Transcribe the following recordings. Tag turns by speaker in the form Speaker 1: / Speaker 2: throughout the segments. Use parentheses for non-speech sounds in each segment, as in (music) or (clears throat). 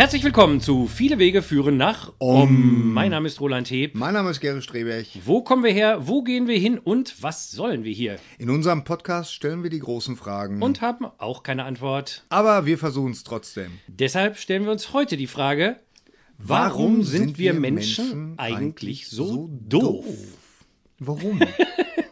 Speaker 1: Herzlich willkommen zu Viele Wege führen nach Om. Mein Name ist Roland Heb.
Speaker 2: Mein Name ist Gerrit Streberg.
Speaker 1: Wo kommen wir her? Wo gehen wir hin? Und was sollen wir hier?
Speaker 2: In unserem Podcast stellen wir die großen Fragen.
Speaker 1: Und haben auch keine Antwort.
Speaker 2: Aber wir versuchen es trotzdem.
Speaker 1: Deshalb stellen wir uns heute die Frage, warum, sind, wir Menschen, eigentlich so doof?
Speaker 2: Warum? (laughs)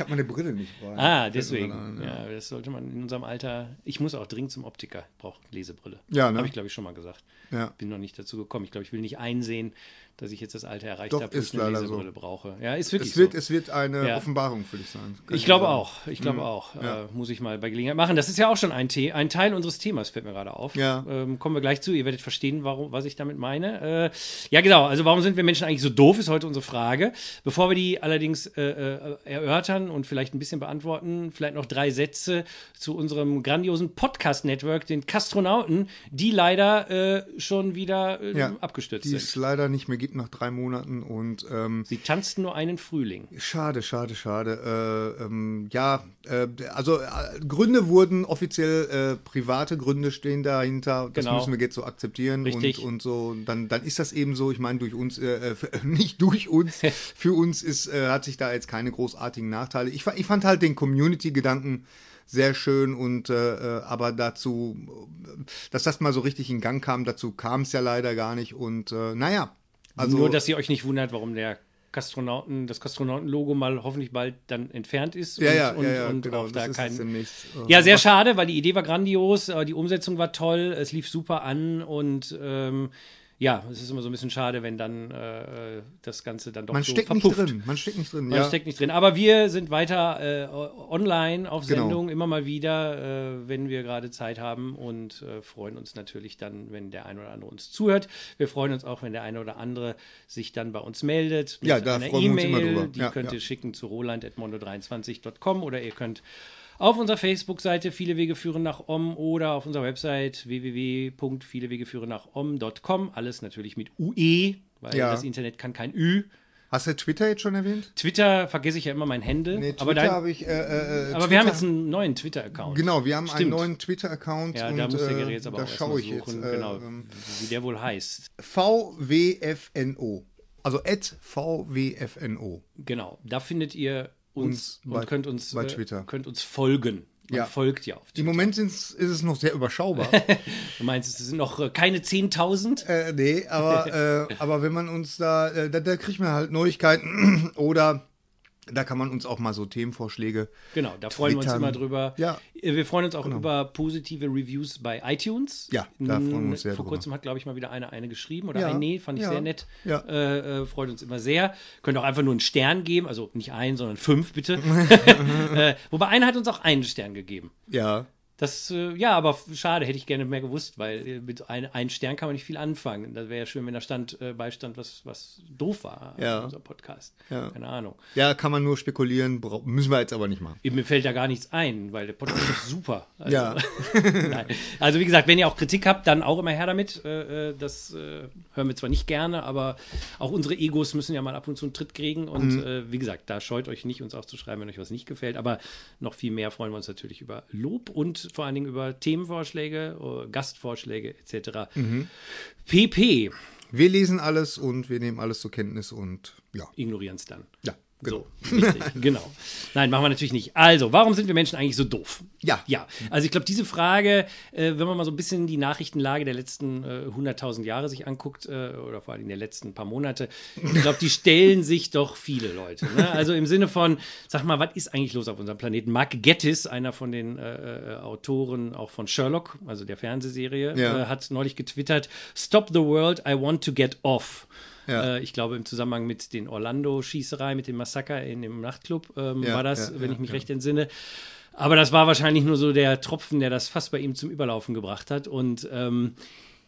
Speaker 2: ich habe meine Brille nicht bei.
Speaker 1: Ah, deswegen.
Speaker 2: an,
Speaker 1: ja. das sollte man in unserem Alter. Ich muss auch dringend zum Optiker, brauche Lesebrille.
Speaker 2: Ja, ne?
Speaker 1: Habe ich, glaube ich, schon mal gesagt.
Speaker 2: Ja.
Speaker 1: Bin noch nicht dazu gekommen. Ich glaube, ich will nicht einsehen, dass ich jetzt das Alter erreicht
Speaker 2: Doch,
Speaker 1: habe,
Speaker 2: ist
Speaker 1: ich eine
Speaker 2: leider so.
Speaker 1: Lesebrille brauche. Ja, ist wirklich
Speaker 2: Es wird,
Speaker 1: so.
Speaker 2: es wird eine
Speaker 1: Ja.
Speaker 2: Offenbarung für dich sein. Kann
Speaker 1: Ich glaube auch. Ich glaube auch.
Speaker 2: Mhm. Ja.
Speaker 1: Äh, muss ich mal bei Gelegenheit machen. Das ist ja auch schon ein, The ein Teil unseres Themas, fällt mir gerade auf.
Speaker 2: Ja.
Speaker 1: Ähm, kommen wir gleich zu. Ihr werdet verstehen, warum, was ich damit meine. Äh, ja, genau. Also, warum sind wir Menschen eigentlich so doof, ist heute unsere Frage. Bevor wir die allerdings äh, äh, erörtern und vielleicht ein bisschen beantworten, vielleicht noch drei Sätze zu unserem grandiosen Podcast-Network, den Kastronauten, die leider äh, schon wieder
Speaker 2: Ja.
Speaker 1: abgestürzt
Speaker 2: Die es
Speaker 1: sind.
Speaker 2: leider nicht mehr gibt nach drei Monaten und ähm,
Speaker 1: Sie tanzten nur einen Frühling.
Speaker 2: Schade, schade, schade. Äh, ähm, ja, äh, also äh, Gründe wurden offiziell äh, private Gründe stehen dahinter. Das
Speaker 1: Genau.
Speaker 2: müssen wir jetzt so akzeptieren
Speaker 1: Richtig.
Speaker 2: und und so. Dann dann ist das eben so. Ich meine durch uns, äh, äh, (laughs) nicht durch uns. (laughs) für uns ist hat sich da jetzt keine großartigen Nachteile. Ich, ich fand halt den Community-Gedanken sehr schön und äh, aber dazu, dass das mal so richtig in Gang kam, dazu kam es ja leider gar nicht und äh, naja. Also,
Speaker 1: Nur, dass ihr euch nicht wundert, warum der Kastronauten, das Kastronautenlogo mal hoffentlich bald dann entfernt ist
Speaker 2: ja, ja,
Speaker 1: und,
Speaker 2: ja,
Speaker 1: und
Speaker 2: genau,
Speaker 1: auch da kein. Ja, sehr schade, weil die Idee war grandios, die Umsetzung war toll, es lief super an und ähm, ja, es ist immer so ein bisschen schade, wenn dann äh, das Ganze dann doch
Speaker 2: Man
Speaker 1: so
Speaker 2: steckt
Speaker 1: verpufft.
Speaker 2: nicht drin. Man steckt nicht drin.
Speaker 1: Man
Speaker 2: ja.
Speaker 1: steckt nicht drin. Aber wir sind weiter äh, online auf
Speaker 2: Genau.
Speaker 1: Sendung, immer mal wieder, äh, wenn wir gerade Zeit haben und äh, freuen uns natürlich dann, wenn der eine oder andere uns zuhört. Wir freuen uns auch, wenn der eine oder andere sich dann bei uns meldet.
Speaker 2: Ja, da freuen wir uns immer drüber.
Speaker 1: Die
Speaker 2: Ja,
Speaker 1: könnt ihr schicken zu roland.mondo23.com oder ihr könnt auf unserer Facebook-Seite Viele Wege führen nach Om oder auf unserer Website www.vielewegeführen-nach-om.com. Alles natürlich mit UE, weil
Speaker 2: Ja.
Speaker 1: das Internet kann kein Ü.
Speaker 2: Hast du Twitter jetzt schon erwähnt?
Speaker 1: Twitter vergesse ich ja immer mein Handle.
Speaker 2: Nee,
Speaker 1: aber
Speaker 2: Twitter
Speaker 1: dein,
Speaker 2: habe ich. Äh, äh,
Speaker 1: aber wir haben jetzt einen neuen Twitter-Account.
Speaker 2: Genau, wir haben einen
Speaker 1: Stimmt.
Speaker 2: neuen Twitter-Account.
Speaker 1: Ja,
Speaker 2: und,
Speaker 1: da muss der
Speaker 2: äh,
Speaker 1: Gerät jetzt aber auch
Speaker 2: schaue ich
Speaker 1: suchen,
Speaker 2: jetzt. Äh,
Speaker 1: genau,
Speaker 2: ähm,
Speaker 1: wie der wohl heißt.
Speaker 2: VWFNO. Also at VWFNO.
Speaker 1: Genau, da findet ihr uns und
Speaker 2: bei-
Speaker 1: könnt uns
Speaker 2: bei
Speaker 1: äh,
Speaker 2: Twitter.
Speaker 1: könnt uns folgen. Man
Speaker 2: Ja.
Speaker 1: folgt ja auf
Speaker 2: Im
Speaker 1: Twitter.
Speaker 2: Moment sind's, ist es noch sehr überschaubar. (laughs)
Speaker 1: Du meinst, es sind noch äh, keine 10.000?
Speaker 2: äh, nee, aber, (laughs) äh, aber wenn man uns da, äh, da, da kriegt man halt Neuigkeiten (clears throat) oder da kann man uns auch mal so Themenvorschläge.
Speaker 1: Genau, da freuen wir uns
Speaker 2: Twittern.
Speaker 1: immer drüber.
Speaker 2: Ja. Genau.
Speaker 1: Äh, Wir freuen uns auch über positive Reviews bei iTunes.
Speaker 2: Ja, da freuen wir uns sehr
Speaker 1: Vor
Speaker 2: drüber.
Speaker 1: kurzem hat, glaube ich, mal wieder eine eine geschrieben oder
Speaker 2: Ja,
Speaker 1: ein Nee, fand ich
Speaker 2: ja,
Speaker 1: sehr nett.
Speaker 2: ja.
Speaker 1: Äh, äh, freut uns immer sehr. Könnt auch einfach nur einen Stern geben, also nicht einen, sondern fünf, bitte. (laughs) (laughs) äh, wobei einer hat uns auch einen Stern gegeben.
Speaker 2: Ja.
Speaker 1: Das, äh, ja, aber schade, hätte ich gerne mehr gewusst, weil äh, mit ein, einem Stern kann man nicht viel anfangen. Das wäre ja schön, wenn da stand, äh, beistand, was, was doof war
Speaker 2: Ja.
Speaker 1: in unserem Podcast.
Speaker 2: Ja.
Speaker 1: Keine Ahnung.
Speaker 2: Ja, kann man nur spekulieren, müssen wir jetzt aber nicht machen.
Speaker 1: Mir fällt da gar nichts ein, weil der Podcast ist super. Also,
Speaker 2: Ja. (laughs)
Speaker 1: Also wie gesagt, wenn ihr auch Kritik habt, dann auch immer her damit. Äh, das hören wir zwar nicht gerne, aber auch unsere Egos müssen ja mal ab und zu einen Tritt kriegen. Und
Speaker 2: Mhm.
Speaker 1: wie gesagt, da scheut euch nicht, uns aufzuschreiben, wenn euch was nicht gefällt. Aber noch viel mehr freuen wir uns natürlich über Lob und vor allen Dingen über Themenvorschläge, äh, Gastvorschläge etc.
Speaker 2: Mhm.
Speaker 1: PP
Speaker 2: Wir lesen alles und wir nehmen alles zur Kenntnis und ja.
Speaker 1: ignorieren es dann.
Speaker 2: Ja, genau.
Speaker 1: So, richtig, (laughs) genau. Nein, machen wir natürlich nicht. Also, warum sind wir Menschen eigentlich so doof?
Speaker 2: Ja.
Speaker 1: Ja, also ich glaube, diese Frage, äh, wenn man mal so ein bisschen die Nachrichtenlage der letzten äh, 100.000 Jahre sich anguckt, äh, oder vor allem der letzten paar Monate, ich glaube, die stellen sich doch viele Leute. Ne? Also im Sinne von, sag mal, was ist eigentlich los auf unserem Planeten? Mark Gettis, einer von den äh, äh, Autoren auch von Sherlock, also der Fernsehserie,
Speaker 2: Ja.
Speaker 1: äh, hat neulich getwittert, Stop the world, I want to get off.
Speaker 2: Ja.
Speaker 1: Äh, ich glaube, im Zusammenhang mit den Orlando-Schießerei, mit dem Massaker in dem Nachtclub ähm,
Speaker 2: Ja,
Speaker 1: war das,
Speaker 2: ja,
Speaker 1: wenn ich mich
Speaker 2: ja.
Speaker 1: recht entsinne. Aber das war wahrscheinlich nur so der Tropfen, der das fast bei ihm zum Überlaufen gebracht hat. Und ähm,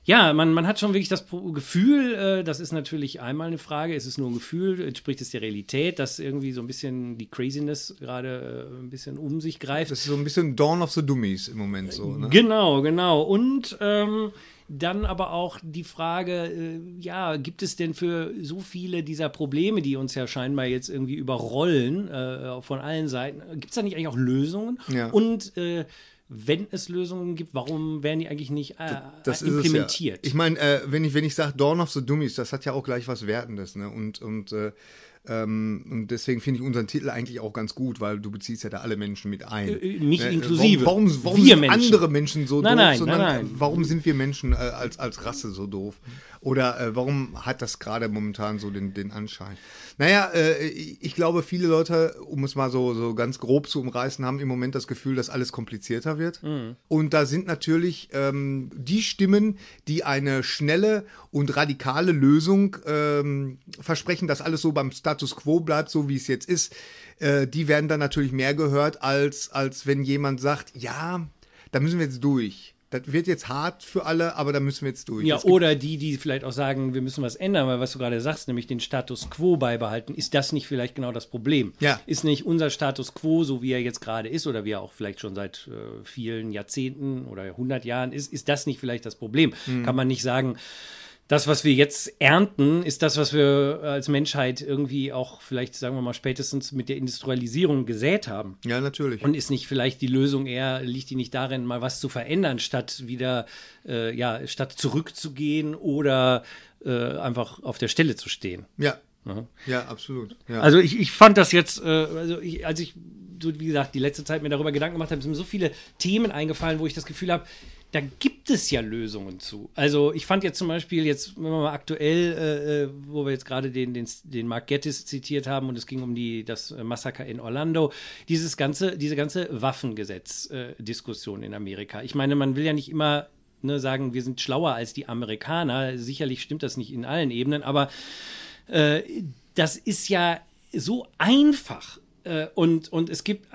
Speaker 1: ja, man, man hat schon wirklich das Gefühl, äh, das ist natürlich einmal eine Frage, ist es nur ein Gefühl, entspricht es der Realität, dass irgendwie so ein bisschen die Craziness gerade äh, ein bisschen um sich greift.
Speaker 2: Das ist so ein bisschen Dawn of the Dummies im Moment so. Ne?
Speaker 1: Genau, genau. Und ähm, dann aber auch die Frage, äh, ja, gibt es denn für so viele dieser Probleme, die uns ja scheinbar jetzt irgendwie überrollen, äh, von allen Seiten, gibt es da nicht eigentlich auch Lösungen?
Speaker 2: Ja.
Speaker 1: Und äh, wenn es Lösungen gibt, warum werden die eigentlich nicht äh,
Speaker 2: Das ist
Speaker 1: implementiert?
Speaker 2: Ja. Ich meine, äh, wenn ich, wenn ich sage Dawn of the Dummies, das hat ja auch gleich was Wertendes, ne? Und, und äh, ähm, und deswegen finde ich unseren Titel eigentlich auch ganz gut, weil du beziehst ja da alle Menschen mit ein.
Speaker 1: Äh, mich
Speaker 2: Ne,
Speaker 1: inklusive.
Speaker 2: Warum, warum, warum
Speaker 1: Wir
Speaker 2: sind
Speaker 1: Menschen.
Speaker 2: andere Menschen so
Speaker 1: Nein,
Speaker 2: doof,
Speaker 1: nein,
Speaker 2: sondern
Speaker 1: nein, nein.
Speaker 2: äh, warum sind wir Menschen äh, als, als Rasse so doof? Oder äh, warum hat das gerade momentan so den, den Anschein? Naja, äh, ich glaube, viele Leute, um es mal so, so ganz grob zu umreißen, haben im Moment das Gefühl, dass alles komplizierter wird.
Speaker 1: Mhm.
Speaker 2: Und da sind natürlich ähm, die Stimmen, die eine schnelle und radikale Lösung ähm, versprechen, dass alles so beim Status quo bleibt, so wie es jetzt ist, äh, die werden dann natürlich mehr gehört, als, als wenn jemand sagt, ja, da müssen wir jetzt durch. Das wird jetzt hart für alle, aber da müssen wir jetzt durch.
Speaker 1: Ja, oder die, die vielleicht auch sagen, wir müssen was ändern, weil was du gerade sagst, nämlich den Status quo beibehalten, ist das nicht vielleicht genau das Problem?
Speaker 2: Ja.
Speaker 1: Ist nicht unser Status quo, so wie er jetzt gerade ist oder wie er auch vielleicht schon seit äh, vielen Jahrzehnten oder 100 Jahren ist, ist das nicht vielleicht das Problem?
Speaker 2: Mhm.
Speaker 1: Kann man nicht sagen, das, was wir jetzt ernten, ist das, was wir als Menschheit irgendwie auch vielleicht, sagen wir mal, spätestens mit der Industrialisierung gesät haben?
Speaker 2: ja, natürlich.
Speaker 1: Und ist nicht vielleicht die Lösung eher, liegt die nicht darin, mal was zu verändern, statt wieder, äh, ja, statt zurückzugehen oder äh, einfach auf der Stelle zu stehen?
Speaker 2: ja. Ja, absolut. Ja.
Speaker 1: Also ich, ich fand das jetzt, äh, also ich, als ich, so wie gesagt, die letzte Zeit mir darüber Gedanken gemacht habe, sind mir so viele Themen eingefallen, wo ich das Gefühl habe, da gibt es ja Lösungen zu. Also ich fand jetzt zum Beispiel jetzt, wenn wir mal aktuell, äh, äh, wo wir jetzt gerade den, den, den Mark Gettis zitiert haben und es ging um die, das Massaker in Orlando, dieses ganze, diese ganze Waffengesetz-Diskussion in Amerika. Ich meine, man will ja nicht immer ne, sagen, wir sind schlauer als die Amerikaner. Sicherlich stimmt das nicht in allen Ebenen, aber äh, das ist ja so einfach. Äh, und, und es gibt.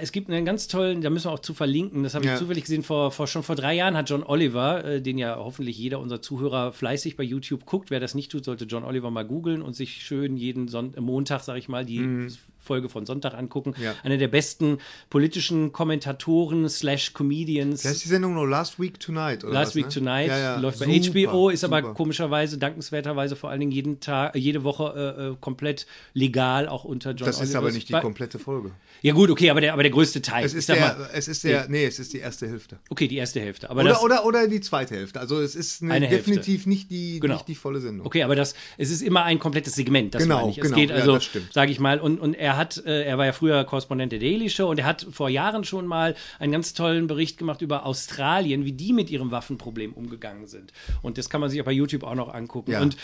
Speaker 1: Es gibt einen ganz tollen, da müssen wir auch zu verlinken, das habe ich
Speaker 2: Ja.
Speaker 1: zufällig gesehen, vor, vor, schon vor drei Jahren hat John Oliver, äh, den ja hoffentlich jeder unserer Zuhörer fleißig bei YouTube guckt. Wer das nicht tut, sollte John Oliver mal googeln und sich schön jeden Son Montag, sag ich mal, die Folge von Sonntag angucken.
Speaker 2: Ja.
Speaker 1: Einer der besten politischen Kommentatoren slash Comedians.
Speaker 2: Wie heißt die Sendung noch Last Week Tonight? Oder
Speaker 1: Last
Speaker 2: was,
Speaker 1: Week
Speaker 2: ne?
Speaker 1: Tonight
Speaker 2: Ja, ja.
Speaker 1: läuft bei
Speaker 2: Super,
Speaker 1: HBO, ist aber
Speaker 2: super.
Speaker 1: komischerweise, dankenswerterweise vor allen Dingen jeden Tag, jede Woche äh, äh, komplett legal auch unter John
Speaker 2: Das ist aber nicht die
Speaker 1: Bei-
Speaker 2: komplte Folge.
Speaker 1: Ja gut, okay, aber der, aber der größte Teil.
Speaker 2: Es ist der,
Speaker 1: mal,
Speaker 2: es ist der, nee, es ist die erste Hälfte.
Speaker 1: okay, die erste Hälfte. Aber
Speaker 2: Oder,
Speaker 1: das,
Speaker 2: oder, oder die zweite Hälfte. Also es ist eine,
Speaker 1: Eine
Speaker 2: definitiv nicht die,
Speaker 1: Genau.
Speaker 2: nicht die volle Sendung.
Speaker 1: Okay, aber das, es ist immer ein komplettes Segment, das
Speaker 2: Genau,
Speaker 1: meine ich. Es
Speaker 2: genau,
Speaker 1: geht
Speaker 2: ja,
Speaker 1: also,
Speaker 2: das stimmt.
Speaker 1: sage ich mal, und, und er hat, äh, er war ja früher Korrespondent der Daily Show und er hat vor Jahren schon mal einen ganz tollen Bericht gemacht über Australien, wie die mit ihrem Waffenproblem umgegangen sind. Und das kann man sich auch bei YouTube auch noch angucken.
Speaker 2: Ja.
Speaker 1: Und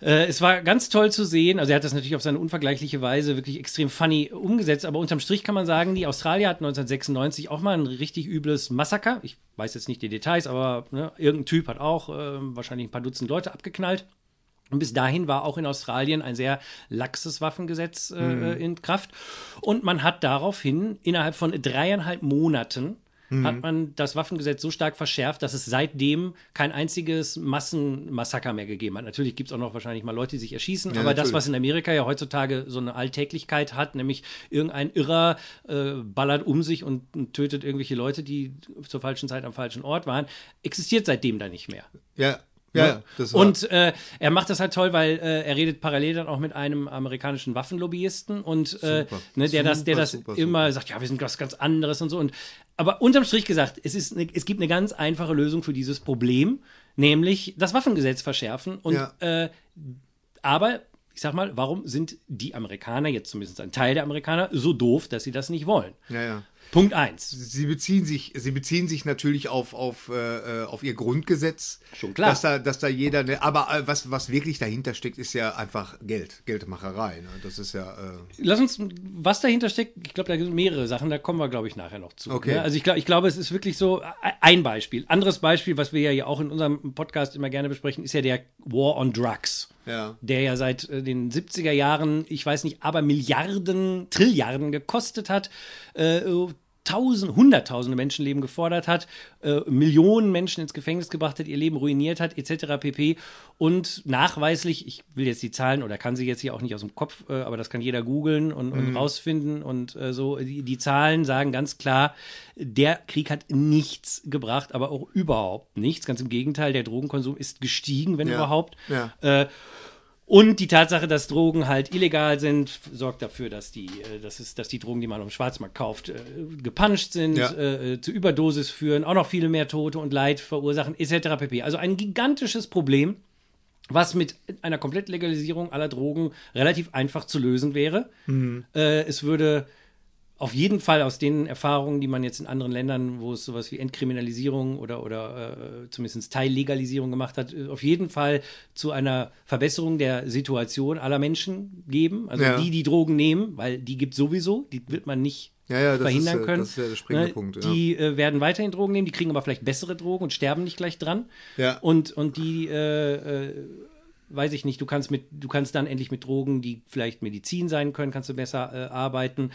Speaker 1: äh, es war ganz toll zu sehen, also er hat das natürlich auf seine unvergleichliche Weise wirklich extrem funny umgesetzt, aber unterm Strich kann man sagen, die Australier hatten 1996 auch mal ein richtig übles Massaker. Ich weiß jetzt nicht die Details, aber ne, irgendein Typ hat auch äh, wahrscheinlich ein paar Dutzend Leute abgeknallt. Und bis dahin war auch in Australien ein sehr laxes Waffengesetz äh, in Kraft. Und man hat daraufhin innerhalb von dreieinhalb Monaten hat man das Waffengesetz so stark verschärft, dass es seitdem kein einziges Massenmassaker mehr gegeben hat. Natürlich gibt es auch noch wahrscheinlich mal Leute, die sich erschießen,
Speaker 2: Ja,
Speaker 1: aber das,
Speaker 2: natürlich.
Speaker 1: was in Amerika ja heutzutage so eine Alltäglichkeit hat, nämlich irgendein Irrer äh, ballert um sich und, und tötet irgendwelche Leute, die zur falschen Zeit am falschen Ort waren, existiert seitdem da nicht mehr.
Speaker 2: Ja, ja, ja. Das war,
Speaker 1: Und äh, er macht das halt toll, weil äh, er redet parallel dann auch mit einem amerikanischen Waffenlobbyisten und äh,
Speaker 2: Super.
Speaker 1: ne, der das, der
Speaker 2: Super,
Speaker 1: das
Speaker 2: super,
Speaker 1: immer sagt, ja, wir sind was ganz anderes und so. Und aber unterm Strich gesagt, es ist eine, es gibt eine ganz einfache Lösung für dieses Problem, nämlich das Waffengesetz verschärfen. Und
Speaker 2: Ja.
Speaker 1: äh, aber ich sag mal, warum sind die Amerikaner, jetzt zumindest ein Teil der Amerikaner, so doof, dass sie das nicht wollen?
Speaker 2: ja, ja.
Speaker 1: Punkt eins.
Speaker 2: Sie beziehen sich, sie beziehen sich natürlich auf, auf, äh, äh, auf ihr Grundgesetz.
Speaker 1: Schon klar.
Speaker 2: Dass da, dass da jeder, ne, aber äh, was, was wirklich dahinter steckt, ist ja einfach Geld, Geldmacherei. Ne? Das ist ja. Äh,
Speaker 1: Lass uns, was dahinter steckt, ich glaube, da sind mehrere Sachen, da kommen wir, glaube ich, nachher noch zu.
Speaker 2: Okay.
Speaker 1: Ne? Also ich, glaub, ich glaube, es ist wirklich so, e- ein Beispiel. Anderes Beispiel, was wir ja auch in unserem Podcast immer gerne besprechen, ist ja der War on Drugs.
Speaker 2: Ja.
Speaker 1: Der ja seit äh, den 70er Jahren, ich weiß nicht, aber Milliarden, Trilliarden gekostet hat, äh, tausend, hunderttausende Menschenleben gefordert hat, äh, Millionen Menschen ins Gefängnis gebracht hat, ihr Leben ruiniert hat, etc. pp. Und nachweislich, ich will jetzt die Zahlen oder kann sie jetzt hier auch nicht aus dem Kopf, äh, aber das kann jeder googeln und, und rausfinden und äh, so. Die, die Zahlen sagen ganz klar, der Krieg hat nichts gebracht, aber auch überhaupt nichts. Ganz im Gegenteil, der Drogenkonsum ist gestiegen, wenn
Speaker 2: Ja.
Speaker 1: überhaupt.
Speaker 2: Ja.
Speaker 1: Äh, Und die Tatsache, dass Drogen halt illegal sind, sorgt dafür, dass die, äh, dass es, dass die Drogen, die man auf dem Schwarzmarkt kauft, äh, gepuncht sind,
Speaker 2: Ja.
Speaker 1: äh, zu Überdosis führen, auch noch viele mehr Tote und Leid verursachen, etc. pp. Also ein gigantisches Problem, was mit einer Komplettlegalisierung aller Drogen relativ einfach zu lösen wäre. Äh, es würde auf jeden Fall aus den Erfahrungen, die man jetzt in anderen Ländern, wo es sowas wie Entkriminalisierung oder, oder äh, zumindest Teillegalisierung gemacht hat, äh, auf jeden Fall zu einer Verbesserung der Situation aller Menschen geben. Also
Speaker 2: Ja.
Speaker 1: die, die Drogen nehmen, weil die gibt sowieso, die wird man nicht
Speaker 2: Ja, ja,
Speaker 1: verhindern
Speaker 2: ist,
Speaker 1: können.
Speaker 2: das ist ja der springende
Speaker 1: Ne,
Speaker 2: Punkt.
Speaker 1: Die äh, werden weiterhin Drogen nehmen, die kriegen aber vielleicht bessere Drogen und sterben nicht gleich dran.
Speaker 2: Ja.
Speaker 1: Und, und die, äh, äh, weiß ich nicht, du kannst mit, du kannst dann endlich mit Drogen, die vielleicht Medizin sein können, kannst du besser äh, arbeiten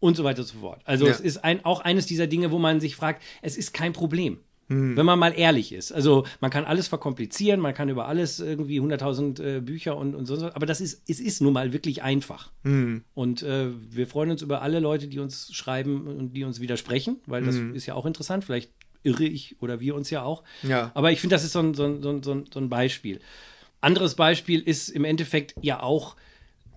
Speaker 1: und so weiter und so fort. Also
Speaker 2: Ja.
Speaker 1: es ist ein, auch eines dieser Dinge, wo man sich fragt, es ist kein Problem.
Speaker 2: Hm.
Speaker 1: Wenn man mal ehrlich ist. Also man kann alles verkomplizieren, man kann über alles irgendwie 100.000 äh, Bücher und, und so, aber das ist, es ist nun mal wirklich einfach.
Speaker 2: Hm.
Speaker 1: Und äh, wir freuen uns über alle Leute, die uns schreiben und die uns widersprechen, weil das
Speaker 2: Hm.
Speaker 1: ist ja auch interessant. Vielleicht irre ich oder wir uns ja auch.
Speaker 2: Ja.
Speaker 1: Aber ich finde, das ist so, ein, so, ein, so ein- so ein Beispiel. Anderes Beispiel ist im Endeffekt ja auch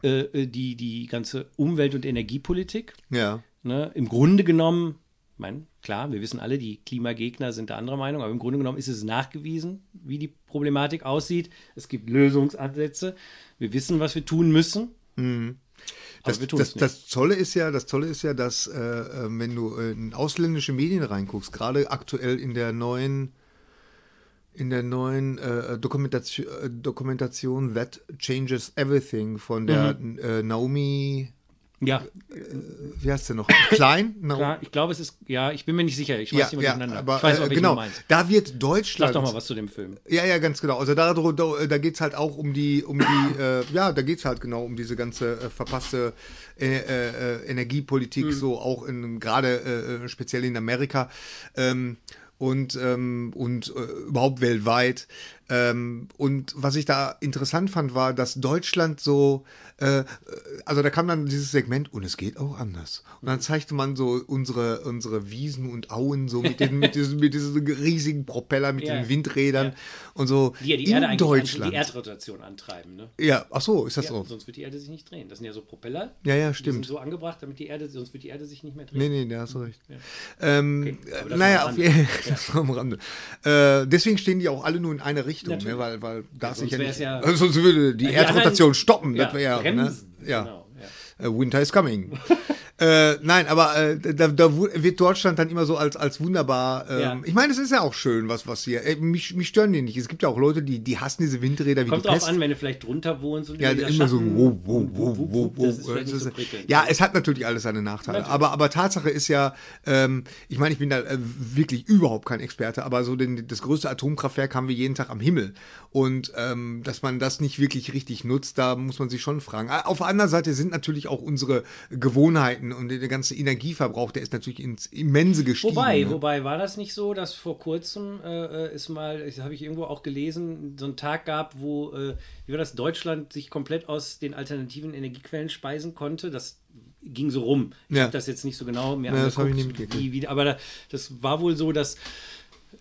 Speaker 1: äh, die, die ganze Umwelt- und Energiepolitik.
Speaker 2: Ja.
Speaker 1: Ne? Im Grunde genommen, ich meine, klar, wir wissen alle, die Klimagegner sind der anderer Meinung, aber im Grunde genommen ist es nachgewiesen, wie die Problematik aussieht. Es gibt Lösungsansätze. Wir wissen, was wir tun müssen.
Speaker 2: Mhm. Das, das, das Tolle ist ja, das Tolle ist ja, dass äh, äh, wenn du äh, in ausländische Medien reinguckst, gerade aktuell in der neuen in der neuen äh, Dokumentation, äh, Dokumentation That Changes Everything von der
Speaker 1: Mhm.
Speaker 2: äh, Naomi,
Speaker 1: Ja,
Speaker 2: wie heißt sie noch? (coughs) Klein? Naomi?
Speaker 1: klar, ich glaube, es ist, ja, ich bin mir nicht sicher. Ich weiß
Speaker 2: Ja,
Speaker 1: nicht
Speaker 2: ja,
Speaker 1: durcheinander.
Speaker 2: aber
Speaker 1: ich weiß auch,
Speaker 2: äh,
Speaker 1: welchen
Speaker 2: genau, da wird
Speaker 1: Sag
Speaker 2: Deutschland.
Speaker 1: doch mal was zu dem Film.
Speaker 2: Ja, ja, ganz genau. Also da, da, da geht es halt auch um die, um die, (coughs) äh, ja, da geht es halt genau um diese ganze äh, verpasste äh, äh, Energiepolitik, so auch in gerade äh, speziell in Amerika ähm, und, ähm, und äh, überhaupt weltweit. Ähm, und was ich da interessant fand, war, dass Deutschland so, äh, also da kam dann dieses Segment und es geht auch anders. Und dann zeigte man so unsere, unsere Wiesen und Auen so mit, den, mit, diesen, mit diesen riesigen Propeller, mit
Speaker 1: Ja.
Speaker 2: den Windrädern
Speaker 1: Ja.
Speaker 2: und so
Speaker 1: Die ja die
Speaker 2: in
Speaker 1: Erde eigentlich
Speaker 2: Deutschland.
Speaker 1: An, die Erdrotation antreiben, ne?
Speaker 2: ja, ach so, ist das
Speaker 1: Ja,
Speaker 2: so?
Speaker 1: sonst wird die Erde sich nicht drehen. Das sind ja so Propeller.
Speaker 2: Ja, ja,
Speaker 1: Die sind
Speaker 2: stimmt.
Speaker 1: so angebracht, damit die Erde, sonst wird die Erde sich nicht mehr drehen.
Speaker 2: Nee, nee, da hast du recht.
Speaker 1: Ja.
Speaker 2: Ähm,
Speaker 1: Okay,
Speaker 2: äh, naja, auf jeden (laughs) das war am Rande. Äh, deswegen stehen die auch alle nur in eine Richtung,
Speaker 1: Natürlich.
Speaker 2: ne, weil, weil da
Speaker 1: sonst
Speaker 2: sich ja nicht,
Speaker 1: ja-
Speaker 2: also sonst würde die Erdrotation stoppen.
Speaker 1: Ja,
Speaker 2: das wäre ja, ne?
Speaker 1: bremsen.
Speaker 2: ja.
Speaker 1: Genau, ja.
Speaker 2: Äh, Winter is coming. (laughs) äh, nein, aber äh, da, da wird Deutschland dann immer so als, als wunderbar. Ähm,
Speaker 1: Ja.
Speaker 2: Ich meine, es ist ja auch schön, was, was hier. Äh, mich, mich stören die nicht. Es gibt ja auch Leute, die, die hassen diese Windräder wie
Speaker 1: Kommt
Speaker 2: die Pest.
Speaker 1: an, wenn du vielleicht drunter wohnst und
Speaker 2: Ja, immer so,
Speaker 1: Schatten-
Speaker 2: wow, wow, wow, wow, wow.
Speaker 1: Das ist nicht so prickelnd.
Speaker 2: Ja, es hat natürlich alles seine Nachteile.
Speaker 1: Natürlich.
Speaker 2: Aber, aber Tatsache ist ja, ähm, ich meine, ich bin da äh, wirklich überhaupt kein Experte, aber so den, das größte Atomkraftwerk haben wir jeden Tag am Himmel. Und ähm, dass man das nicht wirklich richtig nutzt, da muss man sich schon fragen. Auf der anderen Seite sind natürlich auch unsere Gewohnheiten und der ganze Energieverbrauch, der ist natürlich ins Immense gestiegen.
Speaker 1: Wobei,
Speaker 2: ne?
Speaker 1: wobei, war das nicht so, dass vor kurzem äh, äh, ist mal, das habe ich irgendwo auch gelesen, so einen Tag gab, wo, äh, wie war das, Deutschland sich komplett aus den alternativen Energiequellen speisen konnte? Das ging so rum. Ich
Speaker 2: Ja.
Speaker 1: habe das jetzt nicht so genau mir
Speaker 2: Ja, das habe ich
Speaker 1: angeguckt, wie, wie, aber da, das war wohl so, dass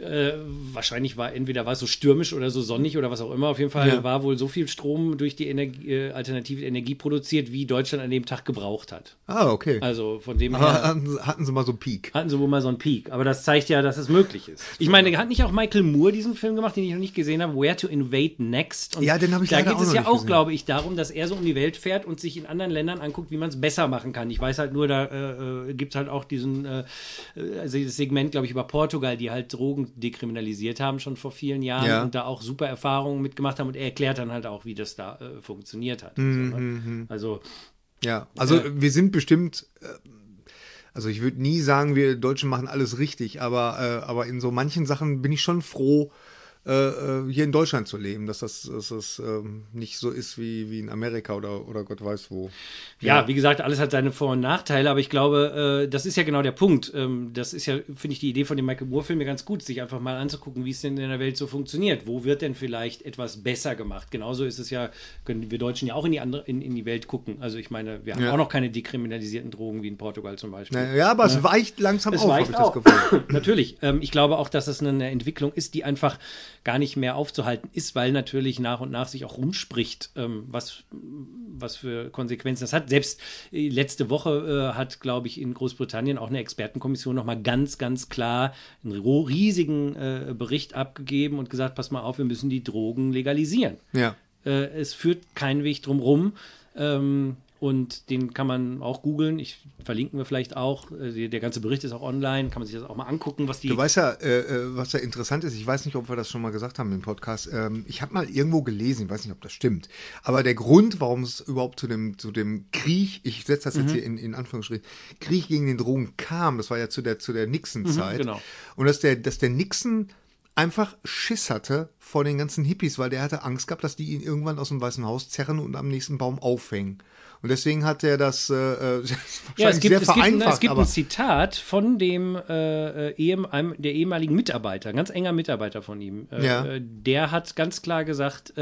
Speaker 1: äh, wahrscheinlich war entweder war es so stürmisch oder so sonnig oder was auch immer. Auf jeden Fall
Speaker 2: Ja.
Speaker 1: war wohl so viel Strom durch die Energie, äh, alternative Energie produziert, wie Deutschland an dem Tag gebraucht hat.
Speaker 2: Ah, okay.
Speaker 1: Also von dem
Speaker 2: aber
Speaker 1: her
Speaker 2: hatten, sie- hatten sie mal so einen Peak.
Speaker 1: hatten sie wohl mal so einen Peak. Aber das zeigt ja, dass es möglich ist. Ich meine, hat nicht auch Michael Moore diesen Film gemacht, den ich noch nicht gesehen habe, Where to Invade Next? Und
Speaker 2: Ja, den habe ich
Speaker 1: Da geht es ja auch,
Speaker 2: gesehen.
Speaker 1: glaube ich, darum, dass er so um die Welt fährt und sich in anderen Ländern anguckt, wie man es besser machen kann. Ich weiß halt nur, da äh, gibt es halt auch diesen äh, also das Segment, glaube ich, über Portugal, die halt Drogen dekriminalisiert haben schon vor vielen Jahren
Speaker 2: Ja.
Speaker 1: und da auch super Erfahrungen mitgemacht haben und er erklärt dann halt auch, wie das da äh, funktioniert hat.
Speaker 2: Mhm,
Speaker 1: und so, ne? Also
Speaker 2: Ja, also
Speaker 1: Ja.
Speaker 2: wir sind bestimmt, äh, also ich würde nie sagen, wir Deutschen machen alles richtig, aber, äh, aber in so manchen Sachen bin ich schon froh, äh, äh, hier in Deutschland zu leben, dass das, dass das ähm, nicht so ist wie, wie in Amerika oder, oder Gott weiß wo.
Speaker 1: Ja, wie gesagt, alles hat seine Vor- und Nachteile, aber ich glaube, äh, das ist ja genau der Punkt. Ähm, das ist ja, finde ich, die Idee von dem Michael Moore-Film ja ganz gut, sich einfach mal anzugucken, wie es denn in der Welt so funktioniert. Wo wird denn vielleicht etwas besser gemacht? Genauso ist es ja, können wir Deutschen ja auch in die, andere, in, in die Welt gucken. Also ich meine, wir haben
Speaker 2: Ja.
Speaker 1: auch noch keine dekriminalisierten Drogen wie in Portugal zum Beispiel.
Speaker 2: Na, ja, aber es weicht langsam
Speaker 1: Es
Speaker 2: auf, habe ich das. Gefühl. (laughs)
Speaker 1: Natürlich. Ähm, ich glaube auch, dass es eine Entwicklung ist, die einfach gar nicht mehr aufzuhalten ist, weil natürlich nach und nach sich auch rumspricht, ähm, was, was für Konsequenzen das hat. Selbst äh, letzte Woche äh, hat, glaube ich, in Großbritannien auch eine Expertenkommission nochmal ganz, ganz klar einen riesigen äh, Bericht abgegeben und gesagt, pass mal auf, wir müssen die Drogen legalisieren.
Speaker 2: Ja.
Speaker 1: Äh, es führt keinen Weg drum rum. Ähm, und den kann man auch googeln. Ich verlinken wir vielleicht auch. Äh, der ganze Bericht ist auch online. Kann man sich das auch mal angucken, was die.
Speaker 2: Du weißt ja, äh, äh, was ja interessant ist. Ich weiß nicht, ob wir das schon mal gesagt haben im Podcast. Ähm, ich habe mal irgendwo gelesen, ich weiß nicht, ob das stimmt. Aber der Grund, warum es überhaupt zu dem, zu dem Krieg, ich setze das jetzt mhm. hier in, in Anführungsstrichen, Krieg gegen den Drogen kam, das war ja zu der, zu der Nixon-Zeit. Mhm, genau. Und dass der, dass der Nixon einfach Schiss hatte vor den ganzen Hippies, weil der hatte Angst gehabt, dass die ihn irgendwann aus dem Weißen Haus zerren und am nächsten Baum aufhängen. Und deswegen hat er das äh, äh (laughs)
Speaker 1: ja, es gibt, sehr es vereinfacht. Gibt, es gibt ein Zitat von dem äh, äh einem, der ehemaligen Mitarbeiter, ganz enger Mitarbeiter von ihm. Äh, ja. Äh, der hat ganz klar gesagt,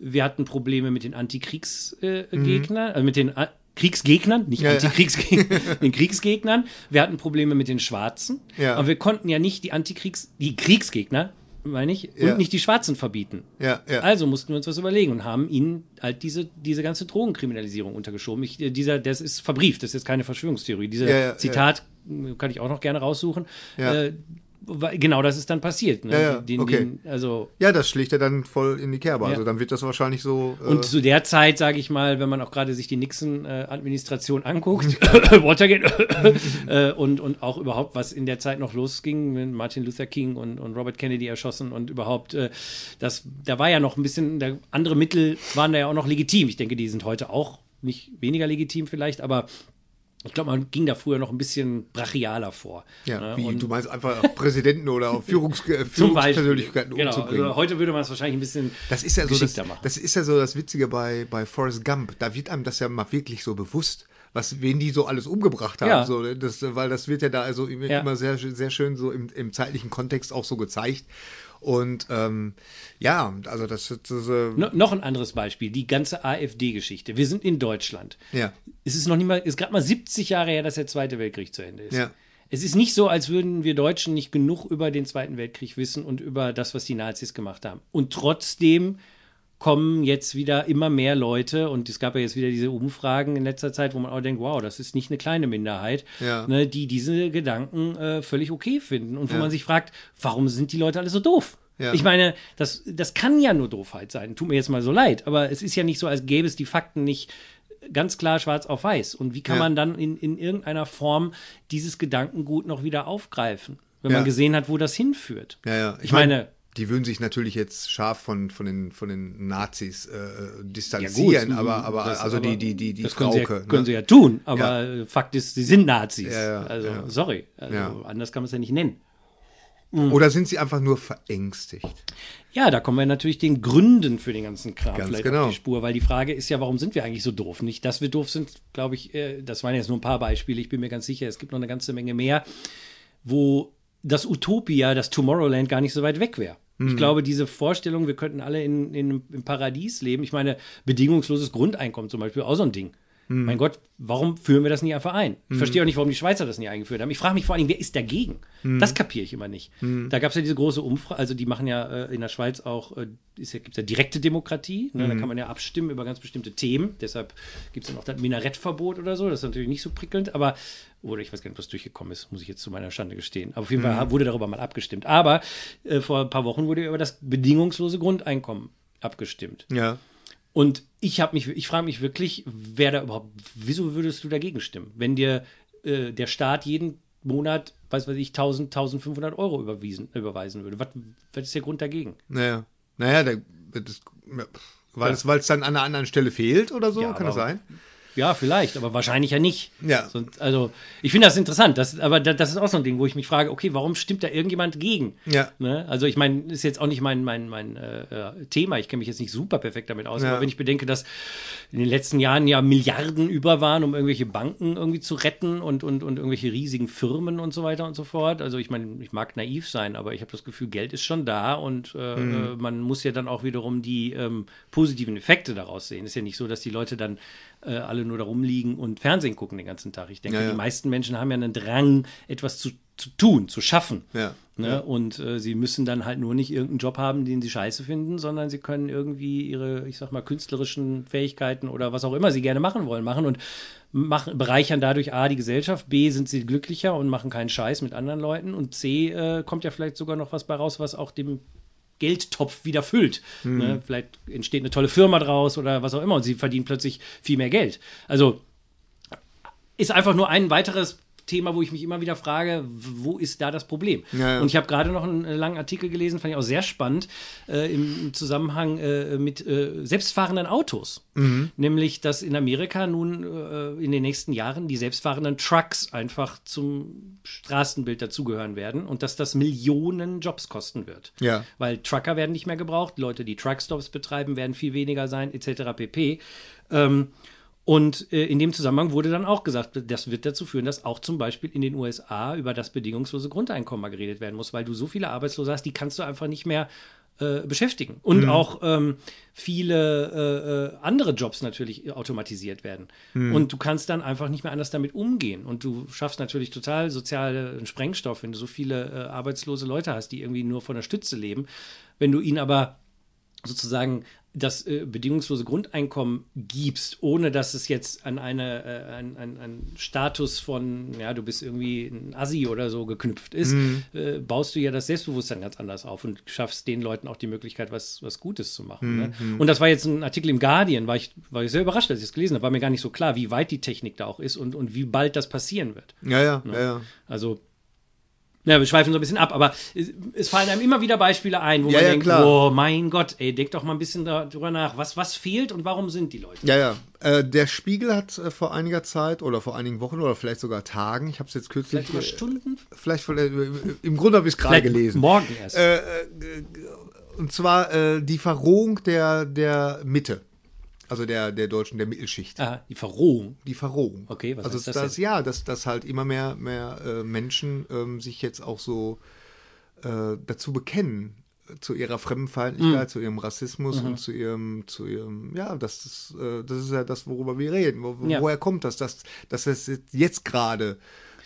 Speaker 1: wir hatten Probleme mit den Antikriegsgegnern, mhm. mit den Kriegsgegnern, nicht ja, Antikriegsgegnern, (laughs) (laughs) den Kriegsgegnern. Wir hatten Probleme mit den Schwarzen. Ja. Aber wir konnten ja nicht die Antikriegs, die Kriegsgegner meine ich, und ja. nicht die Schwarzen verbieten.
Speaker 2: Ja, ja.
Speaker 1: Also mussten wir uns was überlegen und haben ihnen halt diese, diese ganze Drogenkriminalisierung untergeschoben. Ich, äh, dieser, das ist verbrieft, das ist jetzt keine Verschwörungstheorie. Dieser Zitat kann ich auch noch gerne raussuchen. Äh, genau das ist dann passiert. Ne?
Speaker 2: Ja, ja, den, okay. Den,
Speaker 1: also,
Speaker 2: ja, das schlägt er dann voll in die Kerbe. Ja. Also dann wird das wahrscheinlich so.
Speaker 1: Äh und zu der Zeit, sage ich mal, wenn man auch gerade sich die Nixon-Administration anguckt, (laughs) (laughs) Watergate (laughs) äh, und, und auch überhaupt, was in der Zeit noch losging, mit Martin Luther King und, und Robert Kennedy erschossen und überhaupt, äh, das, da war ja noch ein bisschen, da, andere Mittel waren da ja auch noch legitim. Ich denke, die sind heute auch nicht weniger legitim vielleicht, aber ich glaube, man ging da früher noch ein bisschen brachialer vor.
Speaker 2: Ja, ne? wie, und du meinst einfach Präsidenten oder (laughs) Führungs Führungspersönlichkeiten
Speaker 1: genau, umzubringen. Also heute würde man es wahrscheinlich ein bisschen
Speaker 2: das ist ja so das, machen. Das ist ja so das Witzige bei, bei Forrest Gump. Da wird einem das ja mal wirklich so bewusst, was, wen die so alles umgebracht haben. Ja. So, das, weil das wird ja da also immer, ja. sehr, sehr schön so im, im zeitlichen Kontext auch so gezeigt. Und ähm, ja, also das ist. Äh
Speaker 1: no, noch ein anderes Beispiel, die ganze AfD-Geschichte. Wir sind in Deutschland.
Speaker 2: Ja.
Speaker 1: Es ist noch nicht mal, ist gerade mal 70 Jahre her, dass der Zweite Weltkrieg zu Ende ist. Ja. Es ist nicht so, als würden wir Deutschen nicht genug über den Zweiten Weltkrieg wissen und über das, was die Nazis gemacht haben. Und trotzdem kommen jetzt wieder immer mehr Leute und es gab ja jetzt wieder diese Umfragen in letzter Zeit, wo man auch denkt, wow, das ist nicht eine kleine Minderheit, ja. ne, die diese Gedanken äh, völlig okay finden und wo ja. man sich fragt, warum sind die Leute alle so doof? Ja. Ich meine, das, das kann ja nur Doofheit sein. Tut mir jetzt mal so leid, aber es ist ja nicht so, als gäbe es die Fakten nicht ganz klar schwarz auf weiß. Und wie kann man dann in, in irgendeiner Form dieses Gedankengut noch wieder aufgreifen, wenn man gesehen hat, wo das hinführt?
Speaker 2: Ja, ja. Ich, ich meine, die würden sich natürlich jetzt scharf von, von, den, von den Nazis äh, distanzieren, ja, gut, aber, aber
Speaker 1: das,
Speaker 2: also
Speaker 1: aber
Speaker 2: die, die, die, die
Speaker 1: das können, Frauke, sie ja, können ne? sie ja tun, aber ja. Fakt ist, sie sind Nazis. Also, sorry. Also, anders kann man es ja nicht nennen.
Speaker 2: Mhm. Oder sind sie einfach nur verängstigt?
Speaker 1: Ja, da kommen wir natürlich den Gründen für den ganzen Kram
Speaker 2: Ganz vielleicht genau. auf
Speaker 1: die Spur, weil die Frage ist ja, warum sind wir eigentlich so doof? Nicht, dass wir doof sind, glaube ich, äh, das waren jetzt nur ein paar Beispiele, ich bin mir ganz sicher, es gibt noch eine ganze Menge mehr, wo das Utopia, das Tomorrowland gar nicht so weit weg wäre. Ich mhm. glaube, diese Vorstellung, wir könnten alle in, in, im Paradies leben, ich meine, bedingungsloses Grundeinkommen zum Beispiel, auch so ein Ding. Hm. Mein Gott, warum führen wir das nie einfach ein? Ich hm. verstehe auch nicht, warum die Schweizer das nie eingeführt haben. Ich frage mich vor allem, wer ist dagegen? Hm. Das kapiere ich immer nicht. Hm. Da gab es ja diese große Umfrage, also die machen ja äh, in der Schweiz auch, äh, ja, gibt es ja direkte Demokratie, ne? da hm. kann man ja abstimmen über ganz bestimmte Themen. Deshalb gibt es dann auch das Minarettverbot oder so, das ist natürlich nicht so prickelnd, aber, oder ich weiß gar nicht, ob das durchgekommen ist, muss ich jetzt zu meiner Schande gestehen. Aber auf jeden Fall hm. wurde darüber mal abgestimmt. Aber äh, vor ein paar Wochen wurde über das bedingungslose Grundeinkommen abgestimmt.
Speaker 2: Ja.
Speaker 1: Und ich habe mich, ich frage mich wirklich, wer da überhaupt, wieso würdest du dagegen stimmen, wenn dir äh, der Staat jeden Monat, weiß was ich, 1000, 1500 Euro überwiesen, überweisen würde? Was, was ist der Grund dagegen?
Speaker 2: Naja, naja, der, das, weil, ja. es, dann an einer anderen Stelle fehlt oder so, ja, kann das sein?
Speaker 1: Ja, vielleicht, aber wahrscheinlich ja nicht.
Speaker 2: Ja.
Speaker 1: Sonst, also, ich finde das interessant, das, aber das ist auch so ein Ding, wo ich mich frage, okay, warum stimmt da irgendjemand gegen?
Speaker 2: Ja.
Speaker 1: Ne? Also, ich meine, ist jetzt auch nicht mein, mein, mein äh, äh Thema, ich kenne mich jetzt nicht super perfekt damit aus, ja. aber wenn ich bedenke, dass in den letzten Jahren ja Milliarden über waren, um irgendwelche Banken irgendwie zu retten und, und, und irgendwelche riesigen Firmen und so weiter und so fort. Also, ich meine, ich mag naiv sein, aber ich habe das Gefühl, Geld ist schon da und äh, mhm. Äh, man muss ja dann auch wiederum die ähm, positiven Effekte daraus sehen. Ist ja nicht so, dass die Leute dann äh, alle nur da rumliegen und Fernsehen gucken den ganzen Tag. Ich denke, ja, ja. die meisten Menschen haben ja einen Drang, etwas zu zu tun, zu schaffen.
Speaker 2: Ja.
Speaker 1: Ne?
Speaker 2: Ja.
Speaker 1: Und äh, sie müssen dann halt nur nicht irgendeinen Job haben, den sie scheiße finden, sondern sie können irgendwie ihre, ich sag mal, künstlerischen Fähigkeiten oder was auch immer sie gerne machen wollen, machen und machen, bereichern dadurch A die Gesellschaft, B sind sie glücklicher und machen keinen Scheiß mit anderen Leuten und C äh, kommt ja vielleicht sogar noch was bei raus, was auch dem Geldtopf wieder füllt. Ne? Vielleicht entsteht eine tolle Firma draus oder was auch immer und sie verdienen plötzlich viel mehr Geld. Also ist einfach nur ein weiteres Thema, wo ich mich immer wieder frage, wo ist da das Problem?
Speaker 2: Ja, ja.
Speaker 1: Und ich habe gerade noch einen äh, langen Artikel gelesen, fand ich auch sehr spannend, äh, im, Zusammenhang äh, mit äh, selbstfahrenden Autos.
Speaker 2: Mhm.
Speaker 1: Nämlich, dass in Amerika nun äh, in den nächsten Jahren die selbstfahrenden Trucks einfach zum Straßenbild dazugehören werden und dass das Millionen Jobs kosten wird.
Speaker 2: Ja.
Speaker 1: Weil Trucker werden nicht mehr gebraucht, Leute, die Truckstops betreiben, werden viel weniger sein, etc. pp. Ähm, und äh, in dem Zusammenhang wurde dann auch gesagt, das wird dazu führen, dass auch zum Beispiel in den USA über das bedingungslose Grundeinkommen mal geredet werden muss, weil du so viele Arbeitslose hast, die kannst du einfach nicht mehr äh, beschäftigen. Und auch ähm, viele äh, äh, andere Jobs natürlich automatisiert werden. Und du kannst dann einfach nicht mehr anders damit umgehen. Und du schaffst natürlich total sozialen Sprengstoff, wenn du so viele äh, arbeitslose Leute hast, die irgendwie nur von der Stütze leben. Wenn du ihnen aber sozusagen das äh, bedingungslose Grundeinkommen gibst, ohne dass es jetzt an eine äh, an, an, an Status von ja du bist irgendwie ein Assi oder so geknüpft ist, äh, baust du ja das Selbstbewusstsein ganz anders auf und schaffst den Leuten auch die Möglichkeit, was was Gutes zu machen. Ne? Und das war jetzt ein Artikel im Guardian, war ich war ich sehr überrascht, als ich es gelesen habe, war mir gar nicht so klar, wie weit die Technik da auch ist und und wie bald das passieren wird.
Speaker 2: Ja, ja, ja, ja.
Speaker 1: Also ja, wir schweifen so ein bisschen ab, aber es, fallen einem immer wieder Beispiele ein, wo
Speaker 2: Ja,
Speaker 1: man
Speaker 2: ja,
Speaker 1: denkt,
Speaker 2: klar.
Speaker 1: oh mein Gott, ey, denk doch mal ein bisschen darüber nach, was, was fehlt und warum sind die Leute?
Speaker 2: Ja, ja. Äh, der Spiegel hat äh, vor einiger Zeit oder vor einigen Wochen oder vielleicht sogar Tagen, ich habe es jetzt kürzlich,
Speaker 1: Vielleicht über
Speaker 2: äh,
Speaker 1: Stunden?
Speaker 2: vielleicht von, äh, im Grunde habe ich es gerade gelesen.
Speaker 1: Morgen erst.
Speaker 2: Äh, äh, und zwar die Verrohung der, der Mitte. Also der, der Deutschen, der Mittelschicht.
Speaker 1: ah, die Verrohung.
Speaker 2: Die Verrohung.
Speaker 1: Okay, was
Speaker 2: also
Speaker 1: heißt das
Speaker 2: das
Speaker 1: denn?
Speaker 2: ja, dass, dass halt immer mehr, mehr äh, Menschen ähm, sich jetzt auch so äh, dazu bekennen, zu ihrer Fremdenfeindlichkeit,
Speaker 1: Mhm.
Speaker 2: zu ihrem Rassismus und zu ihrem, zu ihrem, ja, das ist, äh, das ist ja das, worüber wir reden. Wo,
Speaker 1: Ja.
Speaker 2: Woher kommt das, dass, dass es jetzt gerade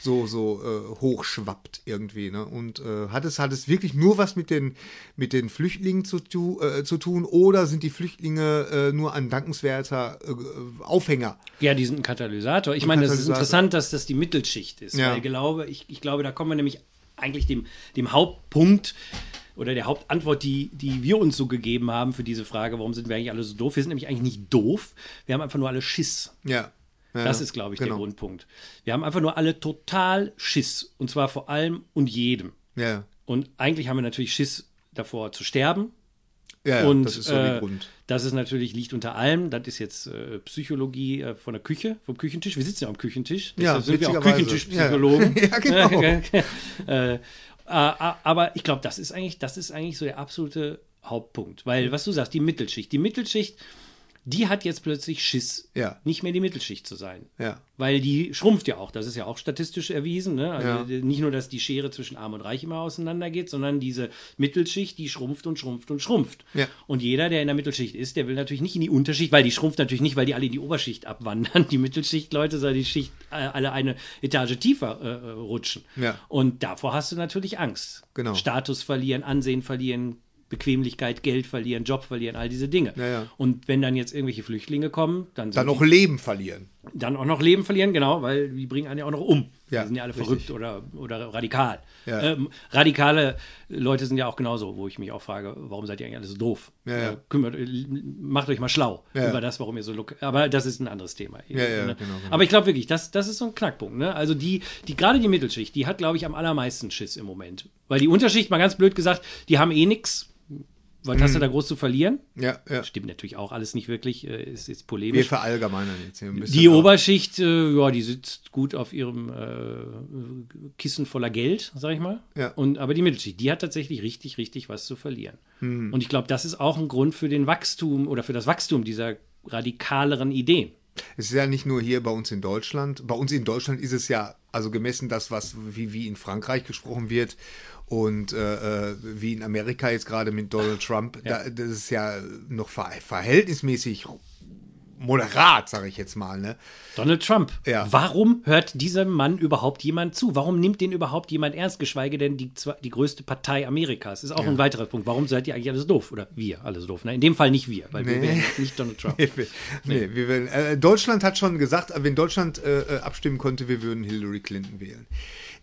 Speaker 2: so, so äh, hochschwappt irgendwie. Ne? Und äh, hat, es, hat es wirklich nur was mit den, mit den Flüchtlingen zu, tu, äh, zu tun oder sind die Flüchtlinge äh, nur ein dankenswerter äh, Aufhänger?
Speaker 1: Ja, die sind ein Katalysator. Ich meine, das ist interessant, dass das die Mittelschicht ist.
Speaker 2: Ja.
Speaker 1: Weil ich glaube, ich, ich glaube, da kommen wir nämlich eigentlich dem, dem Hauptpunkt oder der Hauptantwort, die, die wir uns so gegeben haben für diese Frage, warum sind wir eigentlich alle so doof? Wir sind nämlich eigentlich nicht doof, wir haben einfach nur alle Schiss.
Speaker 2: Ja. Ja
Speaker 1: Das ist, glaube ich, der
Speaker 2: genau.
Speaker 1: Grundpunkt. Wir haben einfach nur alle total Schiss. Und zwar vor allem und jedem.
Speaker 2: Ja,
Speaker 1: Und eigentlich haben wir natürlich Schiss davor zu sterben.
Speaker 2: ja, ja
Speaker 1: und
Speaker 2: das ist so
Speaker 1: äh,
Speaker 2: der Grund.
Speaker 1: das ist natürlich liegt unter allem. Das ist jetzt äh, Psychologie äh, von der Küche, vom Küchentisch. Wir sitzen ja am Küchentisch.
Speaker 2: Ja,
Speaker 1: Deshalb sind wir auch. Küchentischpsychologen.
Speaker 2: Ja, (laughs) genau. (laughs)
Speaker 1: äh, äh, aber ich glaube, das ist eigentlich, das ist eigentlich so der absolute Hauptpunkt. Weil, was du sagst, die Mittelschicht. Die Mittelschicht, die hat jetzt plötzlich Schiss,
Speaker 2: Ja.
Speaker 1: nicht mehr die Mittelschicht zu sein.
Speaker 2: Ja.
Speaker 1: Weil die schrumpft ja auch. Das ist ja auch statistisch erwiesen. Ne? Also
Speaker 2: Ja.
Speaker 1: nicht nur, dass die Schere zwischen Arm und Reich immer auseinandergeht, sondern diese Mittelschicht, die schrumpft und schrumpft und schrumpft. Und jeder, der in der Mittelschicht ist, der will natürlich nicht in die Unterschicht, weil die schrumpft natürlich nicht, weil die alle in die Oberschicht abwandern, die Mittelschicht-Leute, sondern die Schicht äh, alle eine Etage tiefer äh, äh, rutschen.
Speaker 2: Ja.
Speaker 1: Und davor hast du natürlich Angst.
Speaker 2: Genau.
Speaker 1: Status verlieren, Ansehen verlieren, Bequemlichkeit, Geld verlieren, Job verlieren, all diese Dinge.
Speaker 2: Ja, ja.
Speaker 1: Und wenn dann jetzt irgendwelche Flüchtlinge kommen, dann sind
Speaker 2: Dann noch Leben verlieren.
Speaker 1: dann auch noch Leben verlieren, genau, weil die bringen einen ja auch noch um.
Speaker 2: Ja,
Speaker 1: die sind ja alle
Speaker 2: richtig.
Speaker 1: verrückt oder, oder radikal. Ähm, radikale Leute sind ja auch genauso, wo ich mich auch frage, warum seid ihr eigentlich alle so doof? Äh, kümmert, äh, macht euch mal schlau über das, warum ihr so look. Aber das ist ein anderes Thema. Ne?
Speaker 2: genau, genau.
Speaker 1: Aber ich glaube wirklich, das, das ist so ein Knackpunkt. Ne? Also die, die gerade die Mittelschicht, die hat, glaube ich, am allermeisten Schiss im Moment. Weil die Unterschicht, mal ganz blöd gesagt, die haben eh nichts. Was
Speaker 2: Mhm.
Speaker 1: hast du da groß zu verlieren?
Speaker 2: Ja, ja.
Speaker 1: Stimmt natürlich auch alles nicht wirklich, äh, ist
Speaker 2: Wir
Speaker 1: polemisch.
Speaker 2: verallgemeinern jetzt hier ein bisschen.
Speaker 1: Die
Speaker 2: aber-
Speaker 1: Oberschicht, äh, ja, die sitzt gut auf ihrem äh, Kissen voller Geld, sag ich mal.
Speaker 2: Ja.
Speaker 1: Und, aber die Mittelschicht, die hat tatsächlich richtig, richtig was zu verlieren.
Speaker 2: Hm.
Speaker 1: Und ich glaube, das ist auch ein Grund für den Wachstum oder für das Wachstum dieser radikaleren Ideen.
Speaker 2: Es ist ja nicht nur hier bei uns in Deutschland. Bei uns in Deutschland ist es ja, also gemessen das, was wie, wie in Frankreich gesprochen wird und äh, äh, wie in Amerika jetzt gerade mit Donald Trump,
Speaker 1: Ja.
Speaker 2: da, das ist ja noch ver verhältnismäßig moderat, sage ich jetzt mal. Ne?
Speaker 1: Donald Trump.
Speaker 2: Ja.
Speaker 1: Warum hört diesem Mann überhaupt jemand zu? Warum nimmt den überhaupt jemand ernst, geschweige denn die, die größte Partei Amerikas? Ist auch ein weiterer Punkt. Warum seid ihr eigentlich alles doof? Oder wir alles doof? Ne? In dem Fall nicht wir, weil wir
Speaker 2: Nee.
Speaker 1: wählen nicht Donald Trump. (laughs)
Speaker 2: nee, wir wählen, äh, Deutschland hat schon gesagt, wenn Deutschland äh, äh, abstimmen konnte, wir würden Hillary Clinton wählen.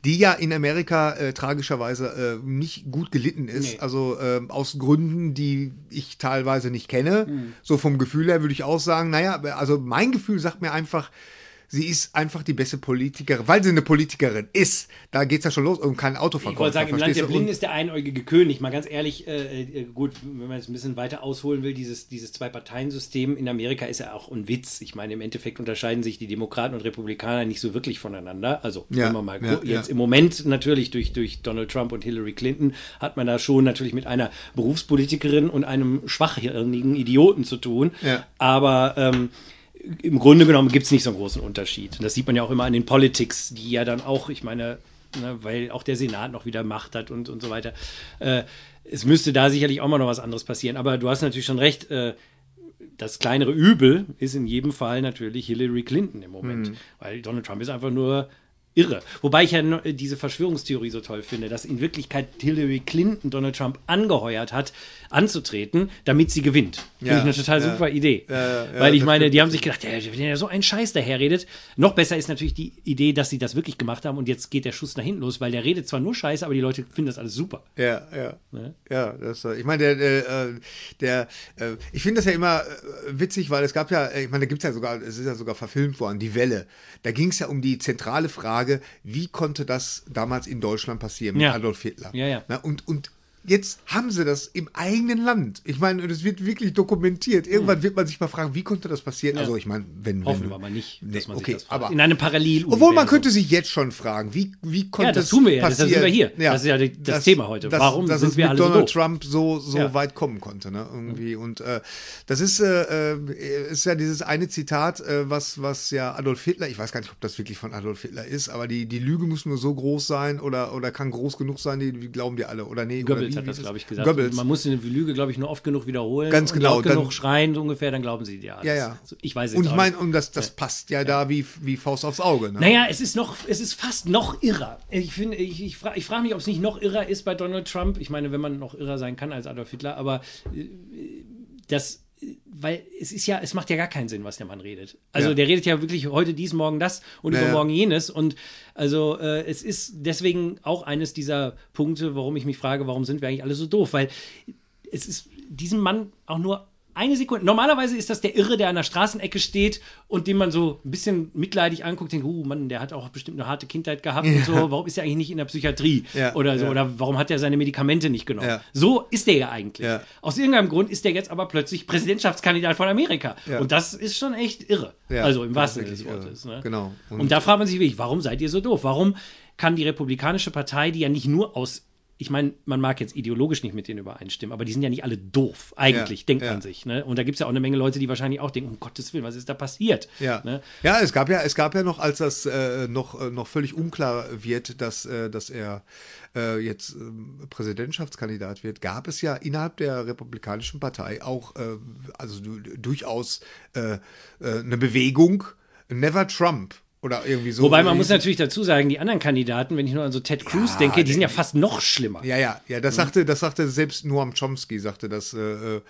Speaker 2: Die ja in Amerika äh, tragischerweise äh, nicht gut gelitten ist.
Speaker 1: Nee.
Speaker 2: Also äh, aus Gründen, die ich teilweise nicht kenne. So vom Gefühl her würde ich auch sagen, naja, also mein Gefühl sagt mir einfach, sie ist einfach die beste Politikerin, weil sie eine Politikerin ist. Da geht's ja schon los und kein Autoverkäufer.
Speaker 1: Ich wollte sagen, im Land der? Blinden ist der einäugige König. Mal ganz ehrlich, äh, äh, gut, wenn man jetzt ein bisschen weiter ausholen will, dieses, dieses Zwei-Parteien-System in Amerika ist ja auch ein Witz. Ich meine, im Endeffekt unterscheiden sich die Demokraten und Republikaner nicht so wirklich voneinander. Also,
Speaker 2: Ja,
Speaker 1: wenn man mal
Speaker 2: ja,
Speaker 1: jetzt
Speaker 2: ja.
Speaker 1: im Moment natürlich durch, durch Donald Trump und Hillary Clinton hat man da schon natürlich mit einer Berufspolitikerin und einem schwachhirnigen Idioten zu tun. Aber ähm, im Grunde genommen gibt es nicht so einen großen Unterschied. Und das sieht man ja auch immer an den Politics, die ja dann auch, ich meine, ne, weil auch der Senat noch wieder Macht hat und, und so weiter. Äh, es müsste da sicherlich auch mal noch was anderes passieren. Aber du hast natürlich schon recht. Äh, das kleinere Übel ist in jedem Fall natürlich Hillary Clinton im Moment. Weil Donald Trump ist einfach nur irre. Wobei ich ja diese Verschwörungstheorie so toll finde, dass in Wirklichkeit Hillary Clinton Donald Trump angeheuert hat, anzutreten, damit sie gewinnt. Finde
Speaker 2: Ja,
Speaker 1: ich eine total
Speaker 2: ja.
Speaker 1: super Idee.
Speaker 2: Ja,
Speaker 1: Weil ich meine, die haben sich gedacht, wenn er so einen Scheiß daherredet. Noch besser ist natürlich die Idee, dass sie das wirklich gemacht haben und jetzt geht der Schuss nach hinten los, weil der redet zwar nur Scheiße, aber die Leute finden das alles super.
Speaker 2: Ja, ja.
Speaker 1: Ne?
Speaker 2: Ja, das, äh, ich meine, der, der, äh, der äh, ich finde das ja immer witzig, weil es gab ja, ich meine, da gibt es ja sogar, es ist ja sogar verfilmt worden, die Welle. Da ging es ja um die zentrale Frage, wie konnte das damals in Deutschland passieren mit
Speaker 1: Ja.
Speaker 2: Adolf Hitler?
Speaker 1: Ja, ja.
Speaker 2: Na, und, und jetzt haben sie das im eigenen Land. Ich meine, das wird wirklich dokumentiert. Irgendwann wird man sich mal fragen, wie konnte das passieren? Also ich meine, wenn,
Speaker 1: Hoffen
Speaker 2: wenn
Speaker 1: wir mal nicht,
Speaker 2: Nee,
Speaker 1: dass man
Speaker 2: okay,
Speaker 1: das
Speaker 2: aber
Speaker 1: In einem Parallel.
Speaker 2: obwohl man könnte sich jetzt schon fragen, wie, wie konnte
Speaker 1: Ja, das tun wir ja,
Speaker 2: passieren?
Speaker 1: sind wir hier. Das ist ja die- das Thema heute.
Speaker 2: Dass,
Speaker 1: Warum
Speaker 2: dass
Speaker 1: sind
Speaker 2: es
Speaker 1: wir
Speaker 2: mit
Speaker 1: alle so
Speaker 2: Donald
Speaker 1: doof?
Speaker 2: Trump so, so
Speaker 1: Ja.
Speaker 2: weit kommen konnte, ne? Irgendwie. Und äh, das ist, äh, äh, ist ja dieses eine Zitat, äh, was, was ja Adolf Hitler, ich weiß gar nicht, ob das wirklich von Adolf Hitler ist, aber die, die Lüge muss nur so groß sein oder, oder kann groß genug sein, die, die glauben die alle. Oder nee,
Speaker 1: Goebbels hat das, glaube ich, gesagt.
Speaker 2: Goebbels.
Speaker 1: Man muss eine Lüge, glaube ich, nur oft genug wiederholen.
Speaker 2: Ganz
Speaker 1: und
Speaker 2: genau,
Speaker 1: Laut genug schreien, so ungefähr, dann glauben sie dir alles.
Speaker 2: Ja, ja.
Speaker 1: Ich weiß jetzt
Speaker 2: und ich meine,
Speaker 1: nicht.
Speaker 2: und das, das passt ja, da wie, wie Faust aufs Auge. Ne?
Speaker 1: Naja, es ist noch, es ist fast noch irrer. Ich finde, ich, ich frage ich frag mich, ob es nicht noch irrer ist bei Donald Trump. Ich meine, wenn man noch irrer sein kann als Adolf Hitler, aber äh, das, weil es ist ja, es macht ja gar keinen Sinn, was der Mann redet. Also
Speaker 2: Ja.
Speaker 1: der redet ja wirklich heute dies, morgen das und
Speaker 2: Ja, ja.
Speaker 1: übermorgen jenes. Und also äh, es ist deswegen auch eines dieser Punkte, warum ich mich frage, warum sind wir eigentlich alle so doof? Weil es ist diesem Mann auch nur eine Sekunde. Normalerweise ist das der Irre, der an der Straßenecke steht und den man so ein bisschen mitleidig anguckt, denkt, uh, Mann, der hat auch bestimmt eine harte Kindheit gehabt und so. Warum ist er eigentlich nicht in der Psychiatrie?
Speaker 2: Ja,
Speaker 1: oder so,
Speaker 2: ja.
Speaker 1: oder warum hat er seine Medikamente nicht genommen?
Speaker 2: Ja.
Speaker 1: So ist der ja eigentlich.
Speaker 2: Ja.
Speaker 1: Aus irgendeinem Grund ist der jetzt aber plötzlich Präsidentschaftskandidat von Amerika.
Speaker 2: Ja.
Speaker 1: Und das ist schon echt irre.
Speaker 2: Ja,
Speaker 1: also im wahrsten Sinne des Wortes. Ne?
Speaker 2: Genau.
Speaker 1: Und,
Speaker 2: Und-
Speaker 1: da fragt man sich wirklich, warum seid ihr so doof? Warum kann die Republikanische Partei, die ja nicht nur aus ich meine, man mag jetzt ideologisch nicht mit denen übereinstimmen, aber die sind ja nicht alle doof, eigentlich,
Speaker 2: Ja,
Speaker 1: denkt
Speaker 2: ja.
Speaker 1: man sich. Ne? Und da gibt es ja auch eine Menge Leute, die wahrscheinlich auch denken, um Gottes Willen, was ist da passiert?
Speaker 2: Ja.
Speaker 1: Ne?
Speaker 2: ja, es gab ja, es gab ja noch, als das äh, noch, äh, noch völlig unklar wird, dass, äh, dass er äh, jetzt ähm, Präsidentschaftskandidat wird, gab es ja innerhalb der Republikanischen Partei auch äh, also du, durchaus äh, eine Bewegung, Never Trump. Oder irgendwie so.
Speaker 1: Wobei man muss natürlich dazu sagen, die anderen Kandidaten, wenn ich nur an so Ted Cruz denke, die sind ja fast noch schlimmer.
Speaker 2: Ja, ja, ja, das sagte, das sagte selbst Noam Chomsky, sagte, dass äh, äh,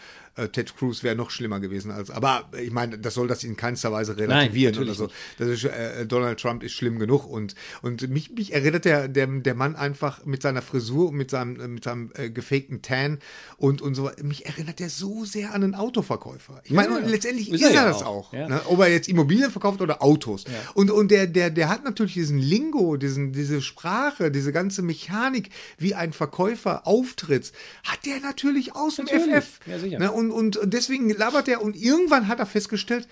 Speaker 2: Ted Cruz wäre noch schlimmer gewesen als. Aber ich meine, das soll das in keinster Weise relativieren oder
Speaker 1: natürlich
Speaker 2: so. Das ist, äh, Donald Trump ist schlimm genug und und mich, mich erinnert der, der der Mann einfach mit seiner Frisur und mit seinem äh, mit seinem äh, gefakten Tan und und so. Mich erinnert der so sehr an einen Autoverkäufer. Ich meine,
Speaker 1: Ja,
Speaker 2: und letztendlich
Speaker 1: ist er
Speaker 2: er,
Speaker 1: ja
Speaker 2: das
Speaker 1: auch,
Speaker 2: auch.
Speaker 1: ja.
Speaker 2: Ne? Ob er jetzt Immobilien verkauft oder Autos. Und und der der der hat natürlich diesen Lingo, diesen diese Sprache, diese ganze Mechanik, wie ein Verkäufer auftritt, hat der natürlich aus dem
Speaker 1: Natürlich.
Speaker 2: FF.
Speaker 1: Ja, sicher.
Speaker 2: Ne? Und, und deswegen labert er und irgendwann hat er festgestellt,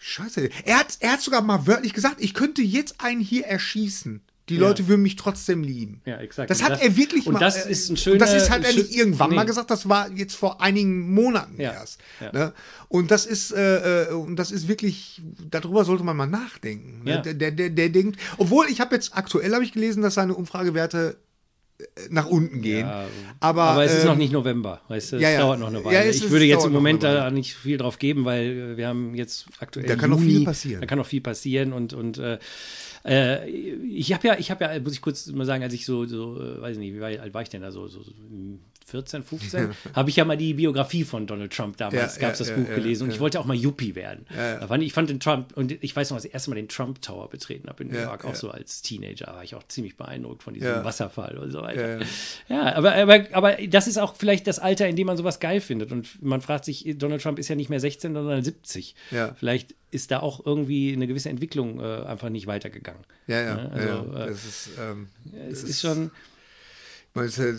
Speaker 2: Scheiße, er hat, er hat sogar mal wörtlich gesagt, ich könnte jetzt einen hier erschießen. Die Leute würden mich trotzdem lieben.
Speaker 1: Ja, exakt.
Speaker 2: Das
Speaker 1: Und
Speaker 2: hat
Speaker 1: das-
Speaker 2: er wirklich
Speaker 1: und
Speaker 2: mal.
Speaker 1: das ist ein
Speaker 2: und
Speaker 1: schöner-
Speaker 2: Das ist halt er nicht irgendwann mal
Speaker 1: nee.
Speaker 2: gesagt, das war jetzt vor einigen Monaten
Speaker 1: Ja,
Speaker 2: erst.
Speaker 1: ja.
Speaker 2: Ne? Und das ist, äh, äh, und das ist wirklich, darüber sollte man mal nachdenken. Ne?
Speaker 1: Ja.
Speaker 2: Der, der, der, der denkt, obwohl ich habe jetzt aktuell habe ich gelesen, dass seine Umfragewerte nach unten gehen.
Speaker 1: Ja,
Speaker 2: aber,
Speaker 1: aber es ist
Speaker 2: ähm,
Speaker 1: noch nicht November, weißt du? Es
Speaker 2: ja, ja.
Speaker 1: dauert noch eine Weile. ich
Speaker 2: ist-
Speaker 1: würde jetzt im
Speaker 2: noch
Speaker 1: Moment da nicht viel drauf geben, weil wir haben jetzt aktuell
Speaker 2: Da kann noch
Speaker 1: Juni,
Speaker 2: viel passieren.
Speaker 1: Da kann noch viel passieren und und äh, äh, ich habe ja, ich habe ja, muss ich kurz mal sagen, als ich so, so äh, weiß ich nicht, wie alt war ich denn da so, so 14, 15, (laughs) habe ich ja mal die Biografie von Donald Trump damals,
Speaker 2: Ja,
Speaker 1: gab es
Speaker 2: ja,
Speaker 1: das
Speaker 2: ja,
Speaker 1: Buch
Speaker 2: ja,
Speaker 1: gelesen und ich
Speaker 2: ja.
Speaker 1: wollte auch mal Yuppie werden.
Speaker 2: ja.
Speaker 1: Fand ich, fand den Trump und ich weiß noch, als ich erste Mal den Trump Tower betreten habe in New
Speaker 2: Ja,
Speaker 1: York, auch
Speaker 2: ja.
Speaker 1: so als Teenager, war ich auch ziemlich beeindruckt von diesem
Speaker 2: Ja.
Speaker 1: Wasserfall und so weiter.
Speaker 2: Ja, ja.
Speaker 1: Ja, aber, aber, aber das ist auch vielleicht das Alter, in dem man sowas geil findet. Und man fragt sich, Donald Trump ist ja nicht mehr 16, sondern 70.
Speaker 2: Ja.
Speaker 1: Vielleicht ist da auch irgendwie eine gewisse Entwicklung äh, einfach nicht weitergegangen.
Speaker 2: Ja, ja.
Speaker 1: Ne? Also,
Speaker 2: ja,
Speaker 1: äh,
Speaker 2: das ist, ähm,
Speaker 1: Es ist schon.
Speaker 2: Äh,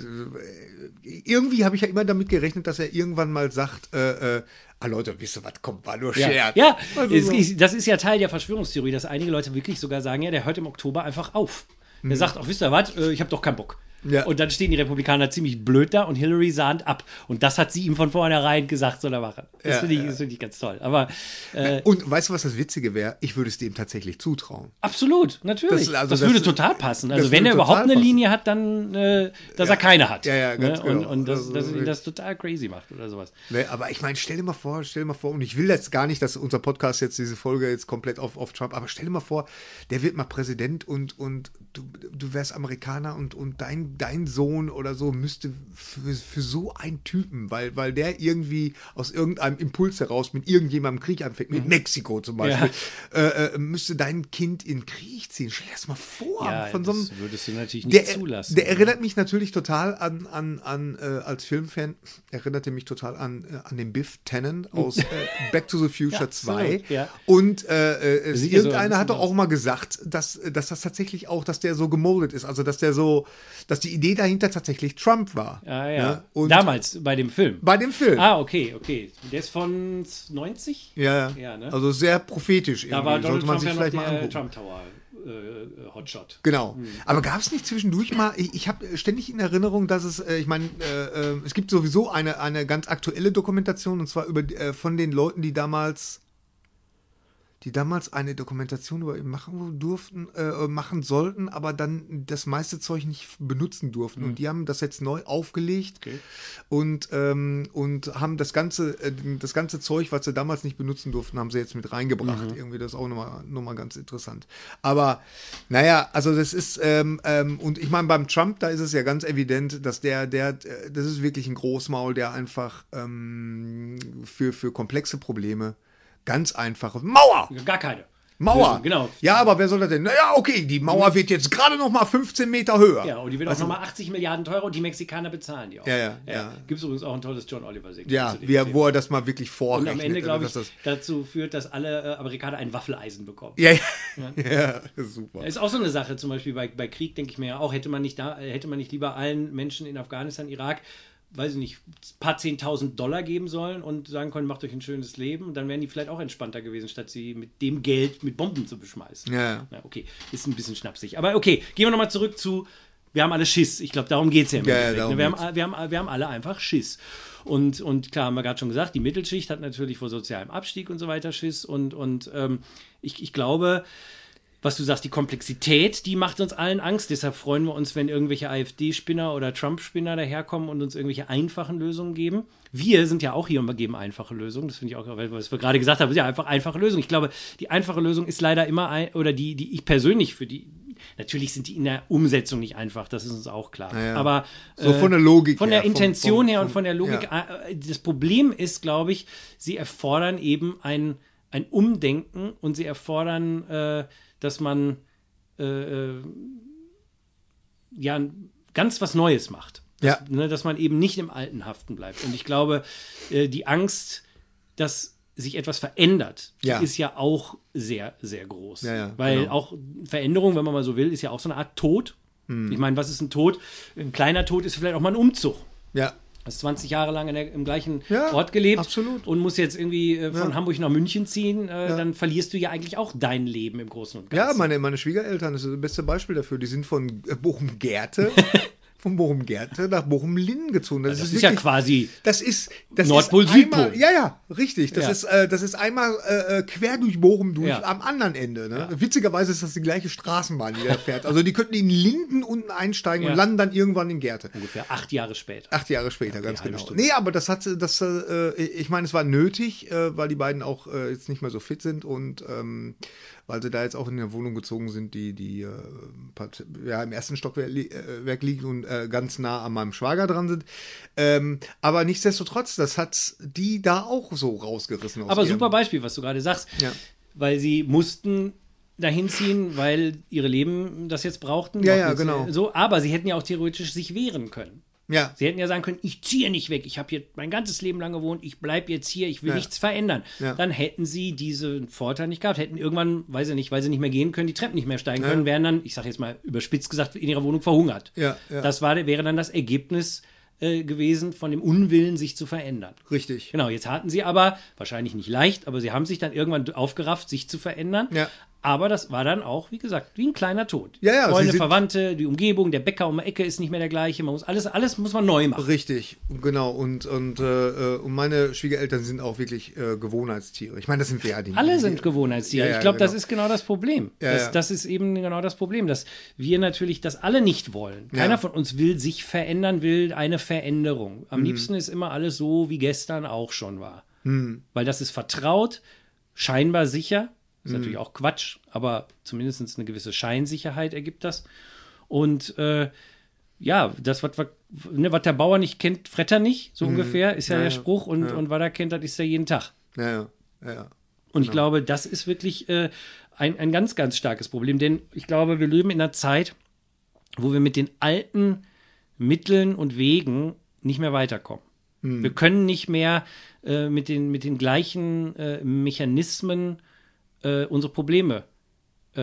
Speaker 2: irgendwie habe ich ja immer damit gerechnet, dass er irgendwann mal sagt, äh, äh, ah Leute, wisst ihr was, kommt, war nur
Speaker 1: Ja,
Speaker 2: Scherz.
Speaker 1: ja
Speaker 2: Also
Speaker 1: es,
Speaker 2: so.
Speaker 1: ist- das ist ja Teil der Verschwörungstheorie, dass einige Leute wirklich sogar sagen, ja, der hört im Oktober einfach auf. Der sagt auch, wisst ihr was, äh, ich habe doch keinen Bock.
Speaker 2: Ja.
Speaker 1: Und dann stehen die Republikaner ziemlich blöd da und Hillary sahnt ab. Und das hat sie ihm von vornherein gesagt, soll er machen. Das
Speaker 2: Ja,
Speaker 1: finde ich,
Speaker 2: ja.
Speaker 1: das finde ich ganz toll. Aber äh,
Speaker 2: Und weißt du, was das Witzige wäre? Ich würde es dem tatsächlich zutrauen.
Speaker 1: Absolut, natürlich.
Speaker 2: Das-
Speaker 1: Das,
Speaker 2: also das-
Speaker 1: würde total passen. Also
Speaker 2: das
Speaker 1: wenn er überhaupt eine
Speaker 2: passen.
Speaker 1: Linie hat, dann, äh, dass er keine hat.
Speaker 2: Ja, ja, ganz
Speaker 1: ne? Und,
Speaker 2: genau.
Speaker 1: und das,
Speaker 2: Also
Speaker 1: dass ihn das total crazy macht oder sowas.
Speaker 2: Ne, aber ich meine, stell dir mal vor, stell dir mal vor, und ich will jetzt gar nicht, dass unser Podcast jetzt diese Folge jetzt komplett auf, auf Trump, aber stell dir mal vor, der wird mal Präsident und, und du, du wärst Amerikaner und, und dein, dein Sohn oder so müsste für, für so einen Typen, weil, weil der irgendwie aus irgendeinem Impuls heraus mit irgendjemandem Krieg anfängt, mit Mexiko zum Beispiel, äh, äh, müsste dein Kind in Krieg ziehen. Stell dir das mal vor,
Speaker 1: Ja,
Speaker 2: von so einem
Speaker 1: würdest du natürlich nicht
Speaker 2: der,
Speaker 1: zulassen.
Speaker 2: Der erinnert mich natürlich total an, an, an äh, als Filmfan, erinnerte mich total an, äh, an den Biff Tannen aus äh, (laughs) Back to the Future
Speaker 1: Ja,
Speaker 2: 2.
Speaker 1: absolut, ja.
Speaker 2: Und äh, äh,
Speaker 1: ja so
Speaker 2: irgendeiner
Speaker 1: bisschen
Speaker 2: hat doch
Speaker 1: aus.
Speaker 2: auch mal gesagt, dass, dass das tatsächlich auch, dass der so gemoldet ist. Also, dass der so, dass die Idee dahinter tatsächlich Trump war.
Speaker 1: Ah, ja.
Speaker 2: Ne? Und
Speaker 1: Damals bei dem Film.
Speaker 2: bei dem Film.
Speaker 1: Ah, okay, okay. Der ist von 90?
Speaker 2: ja,
Speaker 1: Ja, ne?
Speaker 2: also sehr prophetisch
Speaker 1: Da
Speaker 2: irgendwie.
Speaker 1: war Donald
Speaker 2: Sollte man
Speaker 1: Trump
Speaker 2: sich
Speaker 1: ja
Speaker 2: vielleicht mal angucken.
Speaker 1: Trump Tower äh, Hotshot.
Speaker 2: Genau.
Speaker 1: Hm.
Speaker 2: Aber gab es nicht zwischendurch mal, ich, ich habe ständig in Erinnerung, dass es, äh, ich meine, äh, äh, es gibt sowieso eine, eine ganz aktuelle Dokumentation und zwar über äh, von den Leuten, die damals die damals eine Dokumentation über ihn machen durften, äh, machen sollten, aber dann das meiste Zeug nicht benutzen durften. Und die haben das jetzt neu aufgelegt.
Speaker 1: Okay.
Speaker 2: und, ähm, und haben das ganze, äh, das ganze Zeug, was sie damals nicht benutzen durften, haben sie jetzt mit reingebracht. Irgendwie, das ist auch nochmal noch mal ganz interessant. Aber naja, also das ist, ähm, ähm, und ich meine, beim Trump, da ist es ja ganz evident, dass der, der, äh, das ist wirklich ein Großmaul, der einfach ähm, für, für komplexe Probleme ganz einfache Mauer!
Speaker 1: Gar keine.
Speaker 2: Mauer.
Speaker 1: Lösung, Genau.
Speaker 2: Ja, aber wer soll das denn? Naja, okay, die Mauer wird jetzt gerade noch mal 15 Meter höher.
Speaker 1: Ja, und die wird auch nochmal 80 Milliarden teurer und die Mexikaner bezahlen die auch.
Speaker 2: Ja, ja, ja.
Speaker 1: Gibt es übrigens auch ein tolles John Oliver-Segment.
Speaker 2: Ja,
Speaker 1: zu dem
Speaker 2: wie
Speaker 1: Thema.
Speaker 2: wo er das mal wirklich
Speaker 1: Und
Speaker 2: vorrechnet.
Speaker 1: am Ende, glaube ich,
Speaker 2: dass das,
Speaker 1: dazu führt, dass alle äh, Amerikaner ein Waffeleisen bekommen.
Speaker 2: ja, ja, (laughs) ja, super.
Speaker 1: Ist auch so eine Sache, zum Beispiel bei, bei Krieg, denke ich mir ja auch, hätte man nicht da, hätte man nicht lieber allen Menschen in Afghanistan, Irak, weiß ich nicht, ein paar zehntausend Dollar geben sollen und sagen können, macht euch ein schönes Leben, dann wären die vielleicht auch entspannter gewesen, statt sie mit dem Geld mit Bomben zu beschmeißen.
Speaker 2: Ja, ja.
Speaker 1: Okay, ist ein bisschen schnapsig. Aber okay, gehen wir nochmal zurück zu, wir haben alle Schiss. Ich glaube, darum geht es ja im
Speaker 2: Ja, ja,
Speaker 1: Endeffekt.
Speaker 2: darum
Speaker 1: ne? wir, haben, wir, haben, wir haben alle einfach Schiss. Und, und klar, haben wir gerade schon gesagt, die Mittelschicht hat natürlich vor sozialem Abstieg und so weiter Schiss. Und, und ähm, ich, ich glaube, was du sagst, die Komplexität, die macht uns allen Angst. Deshalb freuen wir uns, wenn irgendwelche AfD-Spinner oder Trump-Spinner daherkommen und uns irgendwelche einfachen Lösungen geben. Wir sind ja auch hier und wir geben einfache Lösungen. Das finde ich auch, weil was wir gerade gesagt haben, ist ja einfach einfache Lösung. Ich glaube, die einfache Lösung ist leider immer ein, oder die, die ich persönlich für die, natürlich sind die in der Umsetzung nicht einfach, das ist uns auch klar.
Speaker 2: Ja, ja.
Speaker 1: Aber
Speaker 2: So von der Logik
Speaker 1: von der
Speaker 2: her,
Speaker 1: Intention
Speaker 2: vom-
Speaker 1: her und von der Logik.
Speaker 2: ja.
Speaker 1: äh, Das Problem ist, glaube ich, sie erfordern eben ein, ein Umdenken und sie erfordern, äh, dass man äh, äh, ja ganz was Neues macht.
Speaker 2: Ja.
Speaker 1: Dass, ne, dass man eben nicht im Alten haften bleibt. Und ich glaube, äh, die Angst, dass sich etwas verändert,
Speaker 2: Ja.
Speaker 1: ist ja auch sehr, sehr groß.
Speaker 2: Ja, ja,
Speaker 1: Weil
Speaker 2: genau.
Speaker 1: auch Veränderung, wenn man mal so will, ist ja auch so eine Art Tod.
Speaker 2: Hm.
Speaker 1: Ich meine, was ist ein Tod? Ein kleiner Tod ist vielleicht auch mal ein Umzug.
Speaker 2: Ja,
Speaker 1: Hast 20 Jahre lang der, im gleichen
Speaker 2: Ja,
Speaker 1: Ort gelebt
Speaker 2: absolut.
Speaker 1: und musst jetzt irgendwie äh, von
Speaker 2: Ja.
Speaker 1: Hamburg nach München ziehen, äh, dann verlierst du ja eigentlich auch dein Leben im Großen und
Speaker 2: ja
Speaker 1: Ganzen.
Speaker 2: meine, meine Schwiegereltern, das ist das beste Beispiel dafür. Die sind von äh, Bochum-Gerte (laughs) von Bochum-Gerte nach Bochum-Linden gezogen.
Speaker 1: Das, ist, ja
Speaker 2: wirklich-
Speaker 1: quasi
Speaker 2: Das ist das
Speaker 1: Nordpol,
Speaker 2: ist einmal,
Speaker 1: Südpol.
Speaker 2: Ja, ja, richtig. Das
Speaker 1: Ja.
Speaker 2: ist äh, das ist einmal äh, äh, quer durch Bochum durch
Speaker 1: Ja.
Speaker 2: am anderen Ende. Ne? Witzigerweise ist das die gleiche Straßenbahn, die da fährt. Also die könnten in Linden unten einsteigen
Speaker 1: Ja.
Speaker 2: und landen dann irgendwann in Gerte.
Speaker 1: ungefähr acht Jahre später.
Speaker 2: Acht Jahre später, ganz genau.
Speaker 1: Stunde.
Speaker 2: Nee, aber das hat, das, äh, ich meine, es war nötig, äh, weil die beiden auch äh, jetzt nicht mehr so fit sind und ähm, weil sie da jetzt auch in eine Wohnung gezogen sind, die, die äh, ja, im ersten Stockwerk li äh, liegt und äh, ganz nah an meinem Schwager dran sind. Ähm, aber nichtsdestotrotz, das hat die da auch so rausgerissen. Aus
Speaker 1: Aber
Speaker 2: ihrem-
Speaker 1: super Beispiel, was du gerade sagst.
Speaker 2: Ja.
Speaker 1: Weil sie mussten dahin ziehen, weil ihre Leben das jetzt brauchten.
Speaker 2: Ja, ja, genau.
Speaker 1: So, aber sie hätten ja auch theoretisch sich wehren können.
Speaker 2: Ja,
Speaker 1: Sie hätten ja sagen können, ich ziehe nicht weg, ich habe hier mein ganzes Leben lang gewohnt, ich bleibe jetzt hier, ich will
Speaker 2: Ja.
Speaker 1: nichts verändern.
Speaker 2: Ja.
Speaker 1: Dann hätten sie diesen Vorteil nicht gehabt, hätten irgendwann, weiß ich nicht, weil sie nicht mehr gehen können, die Treppen nicht mehr steigen können, wären dann, ich sage jetzt mal überspitzt gesagt, in ihrer Wohnung verhungert.
Speaker 2: Ja, ja.
Speaker 1: Das war, wäre dann das Ergebnis äh, gewesen von dem Unwillen, sich zu verändern.
Speaker 2: richtig.
Speaker 1: Genau, jetzt hatten sie aber, wahrscheinlich nicht leicht, aber sie haben sich dann irgendwann aufgerafft, sich zu verändern.
Speaker 2: Ja.
Speaker 1: Aber das war dann auch, wie gesagt, wie ein kleiner Tod.
Speaker 2: Ja, ja,
Speaker 1: Freunde, Verwandte, die Umgebung, der Bäcker um die Ecke ist nicht mehr der gleiche. Man muss alles, alles muss man neu machen.
Speaker 2: Richtig, genau. Und, und, äh, und meine Schwiegereltern sind auch wirklich äh, Gewohnheitstiere. Ich meine, das sind wir ja die.
Speaker 1: Alle sind Gewohnheitstiere.
Speaker 2: Ja, ja,
Speaker 1: ich glaube, das
Speaker 2: genau.
Speaker 1: ist genau das Problem.
Speaker 2: Ja,
Speaker 1: das, das ist eben genau das Problem, dass wir natürlich das alle nicht wollen. Keiner von uns will sich verändern, will eine Veränderung.
Speaker 2: Mhm.
Speaker 1: Am liebsten ist immer alles so, wie gestern auch schon war.
Speaker 2: Mhm.
Speaker 1: Weil das ist vertraut, scheinbar sicher. Ist
Speaker 2: Mhm.
Speaker 1: natürlich auch Quatsch, aber zumindest eine gewisse Scheinsicherheit ergibt das. Und äh, ja, das, was, was, ne, was der Bauer nicht kennt, frett er nicht, so ungefähr, ist ja,
Speaker 2: Mhm. Ja,
Speaker 1: der
Speaker 2: ja.
Speaker 1: Spruch. Und,
Speaker 2: Ja.
Speaker 1: und was er kennt, das ist ja jeden Tag.
Speaker 2: Ja, ja, ja.
Speaker 1: Und ich glaube, das ist wirklich äh, ein, ein ganz, ganz starkes Problem. Denn ich glaube, wir leben in einer Zeit, wo wir mit den alten Mitteln und Wegen nicht mehr weiterkommen. Wir können nicht mehr äh, mit, den, mit den gleichen äh, Mechanismen äh, unsere Probleme. Äh,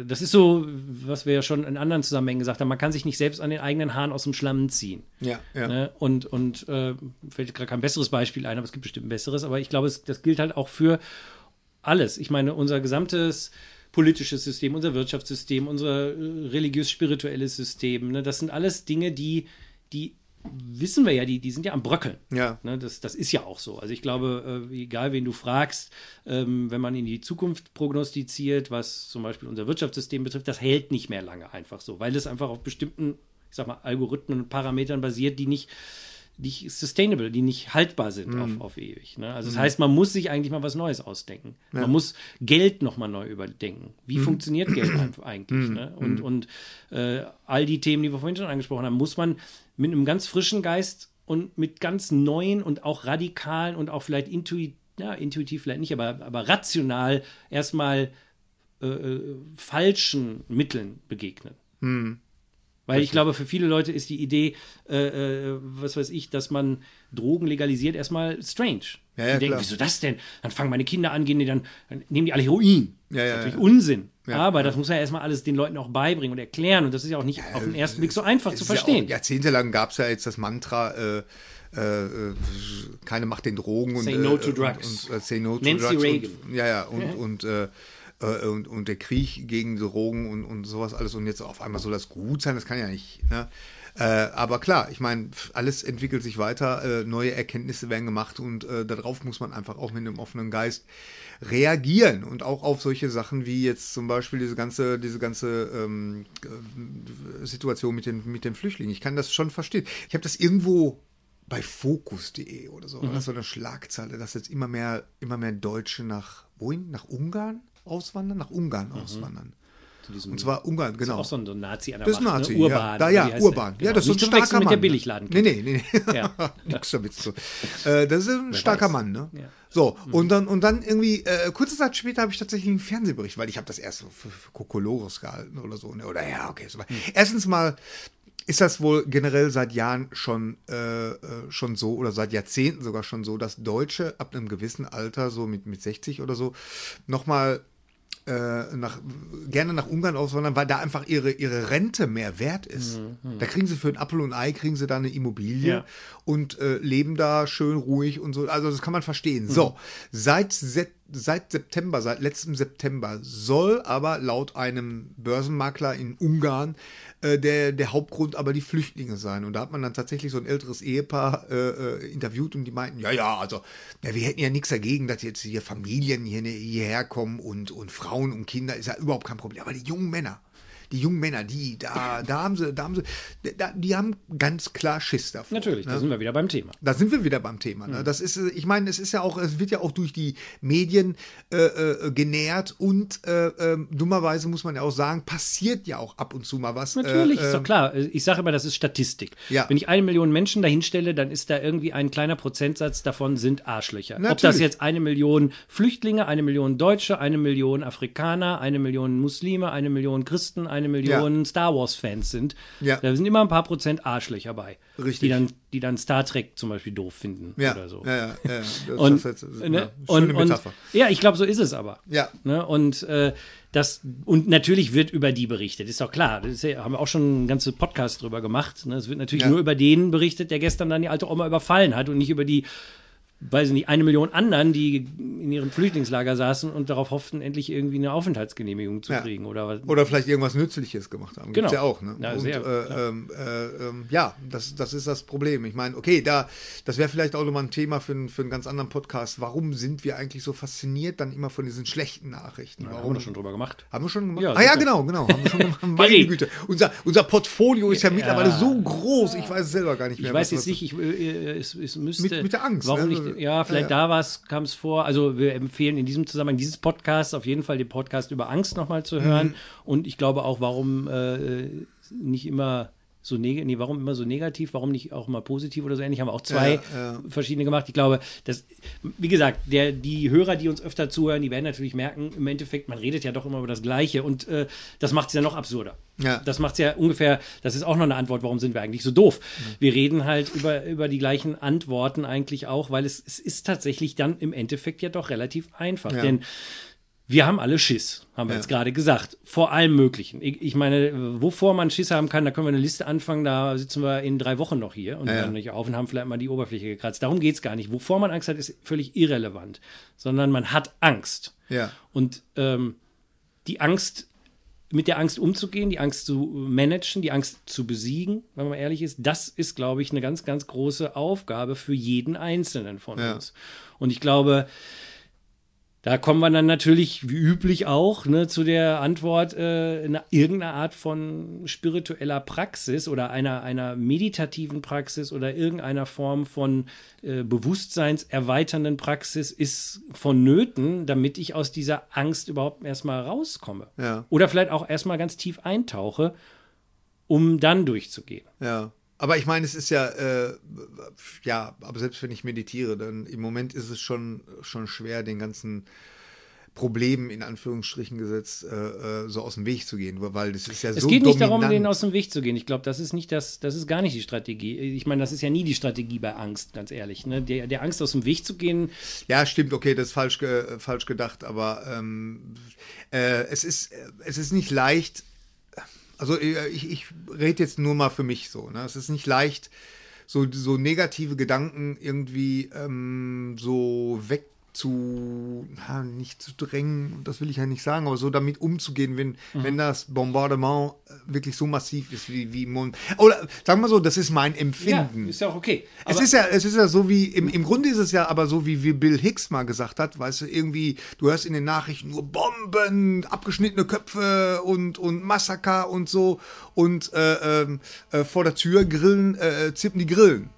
Speaker 1: äh, das ist so, was wir ja schon in anderen Zusammenhängen gesagt haben. Man kann sich nicht selbst an den eigenen Haaren aus dem Schlamm ziehen.
Speaker 2: Ja, ja.
Speaker 1: Ne? Und, und äh, fällt gerade kein besseres Beispiel ein, aber es gibt bestimmt ein besseres. Aber ich glaube, es, das gilt halt auch für alles. Ich meine, unser gesamtes politisches System, unser Wirtschaftssystem, unser äh, religiös-spirituelles System, ne? das sind alles Dinge, die, die wissen wir ja, die, die sind ja am Bröckeln.
Speaker 2: Ja.
Speaker 1: Ne, das, das ist ja auch so. Also ich glaube, äh, egal wen du fragst, ähm, wenn man in die Zukunft prognostiziert, was zum Beispiel unser Wirtschaftssystem betrifft, das hält nicht mehr lange einfach so, weil es einfach auf bestimmten, ich sag mal, Algorithmen und Parametern basiert, die nicht, nicht sustainable, die nicht haltbar sind
Speaker 2: Mhm.
Speaker 1: auf, auf ewig. Ne? Also das heißt, man muss sich eigentlich mal was Neues ausdenken. Man muss Geld nochmal neu überdenken. Wie
Speaker 2: Mhm.
Speaker 1: funktioniert Geld (clears throat) eigentlich? Ne? Und, und äh, all die Themen, die wir vorhin schon angesprochen haben, muss man mit einem ganz frischen Geist und mit ganz neuen und auch radikalen und auch vielleicht intuitiv, ja, intuitiv vielleicht nicht, aber, aber rational erstmal äh, äh, falschen Mitteln begegnen. Weil ich glaube, für viele Leute ist die Idee, äh, äh, was weiß ich, dass man Drogen legalisiert, erstmal strange.
Speaker 2: Ja, ja,
Speaker 1: die denken,
Speaker 2: klar.
Speaker 1: wieso das denn? Dann fangen meine Kinder an, gehen die dann, dann nehmen die alle Heroin.
Speaker 2: Ja,
Speaker 1: das ist natürlich. Unsinn.
Speaker 2: Ja,
Speaker 1: Aber das muss man ja erstmal alles den Leuten auch beibringen und erklären. Und das ist ja auch nicht auf den ersten Blick so einfach zu
Speaker 2: ist ja
Speaker 1: verstehen.
Speaker 2: auch, jahrzehntelang gab es ja jetzt das Mantra, äh, äh, äh, keine Macht den Drogen und
Speaker 1: Say no
Speaker 2: äh,
Speaker 1: to drugs.
Speaker 2: Und, und, äh, say no to
Speaker 1: Nancy
Speaker 2: drugs
Speaker 1: Reagan.
Speaker 2: Und, ja, ja, und, und, äh, und, und der Krieg gegen Drogen und, und sowas alles und jetzt auf einmal soll das gut sein, das kann ja nicht. Ne? Äh, aber klar, ich meine, alles entwickelt sich weiter, äh, neue Erkenntnisse werden gemacht und äh, darauf muss man einfach auch mit einem offenen Geist reagieren und auch auf solche Sachen wie jetzt zum Beispiel diese ganze, diese ganze ähm, äh, Situation mit den, mit den Flüchtlingen. Ich kann das schon verstehen. Ich habe das irgendwo bei Focus.de oder so, war das so eine Schlagzeile, dass jetzt immer mehr, immer mehr Deutsche nach wohin? Nach Ungarn auswandern? Nach Ungarn auswandern.
Speaker 1: Zu diesem-
Speaker 2: Und zwar Ungarn, genau.
Speaker 1: Auch so ein, so ein Nazi an der
Speaker 2: Das ist
Speaker 1: Macht,
Speaker 2: Nazi,
Speaker 1: ne? Urban.
Speaker 2: ja. Da, ja, Urban.
Speaker 1: der?
Speaker 2: Ja, das ist so ein starker
Speaker 1: mit
Speaker 2: Mann.
Speaker 1: der
Speaker 2: ne?
Speaker 1: Billigladen.
Speaker 2: Nee, nee, nee. nee.
Speaker 1: Ja. (laughs)
Speaker 2: Nix damit zu. Äh, das ist ein starker
Speaker 1: weiß.
Speaker 2: Mann, ne?
Speaker 1: Ja.
Speaker 2: So, und dann, und dann irgendwie, äh, kurze Zeit später habe ich tatsächlich einen Fernsehbericht, weil ich habe das erst so für, für Kokolores gehalten oder so. Ne? Oder ja, okay. So. Erstens mal ist das wohl generell seit Jahren schon, äh, äh, schon so oder seit Jahrzehnten sogar schon so, dass Deutsche ab einem gewissen Alter, so mit, mit 60 oder so, nochmal nach, gerne nach Ungarn auswandern, weil da einfach ihre, ihre Rente mehr wert ist. Da kriegen sie für ein Apfel und Ei, kriegen sie da eine Immobilie
Speaker 1: Ja.
Speaker 2: und äh, leben da schön ruhig und so. Also das kann man verstehen. So, seit, se- seit September, seit letztem September soll aber laut einem Börsenmakler in Ungarn äh, der, der Hauptgrund aber die Flüchtlinge sein. Und da hat man dann tatsächlich so ein älteres Ehepaar äh, äh interviewt und die meinten, ja, ja, also ja, wir hätten ja nichts dagegen, dass jetzt hier Familien hier, hierher kommen und, und Frauen und Kinder, ist ja überhaupt kein Problem. Aber die jungen Männer, die jungen Männer, die, da, da haben sie, da haben sie, da, die haben ganz klar Schiss davor.
Speaker 1: Natürlich, ne? da sind wir wieder beim Thema.
Speaker 2: Da sind wir wieder beim Thema. Ne? Mhm. Das ist, ich meine, es ist ja auch, es wird ja auch durch die Medien äh, äh, genährt und äh, ähm, dummerweise muss man ja auch sagen, passiert ja auch ab und zu mal was.
Speaker 1: Natürlich, ist doch ähm, klar. Ich sage immer, das ist Statistik. Ja. Wenn ich eine Million Menschen dahinstelle, dann ist da irgendwie ein kleiner Prozentsatz davon sind Arschlöcher. Natürlich. Ob das jetzt eine Million Flüchtlinge, eine Million Deutsche, eine Million Afrikaner, eine Million Muslime, eine Million Christen, eine eine Million ja. Star Wars-Fans sind. Ja. Da sind immer ein paar Prozent Arschlöcher bei. Richtig. Die dann, die dann Star Trek zum Beispiel doof finden ja. oder so. Ja, ja, ja. (laughs) und, das ist ne? und, und, ja, ich glaube, so ist es aber. Ja. Ne? Und äh, das, und natürlich wird über die berichtet, ist doch klar. Das ja, haben wir auch schon einen ganzen Podcast drüber gemacht. Ne? Es wird natürlich nur über den berichtet, der gestern dann die alte Oma überfallen hat und nicht über die weiß ich nicht, eine Million anderen, die in ihrem Flüchtlingslager saßen und darauf hofften, endlich irgendwie eine Aufenthaltsgenehmigung zu ja. kriegen oder was.
Speaker 2: Oder vielleicht irgendwas Nützliches gemacht haben. Gibt's genau. ja auch, ne? Ja, und, sehr, äh, ähm, äh, äh, ja das, das ist das Problem. Ich meine, okay, da, das wäre vielleicht auch nochmal ein Thema für, für einen ganz anderen Podcast. Warum sind wir eigentlich so fasziniert dann immer von diesen schlechten Nachrichten?
Speaker 1: Ja, haben wir schon drüber gemacht.
Speaker 2: Haben wir schon gemacht? Ja, ah ja, genau, genau. Haben wir schon gemacht. (laughs) Meine Güte. Unser, unser Portfolio ist ja mittlerweile so groß, ich weiß es selber gar nicht mehr.
Speaker 1: Ich weiß jetzt nicht, ich, äh, es, es müsste.
Speaker 2: Mit, mit der Angst.
Speaker 1: Warum ne? nicht? Ja, vielleicht ja, ja. da kam es vor. Also wir empfehlen in diesem Zusammenhang dieses Podcast auf jeden Fall den Podcast über Angst nochmal zu hören. Mhm. Und ich glaube auch, warum äh, nicht immer so negativ, nee, warum immer so negativ, warum nicht auch mal positiv oder so ähnlich, haben wir auch zwei ja, ja. verschiedene gemacht. Ich glaube, dass, wie gesagt, der, die Hörer, die uns öfter zuhören, die werden natürlich merken, im Endeffekt, man redet ja doch immer über das Gleiche und äh, das macht es ja noch absurder. Ja. Das macht es ja ungefähr, das ist auch noch eine Antwort, warum sind wir eigentlich so doof? Mhm. Wir reden halt über, über die gleichen Antworten eigentlich auch, weil es, es ist tatsächlich dann im Endeffekt ja doch relativ einfach. Denn wir haben alle Schiss, haben wir ja. jetzt gerade gesagt, vor allem Möglichen. Ich, ich, meine, wovor man Schiss haben kann, da können wir eine Liste anfangen, da sitzen wir in drei Wochen noch hier und ja. hören nicht auf und haben vielleicht mal die Oberfläche gekratzt. Darum geht es gar nicht. Wovor man Angst hat, ist völlig irrelevant, sondern man hat Angst. Ja. Und ähm, die Angst, mit der Angst umzugehen, die Angst zu managen, die Angst zu besiegen, wenn man ehrlich ist, das ist, glaube ich, eine ganz, ganz große Aufgabe für jeden Einzelnen von ja. uns. Und ich glaube, da kommen wir dann natürlich, wie üblich auch, ne, zu der Antwort, äh, in irgendeiner Art von spiritueller Praxis oder einer, einer meditativen Praxis oder irgendeiner Form von äh, bewusstseinserweiternden Praxis ist vonnöten, damit ich aus dieser Angst überhaupt erstmal rauskomme. Ja. Oder vielleicht auch erstmal ganz tief eintauche, um dann durchzugehen.
Speaker 2: Ja. Aber ich meine, es ist ja, äh, ja, aber selbst wenn ich meditiere, dann im Moment ist es schon, schon schwer, den ganzen Problemen in Anführungsstrichen gesetzt, äh, äh so aus dem Weg zu gehen, weil das ist ja
Speaker 1: es
Speaker 2: so.
Speaker 1: Es geht nicht dominant. darum, denen aus dem Weg zu gehen. Ich glaube, das ist nicht das, das ist gar nicht die Strategie. Ich meine, das ist ja nie die Strategie bei Angst, ganz ehrlich. Ne? Der, der Angst aus dem Weg zu gehen.
Speaker 2: Ja, stimmt, okay, das ist falsch, ge, falsch gedacht, aber ähm, äh, es ist, es ist nicht leicht, also äh, ich, ich rede jetzt nur mal für mich so. Ne? Es ist nicht leicht, so, so negative Gedanken irgendwie ähm, so weg zu, na, nicht zu drängen, das will ich ja nicht sagen, aber so damit umzugehen, wenn, mhm. wenn das Bombardement äh, wirklich so massiv ist wie, wie Mon Oder sagen wir so, das ist mein Empfinden.
Speaker 1: Ja, ist ja auch okay.
Speaker 2: Aber es ist ja, es ist ja so wie, im, im Grunde ist es ja aber so, wie, wie Bill Hicks mal gesagt hat, weißt du, irgendwie, du hörst in den Nachrichten nur Bomben, abgeschnittene Köpfe und, und Massaker und so und äh, ähm, äh, vor der Tür grillen, äh, zippen die Grillen.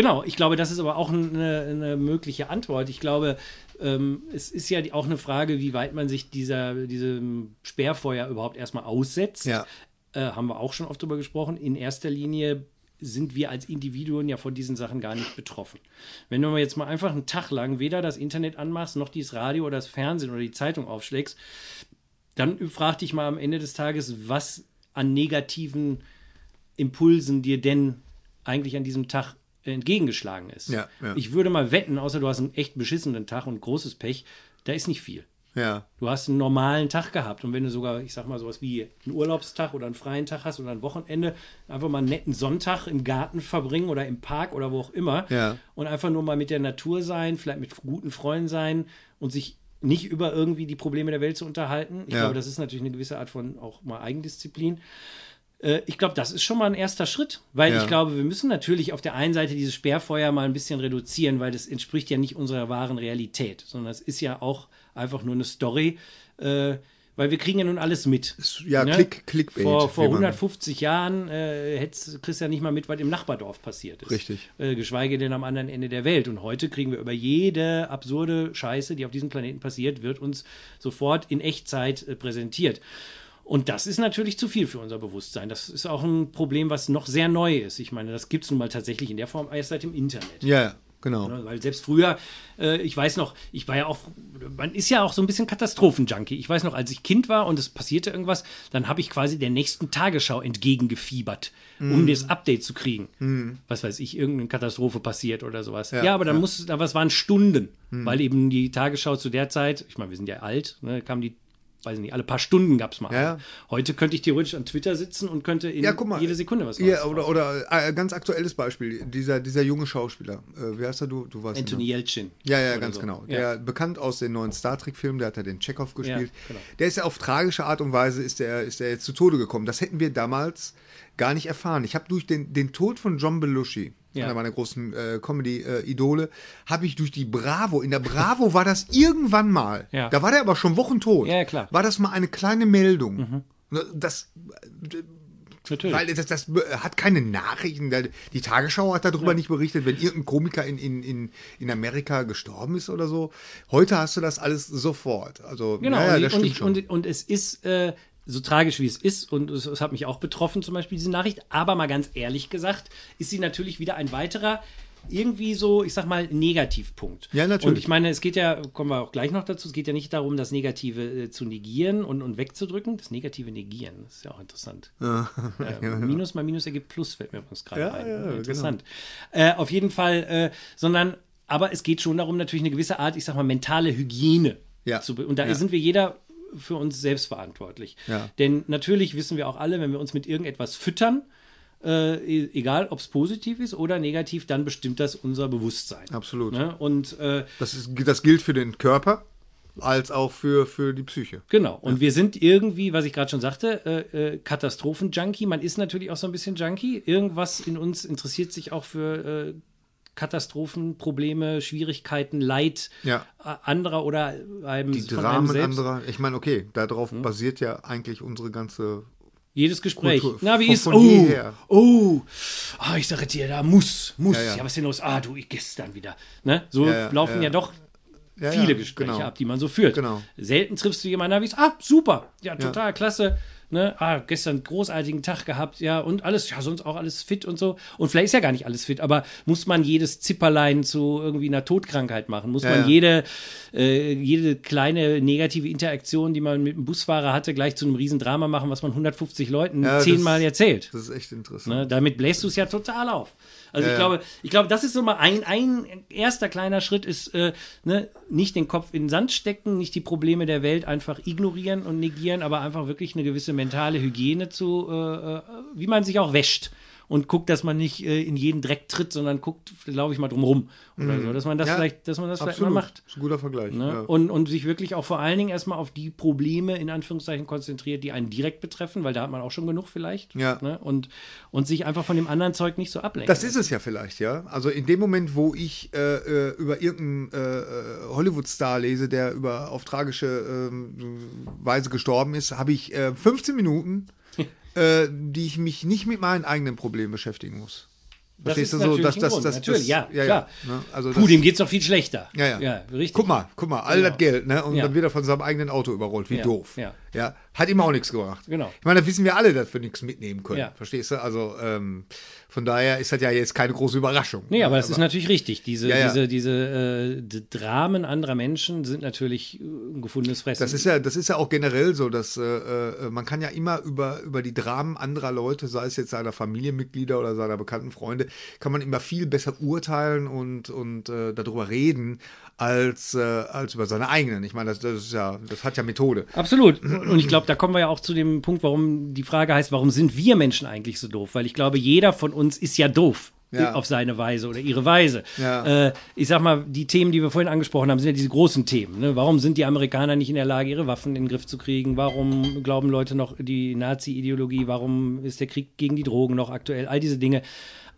Speaker 1: Genau, ich glaube, das ist aber auch eine, eine mögliche Antwort. Ich glaube, ähm, es ist ja auch eine Frage, wie weit man sich dieser, diesem Sperrfeuer überhaupt erstmal aussetzt. Ja. Äh, haben wir auch schon oft drüber gesprochen. In erster Linie sind wir als Individuen ja von diesen Sachen gar nicht betroffen. Wenn du jetzt mal einfach einen Tag lang weder das Internet anmachst, noch dieses Radio oder das Fernsehen oder die Zeitung aufschlägst, dann frag dich mal am Ende des Tages, was an negativen Impulsen dir denn eigentlich an diesem Tag entgegengeschlagen ist. Ja, ja. Ich würde mal wetten, außer du hast einen echt beschissenen Tag und großes Pech, da ist nicht viel. Ja. Du hast einen normalen Tag gehabt und wenn du sogar, ich sag mal, sowas wie einen Urlaubstag oder einen freien Tag hast oder ein Wochenende, einfach mal einen netten Sonntag im Garten verbringen oder im Park oder wo auch immer ja. und einfach nur mal mit der Natur sein, vielleicht mit guten Freunden sein und sich nicht über irgendwie die Probleme der Welt zu unterhalten. Ich
Speaker 2: Ja.
Speaker 1: glaube, das ist natürlich eine gewisse Art von auch mal Eigendisziplin. Äh, Ich glaube, das ist schon mal ein erster Schritt, weil
Speaker 2: Ja.
Speaker 1: ich glaube, wir müssen natürlich auf der einen Seite dieses Sperrfeuer mal ein bisschen reduzieren, weil das entspricht ja nicht unserer wahren Realität, sondern es ist ja auch einfach nur eine Story, äh, weil wir kriegen ja nun alles mit.
Speaker 2: ja,
Speaker 1: Ne?
Speaker 2: Klick, Clickbait.
Speaker 1: Vor, vor
Speaker 2: wie man-
Speaker 1: 150 Jahren äh, kriegst du ja nicht mal mit, was im Nachbardorf passiert ist.
Speaker 2: Richtig.
Speaker 1: Äh, geschweige denn am anderen Ende der Welt. Und heute kriegen wir über jede absurde Scheiße, die auf diesem Planeten passiert, wird uns sofort in Echtzeit äh, präsentiert. Und das ist natürlich zu viel für unser Bewusstsein. Das ist auch ein Problem, was noch sehr neu ist. Ich meine, das gibt es nun mal tatsächlich in der Form erst seit dem Internet.
Speaker 2: Ja, genau.
Speaker 1: Ne, Weil selbst früher, äh, ich weiß noch, ich war ja auch, man ist ja auch so ein bisschen Katastrophenjunkie. Ich weiß noch, als ich Kind war und es passierte irgendwas, dann habe ich quasi der nächsten Tagesschau entgegengefiebert,
Speaker 2: Mhm.
Speaker 1: um das Update zu kriegen. Was weiß ich, irgendeine Katastrophe passiert oder sowas. Ja,
Speaker 2: Ja,
Speaker 1: aber dann
Speaker 2: ja. Mhm.
Speaker 1: muss, aber es waren Stunden, weil eben die Tagesschau zu der Zeit, ich meine, wir sind ja alt, ne, kam die weiß ich nicht, alle paar Stunden gab es mal.
Speaker 2: Ja, ja.
Speaker 1: Heute könnte ich theoretisch an Twitter sitzen und könnte in
Speaker 2: Ja, mal.
Speaker 1: jede Sekunde was
Speaker 2: Ja,
Speaker 1: Neues
Speaker 2: oder, oder äh, ganz aktuelles Beispiel, dieser, dieser junge Schauspieler, äh, wie heißt er, du, du ihn
Speaker 1: Anthony
Speaker 2: noch.
Speaker 1: Yelchin.
Speaker 2: Ja, ja, ganz
Speaker 1: so.
Speaker 2: genau.
Speaker 1: Ja.
Speaker 2: Der bekannt aus den neuen Star Trek-Filmen, der hat ja den Chekhov gespielt.
Speaker 1: genau.
Speaker 2: Der ist ja auf tragische Art und Weise ist der, ist der jetzt zu Tode gekommen. Das hätten wir damals gar nicht erfahren. Ich habe durch den, den Tod von John Belushi,
Speaker 1: Ja.
Speaker 2: einer meiner großen äh, Comedy-Idole, habe ich durch die Bravo, in der Bravo war das irgendwann mal,
Speaker 1: Ja.
Speaker 2: da war der aber schon Wochen tot,
Speaker 1: Ja, ja, klar. Mhm.
Speaker 2: war das mal eine kleine Meldung. Das,
Speaker 1: Natürlich.
Speaker 2: weil das, das hat keine Nachrichten. Die Tagesschau hat darüber nicht berichtet, wenn irgendein Komiker in, in, in, in Amerika gestorben ist oder so. Heute hast du das alles sofort. Also,
Speaker 1: Genau,
Speaker 2: ja, ja,
Speaker 1: und,
Speaker 2: das
Speaker 1: ich- und,
Speaker 2: stimmt
Speaker 1: ich,
Speaker 2: schon.
Speaker 1: und, und es ist äh, so tragisch, wie es ist, und es, es hat mich auch betroffen, zum Beispiel diese Nachricht, aber mal ganz ehrlich gesagt, ist sie natürlich wieder ein weiterer, irgendwie so, ich sag mal, Negativpunkt.
Speaker 2: Ja, natürlich.
Speaker 1: Und ich meine, es geht ja, kommen wir auch gleich noch dazu, es geht ja nicht darum, das Negative äh, zu negieren und, und wegzudrücken. Das Negative negieren, das ist ja auch interessant. (laughs) Äh, Minus mal Minus ergibt Plus, fällt mir übrigens gerade
Speaker 2: Ja,
Speaker 1: ein.
Speaker 2: ja, genau.
Speaker 1: Interessant. Äh, auf jeden Fall, äh, sondern, aber es geht schon darum, natürlich eine gewisse Art, ich sag mal, mentale Hygiene
Speaker 2: Ja.
Speaker 1: zu Und da
Speaker 2: Ja.
Speaker 1: sind wir jeder für uns selbst verantwortlich.
Speaker 2: Ja.
Speaker 1: Denn natürlich wissen wir auch alle, wenn wir uns mit irgendetwas füttern, äh, e- egal ob es positiv ist oder negativ, dann bestimmt das unser Bewusstsein.
Speaker 2: Absolut.
Speaker 1: Ne? Und äh,
Speaker 2: Das, ist, das gilt für den Körper als auch für, für die Psyche.
Speaker 1: Genau. Und wir sind irgendwie, was ich gerade schon sagte, äh, äh, Katastrophen-Junkie. Man ist natürlich auch so ein bisschen Junkie. Irgendwas in uns interessiert sich auch für äh, Katastrophen, Probleme, Schwierigkeiten, Leid
Speaker 2: Ja.
Speaker 1: äh, anderer oder einem,
Speaker 2: Die
Speaker 1: von einem
Speaker 2: Dramen
Speaker 1: selbst.
Speaker 2: anderer. Ich meine, okay, darauf basiert ja eigentlich unsere ganze.
Speaker 1: Jedes Gespräch.
Speaker 2: Kultur-
Speaker 1: Na, wie
Speaker 2: von-
Speaker 1: ist
Speaker 2: von
Speaker 1: Oh, oh, ah, ich sage dir, da muss, muss.
Speaker 2: Ja,
Speaker 1: Ja,
Speaker 2: ja.
Speaker 1: was ist denn los? Ah, du, ich gestern wieder. Ne? So
Speaker 2: Ja,
Speaker 1: laufen ja, doch viele Gespräche
Speaker 2: genau.
Speaker 1: ab, die man so führt.
Speaker 2: Genau.
Speaker 1: Selten triffst du jemanden, da wie ah, super, ja, total klasse. Ne? Ah, gestern einen großartigen Tag gehabt, ja, und alles, ja, sonst auch alles fit und so. Und vielleicht ist ja gar nicht alles fit, aber muss man jedes Zipperlein zu irgendwie einer Todkrankheit machen? Muss
Speaker 2: Ja,
Speaker 1: man
Speaker 2: ja.
Speaker 1: jede, äh, jede kleine negative Interaktion, die man mit dem Busfahrer hatte, gleich zu einem Riesendrama machen, was man 150 Leuten
Speaker 2: Ja, das-
Speaker 1: zehnmal erzählt?
Speaker 2: Das ist echt interessant.
Speaker 1: Ne, damit bläst du es ja total auf. Also
Speaker 2: Ja,
Speaker 1: ich glaube, ich glaube, das ist so mal ein, ein erster kleiner Schritt ist, äh, ne, nicht den Kopf in den Sand stecken, nicht die Probleme der Welt einfach ignorieren und negieren, aber einfach wirklich eine gewisse mentale Hygiene zu, äh, äh, wie man sich auch wäscht. Und guckt, dass man nicht äh, in jeden Dreck tritt, sondern guckt, glaube ich, mal drum rum. Oder so, dass man das
Speaker 2: Mhm. Ja,
Speaker 1: vielleicht, dass man das vielleicht mal macht.
Speaker 2: Das ist ein guter Vergleich.
Speaker 1: Ne?
Speaker 2: Ja.
Speaker 1: Und, und sich wirklich auch vor allen Dingen erstmal auf die Probleme in Anführungszeichen konzentriert, die einen direkt betreffen, weil da hat man auch schon genug vielleicht.
Speaker 2: Ja.
Speaker 1: Ne? Und, und sich einfach von dem anderen Zeug nicht so ablenken.
Speaker 2: Das ist es ja vielleicht, ja. Also in dem Moment, wo ich äh, äh, über irgendeinen äh, äh, Hollywood-Star lese, der über auf tragische ähm, Weise gestorben ist, habe ich äh, 15 Minuten, äh, die ich mich nicht mit meinen eigenen Problemen beschäftigen muss.
Speaker 1: Das
Speaker 2: Verstehst
Speaker 1: ist
Speaker 2: du so?
Speaker 1: natürlich
Speaker 2: Das, das, das,
Speaker 1: natürlich,
Speaker 2: das,
Speaker 1: ja,
Speaker 2: ja,
Speaker 1: klar.
Speaker 2: ja, ne? Also
Speaker 1: Puh, dem geht's doch viel schlechter.
Speaker 2: ja, ja.
Speaker 1: ja richtig.
Speaker 2: Guck mal, guck mal, all
Speaker 1: Genau.
Speaker 2: das Geld, ne? Und
Speaker 1: Ja.
Speaker 2: dann wird er von seinem eigenen Auto überrollt. Wie
Speaker 1: Ja,
Speaker 2: doof.
Speaker 1: ja.
Speaker 2: Ja. Hat ihm auch nichts gebracht.
Speaker 1: Genau.
Speaker 2: Ich meine, da wissen wir alle, dass wir nichts mitnehmen können.
Speaker 1: Ja.
Speaker 2: Verstehst du? Also ähm, von daher ist das ja jetzt keine große Überraschung.
Speaker 1: Nee, aber das ist natürlich richtig. Diese,
Speaker 2: Ja, ja.
Speaker 1: diese, diese äh, d- Dramen anderer Menschen sind natürlich äh, ein gefundenes Fressen.
Speaker 2: Das ist ja, das ist ja auch generell so, dass äh, äh, man kann ja immer über, über die Dramen anderer Leute, sei es jetzt seiner Familienmitglieder oder seiner bekannten Freunde, kann man immer viel besser urteilen und, und äh, darüber reden, als, äh, als über seine eigenen. Ich meine, das, das ist ja, das hat ja Methode.
Speaker 1: Absolut. Und ich glaube, da kommen wir ja auch zu dem Punkt, warum die Frage heißt, warum sind wir Menschen eigentlich so doof? Weil ich glaube, jeder von uns ist ja doof.
Speaker 2: Ja.
Speaker 1: auf seine Weise oder ihre Weise.
Speaker 2: Ja.
Speaker 1: Äh, ich sag mal, die Themen, die wir vorhin angesprochen haben, sind ja diese großen Themen. Ne? Warum sind die Amerikaner nicht in der Lage, ihre Waffen in den Griff zu kriegen? Warum glauben Leute noch die Nazi-Ideologie? Warum ist der Krieg gegen die Drogen noch aktuell? All diese Dinge.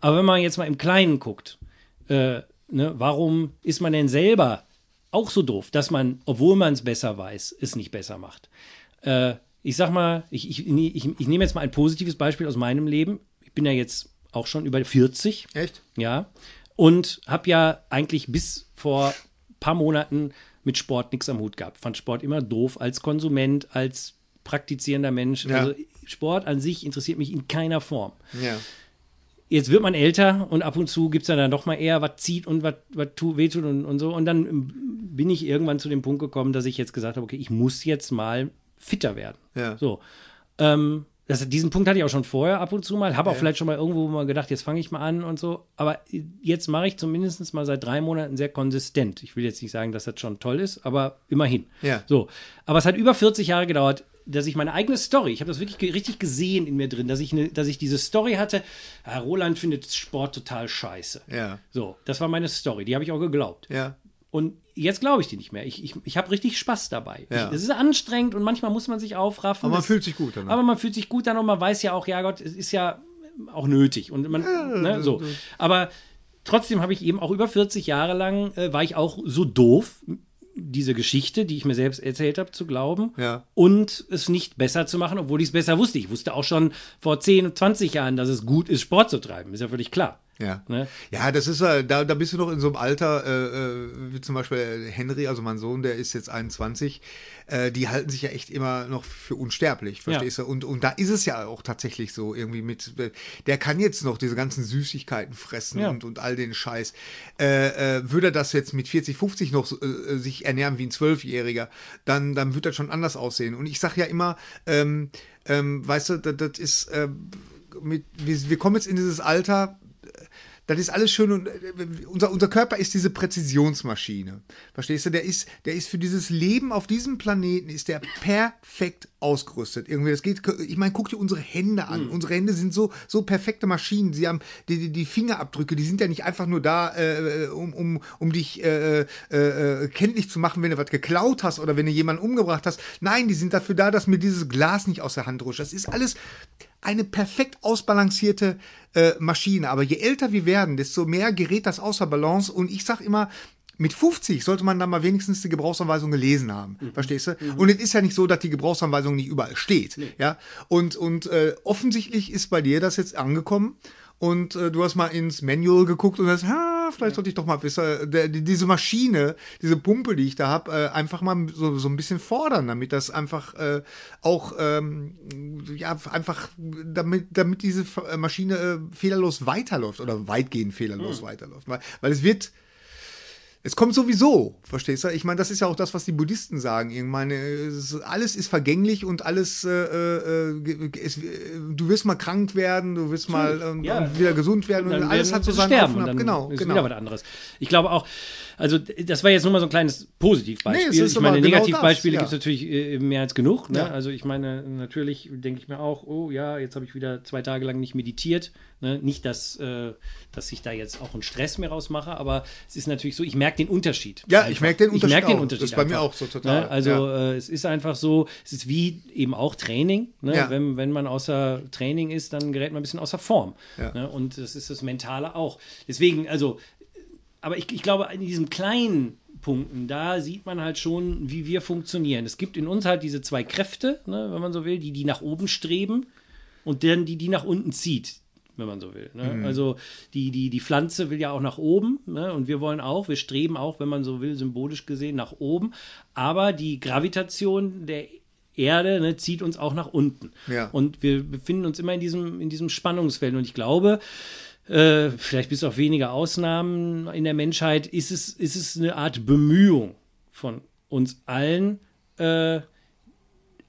Speaker 1: Aber wenn man jetzt mal im Kleinen guckt, äh, ne, warum ist man denn selber auch so doof, dass man, obwohl man es besser weiß, es nicht besser macht? Äh, ich sag mal, ich, ich, ich, ich nehme jetzt mal ein positives Beispiel aus meinem Leben. Ich bin ja jetzt auch schon über 40.
Speaker 2: Echt?
Speaker 1: Ja. Und habe ja eigentlich bis vor ein paar Monaten mit Sport nichts am Hut gehabt. Fand Sport immer doof als Konsument, als praktizierender Mensch.
Speaker 2: Ja.
Speaker 1: Also Sport an sich interessiert mich in keiner Form.
Speaker 2: Ja.
Speaker 1: Jetzt wird man älter und ab und zu gibt es dann, dann doch mal eher, was zieht und was was tu- wehtut und, und so. Und dann ähm, bin ich irgendwann zu dem Punkt gekommen, dass ich jetzt gesagt habe, okay, ich muss jetzt mal fitter werden.
Speaker 2: Ja.
Speaker 1: So. Ähm, das, diesen Punkt hatte ich auch schon vorher ab und zu mal. Habe auch vielleicht schon mal irgendwo mal gedacht, jetzt fange ich mal an und so. Aber jetzt mache ich zumindest mal seit drei Monaten sehr konsistent. Ich will jetzt nicht sagen, dass das schon toll ist, aber immerhin.
Speaker 2: Ja.
Speaker 1: So. Aber es hat über 40 Jahre gedauert, dass ich meine eigene Story, ich habe das wirklich ge- richtig gesehen in mir drin, dass ich, ne, dass ich diese Story hatte, ah, Roland findet Sport total scheiße.
Speaker 2: Ja.
Speaker 1: So, das war meine Story, die habe ich auch geglaubt.
Speaker 2: Ja.
Speaker 1: Und jetzt glaube ich die nicht mehr. Ich, ich, ich habe richtig Spaß dabei.
Speaker 2: Ja.
Speaker 1: Ich, es ist anstrengend und manchmal muss man sich aufraffen.
Speaker 2: Aber man
Speaker 1: Das-
Speaker 2: fühlt sich gut danach.
Speaker 1: Aber man fühlt sich gut dann und man weiß ja auch, ja Gott, es ist ja auch nötig. Und man, ne, so. Aber trotzdem habe ich eben auch über 40 Jahre lang, äh, war ich auch so doof, diese Geschichte, die ich mir selbst erzählt habe, zu glauben
Speaker 2: Ja.
Speaker 1: und es nicht besser zu machen, obwohl ich es besser wusste. Ich wusste auch schon vor 10, 20 Jahren, dass es gut ist, Sport zu treiben. Ist ja völlig klar.
Speaker 2: Ja.
Speaker 1: Ne?
Speaker 2: Ja, das ist äh, da, da bist du noch in so einem Alter, äh, äh, wie zum Beispiel Henry, also mein Sohn, der ist jetzt 21, äh, die halten sich ja echt immer noch für unsterblich, verstehst du? Und, und da ist es ja auch tatsächlich so, irgendwie mit, äh, der kann jetzt noch diese ganzen Süßigkeiten fressen
Speaker 1: Ja.
Speaker 2: und, und all den Scheiß. Äh, würde er das jetzt mit 40, 50 noch sich ernähren wie ein Zwölfjähriger, dann, dann wird das schon anders aussehen. Und ich sag ja immer, ähm, ähm, weißt du, das, das ist, mit, wir, wir kommen jetzt in dieses Alter, das ist alles schön und äh, unser, unser Körper ist diese Präzisionsmaschine. Verstehst du? Der ist, der ist für dieses Leben auf diesem Planeten ist der perfekt ausgerüstet. Irgendwie, das geht, ich meine, guck dir unsere Hände an. Unsere Hände sind so, so perfekte Maschinen. Sie haben die, die, Fingerabdrücke, die sind ja nicht einfach nur da, äh, um, um, um dich äh, äh, äh, kenntlich zu machen, wenn du was geklaut hast oder wenn du jemanden umgebracht hast. Nein, die sind dafür da, dass mir dieses Glas nicht aus der Hand rutscht. Das ist alles eine perfekt ausbalancierte äh, Maschine. Aber je älter wir werden, desto mehr gerät das außer Balance. Und ich sag immer, mit 50 sollte man dann mal wenigstens die Gebrauchsanweisung gelesen haben. Verstehst du? Und es ist ja nicht so, dass die Gebrauchsanweisung nicht überall steht. Ja. Und, und äh, offensichtlich ist bei dir das jetzt angekommen. Und äh, du hast mal ins Manual geguckt und hast, ha, vielleicht sollte ich doch mal wissen, der, die, diese Maschine, diese Pumpe, die ich da habe, äh, einfach mal so, so ein bisschen fordern, damit das einfach äh, auch, ähm, ja, einfach, damit, damit diese Maschine äh, fehlerlos weiterläuft oder weitgehend fehlerlos weiterläuft. Weil, weil es wird, es kommt sowieso, verstehst du? Ich meine, das ist ja auch das, was die Buddhisten sagen. Ich meine, es, alles ist vergänglich und alles, äh, äh, es, äh, du wirst mal krank werden, du wirst mal ähm,
Speaker 1: Ja.
Speaker 2: und wieder gesund werden und,
Speaker 1: dann
Speaker 2: alles
Speaker 1: werden
Speaker 2: hat so seinen
Speaker 1: sterben
Speaker 2: und
Speaker 1: und dann
Speaker 2: Genau,
Speaker 1: ist
Speaker 2: genau.
Speaker 1: wieder was anderes. Ich glaube auch, also das war jetzt nur mal so ein kleines Positivbeispiel.
Speaker 2: Nee,
Speaker 1: ich meine,
Speaker 2: genau
Speaker 1: Negativbeispiele
Speaker 2: ja.
Speaker 1: gibt es natürlich äh, mehr als genug. Ne?
Speaker 2: Ja.
Speaker 1: Also ich meine, natürlich denke ich mir auch, oh ja, jetzt habe ich wieder zwei Tage lang nicht meditiert. Ne? Nicht, dass, äh, dass ich da jetzt auch einen Stress mehr rausmache, aber es ist natürlich so, ich merke den Unterschied.
Speaker 2: Ja, ich merke den Unterschied
Speaker 1: Ich merke den. Unterschied
Speaker 2: Das ist bei mir
Speaker 1: einfach.
Speaker 2: auch so total,
Speaker 1: Ne? Also
Speaker 2: ja.
Speaker 1: äh, es ist einfach so, es ist wie eben auch Training. Ne?
Speaker 2: Ja.
Speaker 1: Wenn, wenn man außer Training ist, dann gerät man ein bisschen außer Form.
Speaker 2: Ja.
Speaker 1: Ne? Und das ist das Mentale auch. Deswegen, also, aber ich, ich glaube, in diesen kleinen Punkten, da sieht man halt schon, wie wir funktionieren. Es gibt in uns halt diese zwei Kräfte, ne, wenn man so will, die, die nach oben streben und dann die, die nach unten zieht, wenn man so will. Ne?
Speaker 2: Mhm.
Speaker 1: Also die, die, die Pflanze will ja auch nach oben ne? und wir wollen auch, wir streben auch, wenn man so will, symbolisch gesehen nach oben. Aber die Gravitation der Erde ne, zieht uns auch nach unten.
Speaker 2: Ja.
Speaker 1: Und wir befinden uns immer in diesem, in diesem Spannungsfeld. Und ich glaube, äh, vielleicht bis auf wenige Ausnahmen in der Menschheit, ist es, ist es eine Art Bemühung von uns allen, äh,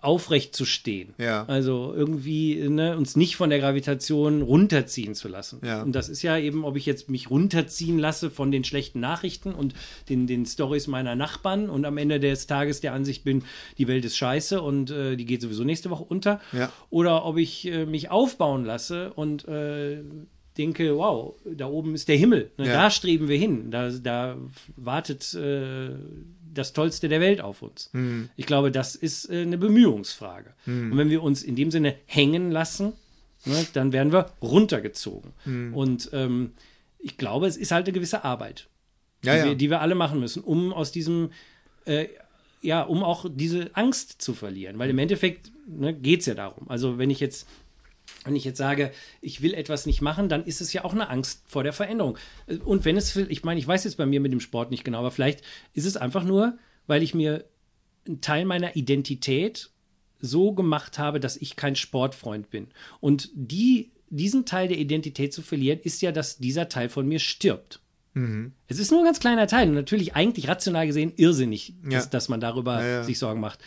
Speaker 1: aufrecht zu stehen.
Speaker 2: Ja.
Speaker 1: Also irgendwie ne, uns nicht von der Gravitation runterziehen zu lassen.
Speaker 2: Ja.
Speaker 1: Und das ist ja eben, ob ich jetzt mich runterziehen lasse von den schlechten Nachrichten und den, den Stories meiner Nachbarn und am Ende des Tages der Ansicht bin, die Welt ist scheiße und äh, die geht sowieso nächste Woche unter.
Speaker 2: Ja.
Speaker 1: Oder ob ich äh, mich aufbauen lasse und äh, denke, wow, da oben ist der Himmel, ne?
Speaker 2: Ja.
Speaker 1: da streben wir hin, da, da wartet äh, das Tollste der Welt auf uns.
Speaker 2: Mhm.
Speaker 1: Ich glaube, das ist äh, eine Bemühungsfrage. Und wenn wir uns in dem Sinne hängen lassen, ne, dann werden wir runtergezogen.
Speaker 2: Mhm.
Speaker 1: Und ähm, ich glaube, es ist halt eine gewisse Arbeit,
Speaker 2: Ja,
Speaker 1: die,
Speaker 2: ja.
Speaker 1: Wir, die wir alle machen müssen, um aus diesem, äh, ja, um auch diese Angst zu verlieren. Weil im Endeffekt ne, geht es ja darum. Also wenn ich jetzt wenn ich jetzt sage, ich will etwas nicht machen, dann ist es ja auch eine Angst vor der Veränderung. Und wenn es, ich meine, ich weiß jetzt bei mir mit dem Sport nicht genau, aber vielleicht ist es einfach nur, weil ich mir einen Teil meiner Identität so gemacht habe, dass ich kein Sportfreund bin. Und die, diesen Teil der Identität zu verlieren, ist ja, dass dieser Teil von mir stirbt. Es ist nur ein ganz kleiner Teil und natürlich eigentlich rational gesehen irrsinnig,
Speaker 2: Ja.
Speaker 1: dass, dass man darüber
Speaker 2: Ja, ja.
Speaker 1: sich Sorgen macht.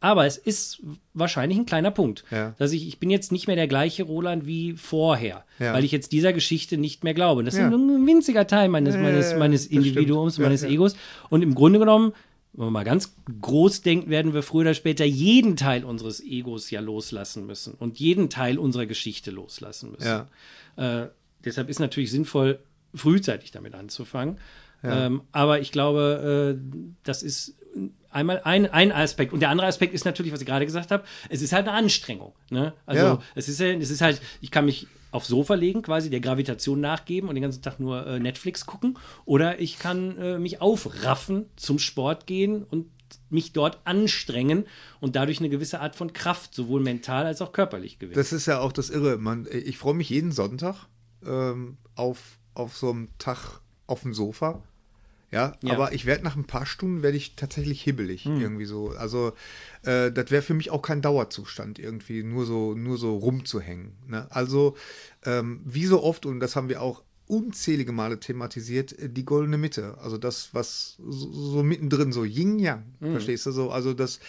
Speaker 1: Aber es ist wahrscheinlich ein kleiner Punkt,
Speaker 2: Ja.
Speaker 1: dass ich, ich bin jetzt nicht mehr der gleiche Roland wie vorher,
Speaker 2: Ja.
Speaker 1: weil ich jetzt dieser Geschichte nicht mehr glaube. Das
Speaker 2: Ja.
Speaker 1: ist ein winziger Teil meines, meines, meines. Individuums, meines. Egos. Und im Grunde genommen, wenn man mal ganz groß denkt, werden wir früher oder später jeden Teil unseres Egos ja loslassen müssen und jeden Teil unserer Geschichte loslassen müssen. Äh, deshalb ist natürlich sinnvoll, frühzeitig damit anzufangen. Ähm, aber ich glaube, äh, das ist einmal ein, ein Aspekt. Und der andere Aspekt ist natürlich, was ich gerade gesagt habe, es ist halt eine Anstrengung. Ne? Also
Speaker 2: Ja.
Speaker 1: es ist ja, es ist halt, ich kann mich aufs Sofa legen, quasi der Gravitation nachgeben und den ganzen Tag nur äh, Netflix gucken. Oder ich kann äh, mich aufraffen, zum Sport gehen und mich dort anstrengen und dadurch eine gewisse Art von Kraft, sowohl mental als auch körperlich gewinnen.
Speaker 2: Das ist ja auch das Irre. Man, ich freue mich jeden Sonntag ähm, auf, auf so einem Tag auf dem Sofa. Ja,
Speaker 1: Ja.
Speaker 2: aber ich werde nach ein paar Stunden werde ich tatsächlich hibbelig irgendwie so. Also äh, das wäre für mich auch kein Dauerzustand irgendwie, nur so nur so rumzuhängen. Ne? Also ähm, wie so oft und das haben wir auch unzählige Male thematisiert, äh, die goldene Mitte. Also das, was so, so mittendrin, so Yin-Yang, verstehst du so? Also das,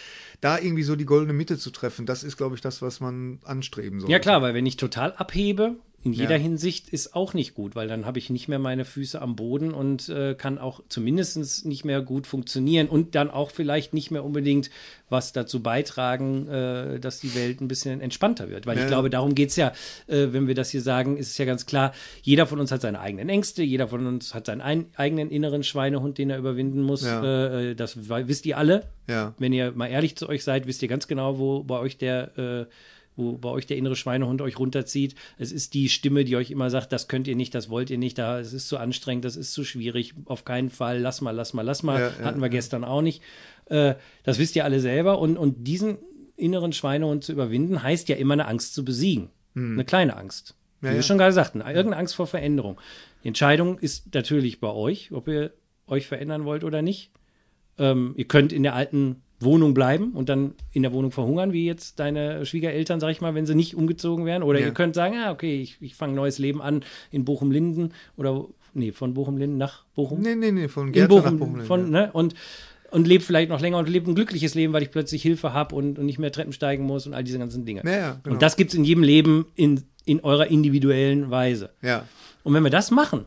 Speaker 2: da irgendwie so die goldene Mitte zu treffen, das ist, glaube ich, das, was man anstreben sollte.
Speaker 1: Ja klar, weil wenn ich total abhebe, in jeder
Speaker 2: Ja.
Speaker 1: Hinsicht ist auch nicht gut, weil dann habe ich nicht mehr meine Füße am Boden und äh, kann auch zumindest nicht mehr gut funktionieren und dann auch vielleicht nicht mehr unbedingt was dazu beitragen, äh, dass die Welt ein bisschen entspannter wird. Weil
Speaker 2: Ja.
Speaker 1: ich glaube, darum geht es ja, äh, wenn wir das hier sagen, ist es ja ganz klar, jeder von uns hat seine eigenen Ängste, jeder von uns hat seinen ein, eigenen inneren Schweinehund, den er überwinden muss.
Speaker 2: Ja.
Speaker 1: Äh, das wei- wisst ihr alle.
Speaker 2: Ja.
Speaker 1: Wenn ihr mal ehrlich zu euch seid, wisst ihr ganz genau, wo bei euch der, äh, wo bei euch der innere Schweinehund euch runterzieht. Es ist die Stimme, die euch immer sagt, das könnt ihr nicht, das wollt ihr nicht, da, es ist zu anstrengend, das ist zu schwierig, auf keinen Fall, lass mal, lass mal, lass mal.
Speaker 2: Ja, ja,
Speaker 1: Hatten wir gestern auch nicht. Äh, das wisst ihr alle selber. Und, und diesen inneren Schweinehund zu überwinden, heißt ja immer eine Angst zu besiegen. Eine kleine Angst. Wie
Speaker 2: Hm. Ja,
Speaker 1: wir
Speaker 2: ja.
Speaker 1: schon gerade sagten, irgendeine Angst vor Veränderung. Die Entscheidung ist natürlich bei euch, ob ihr euch verändern wollt oder nicht. Ähm, ihr könnt in der alten Wohnung bleiben und dann in der Wohnung verhungern, wie jetzt deine Schwiegereltern, sag ich mal, wenn sie nicht umgezogen wären. Oder
Speaker 2: Ja.
Speaker 1: ihr könnt sagen, ah, okay, ich, ich fange ein neues Leben an in Bochum-Linden oder, nee, von Bochum-Linden nach Bochum.
Speaker 2: Nee, nee, nee, von
Speaker 1: Bochum,
Speaker 2: nach Bochum.
Speaker 1: von, ne, und, und lebt vielleicht noch länger und lebt ein glückliches Leben, weil ich plötzlich Hilfe habe und, und nicht mehr Treppen steigen muss und all diese ganzen Dinge.
Speaker 2: Ja, ja, genau.
Speaker 1: Und das gibt es in jedem Leben in, in eurer individuellen Weise.
Speaker 2: ja.
Speaker 1: Und wenn wir das machen,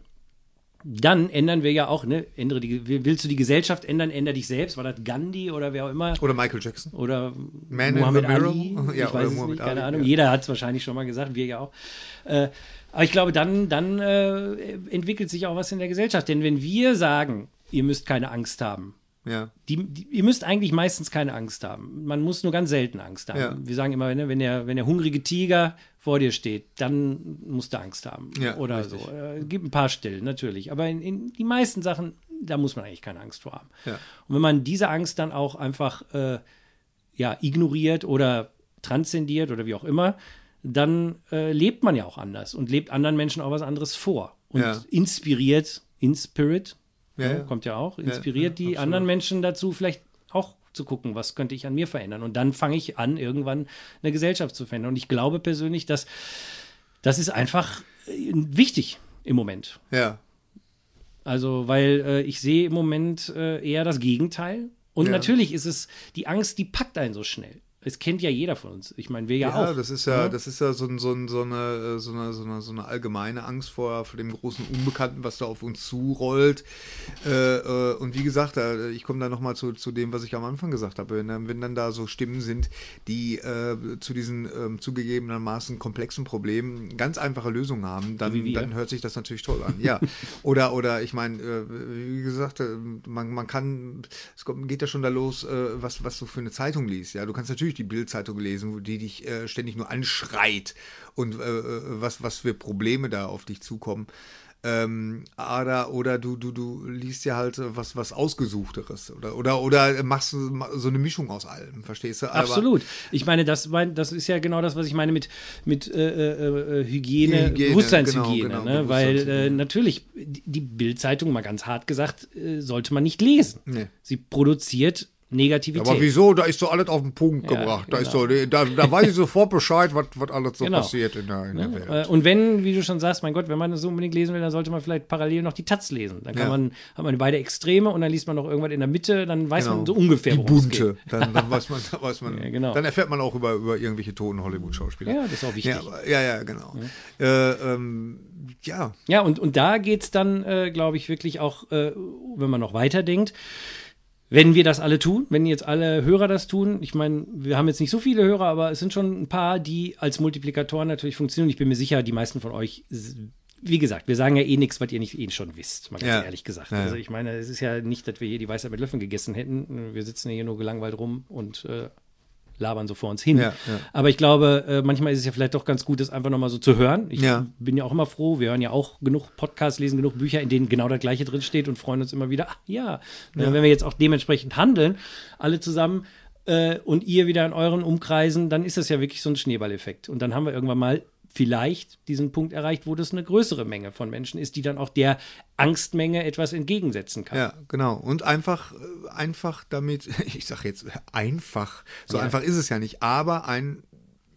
Speaker 1: dann ändern wir ja auch, ne, ändere die, willst du die Gesellschaft ändern, änder dich selbst, war das Gandhi oder wer auch immer?
Speaker 2: Oder Michael Jackson.
Speaker 1: Oder
Speaker 2: Man
Speaker 1: Muhammad? Ali? (laughs)
Speaker 2: Ja,
Speaker 1: ich weiß es nicht, keine
Speaker 2: Ali,
Speaker 1: Ahnung.
Speaker 2: ja.
Speaker 1: Jeder hat es wahrscheinlich schon mal gesagt, wir ja auch. Äh, aber ich glaube, dann, dann äh, entwickelt sich auch was in der Gesellschaft. Denn wenn wir sagen, ihr müsst keine Angst haben,
Speaker 2: Ja.
Speaker 1: die, die, ihr müsst eigentlich meistens keine Angst haben. Man muss nur ganz selten Angst haben.
Speaker 2: Ja.
Speaker 1: Wir sagen immer, ne, wenn, der, wenn der hungrige Tiger vor dir steht, dann musst du Angst haben.
Speaker 2: Ja,
Speaker 1: Oder
Speaker 2: richtig.
Speaker 1: so. Äh, gibt ein paar Stellen, natürlich. Aber in, in die meisten Sachen, da muss man eigentlich keine Angst vor haben.
Speaker 2: Ja.
Speaker 1: Und wenn man diese Angst dann auch einfach äh, ja, ignoriert oder transzendiert oder wie auch immer, dann äh, lebt man ja auch anders und lebt anderen Menschen auch was anderes vor. Und
Speaker 2: Ja.
Speaker 1: inspiriert, in Spirit,
Speaker 2: Ja,
Speaker 1: ne,
Speaker 2: ja.
Speaker 1: kommt ja auch, inspiriert die anderen Menschen dazu, vielleicht zu gucken, was könnte ich an mir verändern. Und dann fange ich an, irgendwann eine Gesellschaft zu verändern. Und ich glaube persönlich, dass das ist einfach äh, wichtig im Moment.
Speaker 2: Ja.
Speaker 1: Also, weil äh, ich sehe im Moment äh, eher das Gegenteil. Und
Speaker 2: Ja.
Speaker 1: natürlich ist es, die Angst, die packt einen so schnell. Es kennt ja jeder von uns. Ich meine, wir ja,
Speaker 2: Ja,
Speaker 1: auch.
Speaker 2: das ist ja, das ist ja so, so, so, eine, so, eine, so, eine, so eine allgemeine Angst vor, vor dem großen Unbekannten, was da auf uns zurollt. Äh, äh, und wie gesagt, da, ich komme da nochmal zu, zu dem, was ich am Anfang gesagt habe. Wenn, dann- wenn dann da so Stimmen sind, die äh, zu diesen ähm, zugegebenermaßen komplexen Problemen ganz einfache Lösungen haben, dann, dann hört sich das natürlich toll an. Ja. (laughs) oder, oder ich meine, äh, wie gesagt, äh, man, man kann, es geht ja schon da los, äh, was, was du für eine Zeitung liest. Ja, du kannst natürlich die Bildzeitung lesen, wo die dich äh, ständig nur anschreit und äh, äh, was, was für Probleme da auf dich zukommen. Ähm, oder oder du, du, du liest ja halt äh, was, was Ausgesuchteres oder, oder, oder machst so so eine Mischung aus allem, verstehst du? Aber-
Speaker 1: Absolut. Ich meine, das, mein, das ist ja genau das, was ich meine mit, mit äh, äh, Hygiene,
Speaker 2: Hygiene,
Speaker 1: Bewusstseinshygiene.
Speaker 2: genau, genau,
Speaker 1: ne? Weil äh, natürlich, die Bildzeitung, mal ganz hart gesagt, äh, sollte man nicht lesen.
Speaker 2: Nee.
Speaker 1: Sie produziert Negativität.
Speaker 2: Aber wieso? Da ist so alles auf den Punkt
Speaker 1: Ja,
Speaker 2: gebracht. Da, ist
Speaker 1: genau.
Speaker 2: so, da, da weiß ich sofort Bescheid, was, was alles so
Speaker 1: Genau.
Speaker 2: passiert in der, in der Welt.
Speaker 1: Äh, Und wenn, wie du schon sagst, mein Gott, wenn man das so unbedingt lesen will, dann sollte man vielleicht parallel noch die Taz lesen. Dann kann
Speaker 2: Ja.
Speaker 1: man, hat man beide Extreme und dann liest man noch irgendwas in der Mitte, dann weiß man so
Speaker 2: Genau.
Speaker 1: ungefähr,
Speaker 2: Die
Speaker 1: worum es
Speaker 2: bunte.
Speaker 1: geht.
Speaker 2: Dann, dann weiß man, dann weiß man, (laughs)
Speaker 1: Ja, genau.
Speaker 2: dann erfährt man auch über, über irgendwelche toten Hollywood-Schauspieler.
Speaker 1: Ja, das ist auch wichtig.
Speaker 2: Ja, ja, ja, genau. Äh, ähm, ja,
Speaker 1: Ja, und, und da geht's dann, äh, glaube ich, wirklich auch, äh, wenn man noch weiterdenkt, wenn wir das alle tun, wenn jetzt alle Hörer das tun, ich meine, wir haben jetzt nicht so viele Hörer, aber es sind schon ein paar, die als Multiplikatoren natürlich funktionieren. Ich bin mir sicher, die meisten von euch, wie gesagt, wir sagen ja eh nichts, was ihr nicht eh schon wisst, mal ganz
Speaker 2: Ja.
Speaker 1: ehrlich gesagt.
Speaker 2: Ja, ja.
Speaker 1: Also ich meine, es ist ja nicht, dass wir hier die Weisheit mit Löffeln gegessen hätten. Wir sitzen hier nur gelangweilt rum und äh, labern so vor uns hin.
Speaker 2: Ja, ja.
Speaker 1: Aber ich glaube, äh, manchmal ist es ja vielleicht doch ganz gut, das einfach nochmal so zu hören. Ich
Speaker 2: Ja.
Speaker 1: bin ja auch immer froh. Wir hören ja auch genug Podcasts, lesen genug Bücher, in denen genau das Gleiche drin steht und freuen uns immer wieder. Ach, ja. Äh, Wenn wir jetzt auch dementsprechend handeln, alle zusammen äh, und ihr wieder in euren Umkreisen, dann ist das ja wirklich so ein Schneeballeffekt. Und dann haben wir irgendwann mal vielleicht diesen Punkt erreicht, wo das eine größere Menge von Menschen ist, die dann auch der Angstmenge etwas entgegensetzen kann.
Speaker 2: ja, genau. Und einfach, äh, einfach damit, (laughs) ich sage jetzt einfach, so
Speaker 1: Ja.
Speaker 2: einfach ist es ja nicht, aber ein,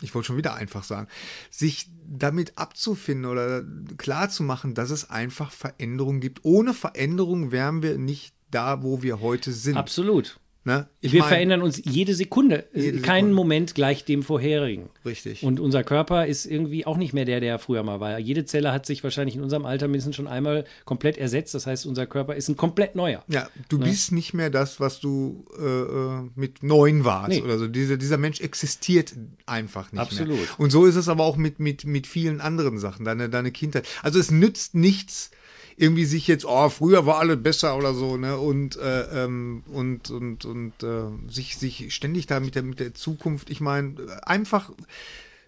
Speaker 2: ich wollte schon wieder einfach sagen, sich damit abzufinden oder klar zu machen, dass es einfach Veränderungen gibt. Ohne Veränderung wären wir nicht da, wo wir heute sind.
Speaker 1: Absolut.
Speaker 2: Ne?
Speaker 1: Wir
Speaker 2: mein-
Speaker 1: verändern uns jede Sekunde.
Speaker 2: Jede
Speaker 1: Kein
Speaker 2: Sekunde.
Speaker 1: Moment gleich dem vorherigen.
Speaker 2: Richtig.
Speaker 1: Und unser Körper ist irgendwie auch nicht mehr der, der früher mal war. Jede Zelle hat sich wahrscheinlich in unserem Alter mindestens schon einmal komplett ersetzt. Das heißt, unser Körper ist ein komplett neuer.
Speaker 2: Ja, du bist nicht mehr das, was du äh, äh, mit neun warst
Speaker 1: Nee.
Speaker 2: oder so. Dieser, dieser Mensch existiert einfach nicht
Speaker 1: Absolut.
Speaker 2: mehr. Und so ist es aber auch mit, mit, mit vielen anderen Sachen, deine, deine Kindheit. Also es nützt nichts, irgendwie sich jetzt, oh, früher war alles besser oder so, ne? Und, äh, ähm, und, und, und äh, sich, sich ständig da mit der, mit der Zukunft, ich meine, einfach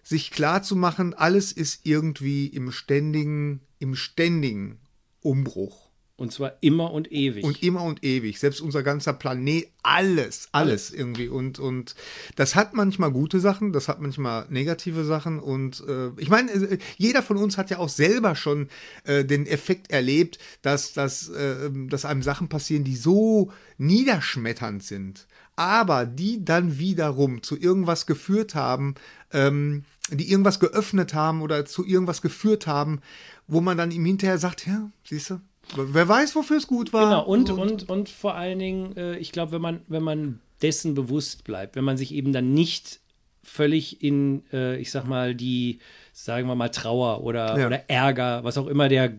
Speaker 2: sich klar zu machen, alles ist irgendwie im ständigen, im ständigen Umbruch.
Speaker 1: Und zwar immer und ewig.
Speaker 2: Und immer und ewig. Selbst unser ganzer Planet, alles, alles irgendwie. Und, und das hat manchmal gute Sachen, das hat manchmal negative Sachen. Und äh, ich meine, äh, jeder von uns hat ja auch selber schon äh, den Effekt erlebt, dass, dass, äh, dass einem Sachen passieren, die so niederschmetternd sind. Aber die dann wiederum zu irgendwas geführt haben, ähm, die irgendwas geöffnet haben oder zu irgendwas geführt haben, wo man dann ihm hinterher sagt, ja, siehst du, wer weiß, wofür es gut war.
Speaker 1: Genau, und, und, und vor allen Dingen, äh, ich glaube, wenn man, wenn man dessen bewusst bleibt, wenn man sich eben dann nicht völlig in, äh, ich sag mal, die, sagen wir mal, Trauer oder,
Speaker 2: Ja.
Speaker 1: oder Ärger, was auch immer der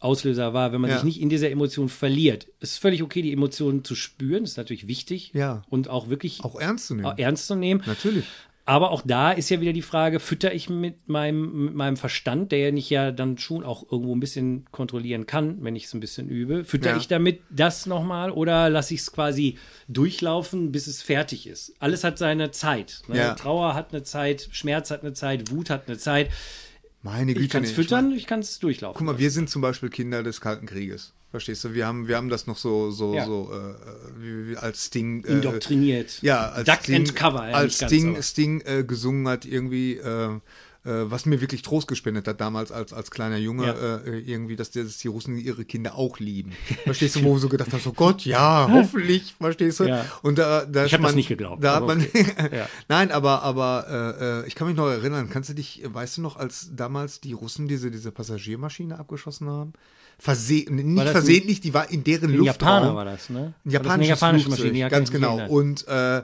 Speaker 1: Auslöser war, wenn man
Speaker 2: Ja.
Speaker 1: sich nicht in dieser Emotion verliert. Es ist völlig okay, die Emotionen zu spüren, das ist natürlich wichtig.
Speaker 2: Ja.
Speaker 1: Und auch wirklich
Speaker 2: auch ernst zu nehmen.
Speaker 1: auch ernst zu nehmen.
Speaker 2: Natürlich.
Speaker 1: Aber auch da ist ja wieder die Frage, fütter ich mit meinem, mit meinem Verstand, der ja nicht ja dann schon auch irgendwo ein bisschen kontrollieren kann, wenn ich es ein bisschen übe, fütter
Speaker 2: Ja.
Speaker 1: ich damit das nochmal oder lasse ich es quasi durchlaufen, bis es fertig ist? Alles hat seine Zeit. Ne?
Speaker 2: Ja.
Speaker 1: Trauer hat eine Zeit, Schmerz hat eine Zeit, Wut hat eine Zeit.
Speaker 2: Meine Güte.
Speaker 1: Ich kann es füttern, ich kann es durchlaufen.
Speaker 2: Guck mal, wir sind zum Beispiel Kinder des Kalten Krieges. Verstehst du? Wir haben, wir haben das noch so, so,
Speaker 1: Ja.
Speaker 2: so äh, wie, wie als Sting. Äh,
Speaker 1: Indoktriniert.
Speaker 2: Ja, als
Speaker 1: Duck
Speaker 2: Sting,
Speaker 1: and Cover. Ja,
Speaker 2: als
Speaker 1: ganz,
Speaker 2: Sting,
Speaker 1: aber-
Speaker 2: Sting äh, gesungen hat, irgendwie, äh, äh, was mir wirklich Trost gespendet hat damals als, als kleiner Junge,
Speaker 1: Ja.
Speaker 2: äh, irgendwie, dass, die- dass die Russen ihre Kinder auch lieben. (laughs) Verstehst du, wo du so gedacht hast, oh Gott, ja, (laughs) hoffentlich, verstehst du? Und da, da
Speaker 1: Ich
Speaker 2: ist
Speaker 1: hab das nicht geglaubt,
Speaker 2: Da hat man, (laughs)
Speaker 1: Ja.
Speaker 2: nein, aber, aber ich kann mich noch erinnern, kannst du dich, weißt du noch, als damals die Russen diese, diese Passagiermaschine abgeschossen haben? Verse nicht versehentlich, die war in deren Luftraum.
Speaker 1: Japaner war das, ne?
Speaker 2: Ein japanisches
Speaker 1: japanische
Speaker 2: Flugzeug,
Speaker 1: Maschine, ja,
Speaker 2: ganz genau. Und äh,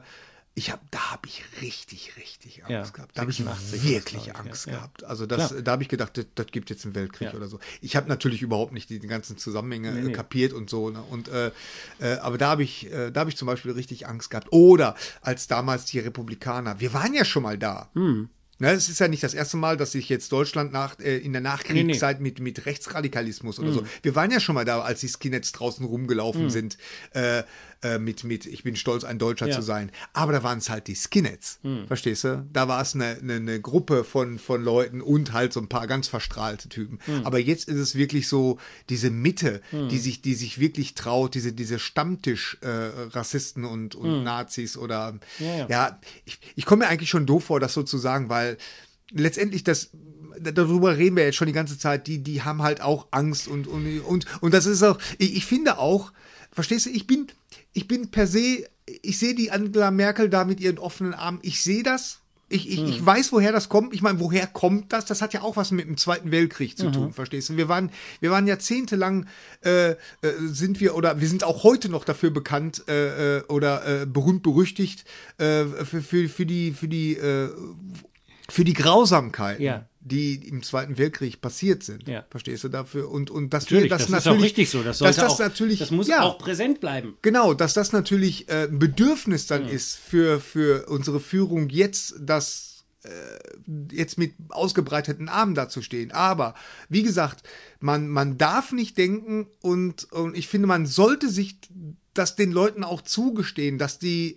Speaker 2: ich habe, da habe ich richtig, richtig Angst
Speaker 1: Ja,
Speaker 2: gehabt. Da habe ich
Speaker 1: 86
Speaker 2: wirklich
Speaker 1: ich,
Speaker 2: Angst
Speaker 1: ja.
Speaker 2: Gehabt. Also das,
Speaker 1: Klar.
Speaker 2: da habe ich gedacht, das, das gibt jetzt einen Weltkrieg
Speaker 1: Ja.
Speaker 2: oder so. Ich habe natürlich überhaupt nicht die, die ganzen Zusammenhänge
Speaker 1: Nee,
Speaker 2: äh,
Speaker 1: nee.
Speaker 2: kapiert und so. Ne? Und äh, äh, aber da habe ich, äh, da habe ich zum Beispiel richtig Angst gehabt. Oder als damals die Republikaner. Wir waren ja schon mal da.
Speaker 1: Hm.
Speaker 2: Ne, es ist ja nicht das erste Mal, dass sich jetzt Deutschland nach, äh, in der Nachkriegszeit mit, mit Rechtsradikalismus oder
Speaker 1: Hm.
Speaker 2: so. Wir waren ja schon mal da, als die Skinheads draußen rumgelaufen sind, äh, äh, mit, mit Ich bin stolz, ein Deutscher
Speaker 1: Ja.
Speaker 2: zu sein. Aber da waren es halt die Skinheads.
Speaker 1: Hm.
Speaker 2: Verstehst du? Da war es eine, eine, eine Gruppe von, von Leuten und halt so ein paar ganz verstrahlte Typen.
Speaker 1: Hm.
Speaker 2: Aber jetzt ist es wirklich so diese Mitte, die sich, die sich wirklich traut, diese, diese Stammtisch-Rassisten und, und Nazis oder
Speaker 1: Hm. Ja, ja.
Speaker 2: ja, ich, ich komme mir eigentlich schon doof vor, das so zu sagen, weil letztendlich das darüber reden wir jetzt schon die ganze Zeit, die, die haben halt auch Angst und, und, und, und das ist auch, ich, ich finde auch, verstehst du, ich bin, ich bin per se, ich sehe die Angela Merkel da mit ihren offenen Armen, ich sehe das. Ich, ich, ich weiß, woher das kommt. Ich meine, woher kommt das? Das hat ja auch was mit dem Zweiten Weltkrieg zu tun, verstehst du? Wir waren, wir waren jahrzehntelang, äh, äh, sind wir, oder wir sind auch heute noch dafür bekannt äh, äh, oder äh, berühmt berüchtigt äh, für, für, für die, für die, für die Grausamkeiten,
Speaker 1: Ja.
Speaker 2: die im Zweiten Weltkrieg passiert sind.
Speaker 1: Ja.
Speaker 2: Verstehst du dafür? Und, und dass
Speaker 1: Natürlich,
Speaker 2: wir das,
Speaker 1: das ist
Speaker 2: natürlich,
Speaker 1: auch richtig so. Das,
Speaker 2: dass
Speaker 1: sollte
Speaker 2: das
Speaker 1: auch,
Speaker 2: natürlich,
Speaker 1: das muss
Speaker 2: ja,
Speaker 1: auch präsent bleiben.
Speaker 2: Genau, dass das natürlich äh, ein Bedürfnis dann ist für, für unsere Führung jetzt, das äh, jetzt mit ausgebreiteten Armen dazustehen. Aber wie gesagt, man, man darf nicht denken und, und ich finde, man sollte sich das den Leuten auch zugestehen, dass die,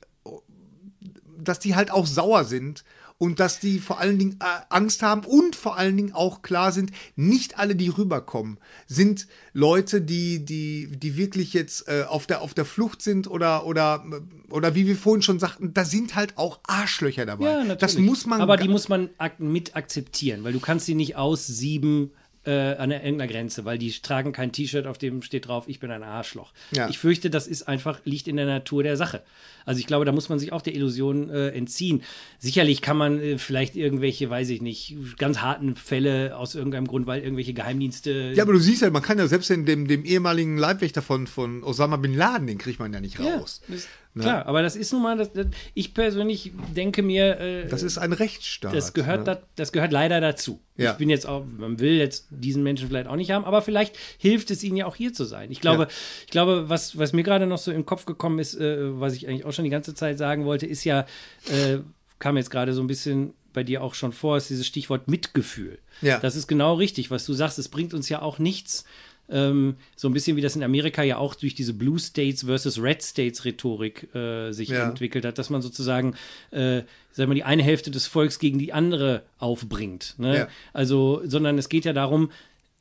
Speaker 2: dass die halt auch sauer sind und dass die vor allen Dingen äh, Angst haben und vor allen Dingen auch klar sind, nicht alle, die rüberkommen, sind Leute, die, die, die wirklich jetzt äh, auf, der, auf der Flucht sind oder, oder, oder wie wir vorhin schon sagten, da sind halt auch Arschlöcher dabei.
Speaker 1: Ja, natürlich.
Speaker 2: Das muss man.
Speaker 1: Aber die muss man ak mit akzeptieren, weil du kannst sie nicht aussieben äh, an der- irgendeiner Grenze, weil die tragen kein T-Shirt, auf dem steht drauf, ich bin ein Arschloch.
Speaker 2: Ja.
Speaker 1: Ich fürchte, das ist einfach, liegt in der Natur der Sache. Also ich glaube, da muss man sich auch der Illusion äh, entziehen. Sicherlich kann man äh, vielleicht irgendwelche, weiß ich nicht, ganz harten Fälle aus irgendeinem Grund, weil irgendwelche Geheimdienste
Speaker 2: ja, aber du siehst ja, man kann ja selbst den, dem, dem ehemaligen Leibwächter von, von Osama Bin Laden, den kriegt man ja nicht raus.
Speaker 1: Ja? Klar, aber das ist nun mal, das, das, ich persönlich denke mir, äh,
Speaker 2: Das ist ein Rechtsstaat.
Speaker 1: das gehört,
Speaker 2: ne?
Speaker 1: da, das gehört leider dazu.
Speaker 2: Ja.
Speaker 1: Ich bin jetzt auch, man will jetzt diesen Menschen vielleicht auch nicht haben, aber vielleicht hilft es ihnen ja auch hier zu sein. Ich glaube,
Speaker 2: Ja.
Speaker 1: ich glaube, was, was mir gerade noch so den Kopf gekommen ist, äh, was ich eigentlich auch schon die ganze Zeit sagen wollte, ist ja, äh, kam jetzt gerade so ein bisschen bei dir auch schon vor, ist dieses Stichwort Mitgefühl.
Speaker 2: Ja.
Speaker 1: Das ist genau richtig, was du sagst. Es bringt uns ja auch nichts. Ähm, so ein bisschen wie das in Amerika ja auch durch diese Blue States versus Red States Rhetorik äh, sich
Speaker 2: Ja.
Speaker 1: entwickelt hat, dass man sozusagen, äh, sagen wir, die eine Hälfte des Volks gegen die andere aufbringt. Ne?
Speaker 2: Ja.
Speaker 1: Also, sondern es geht ja darum,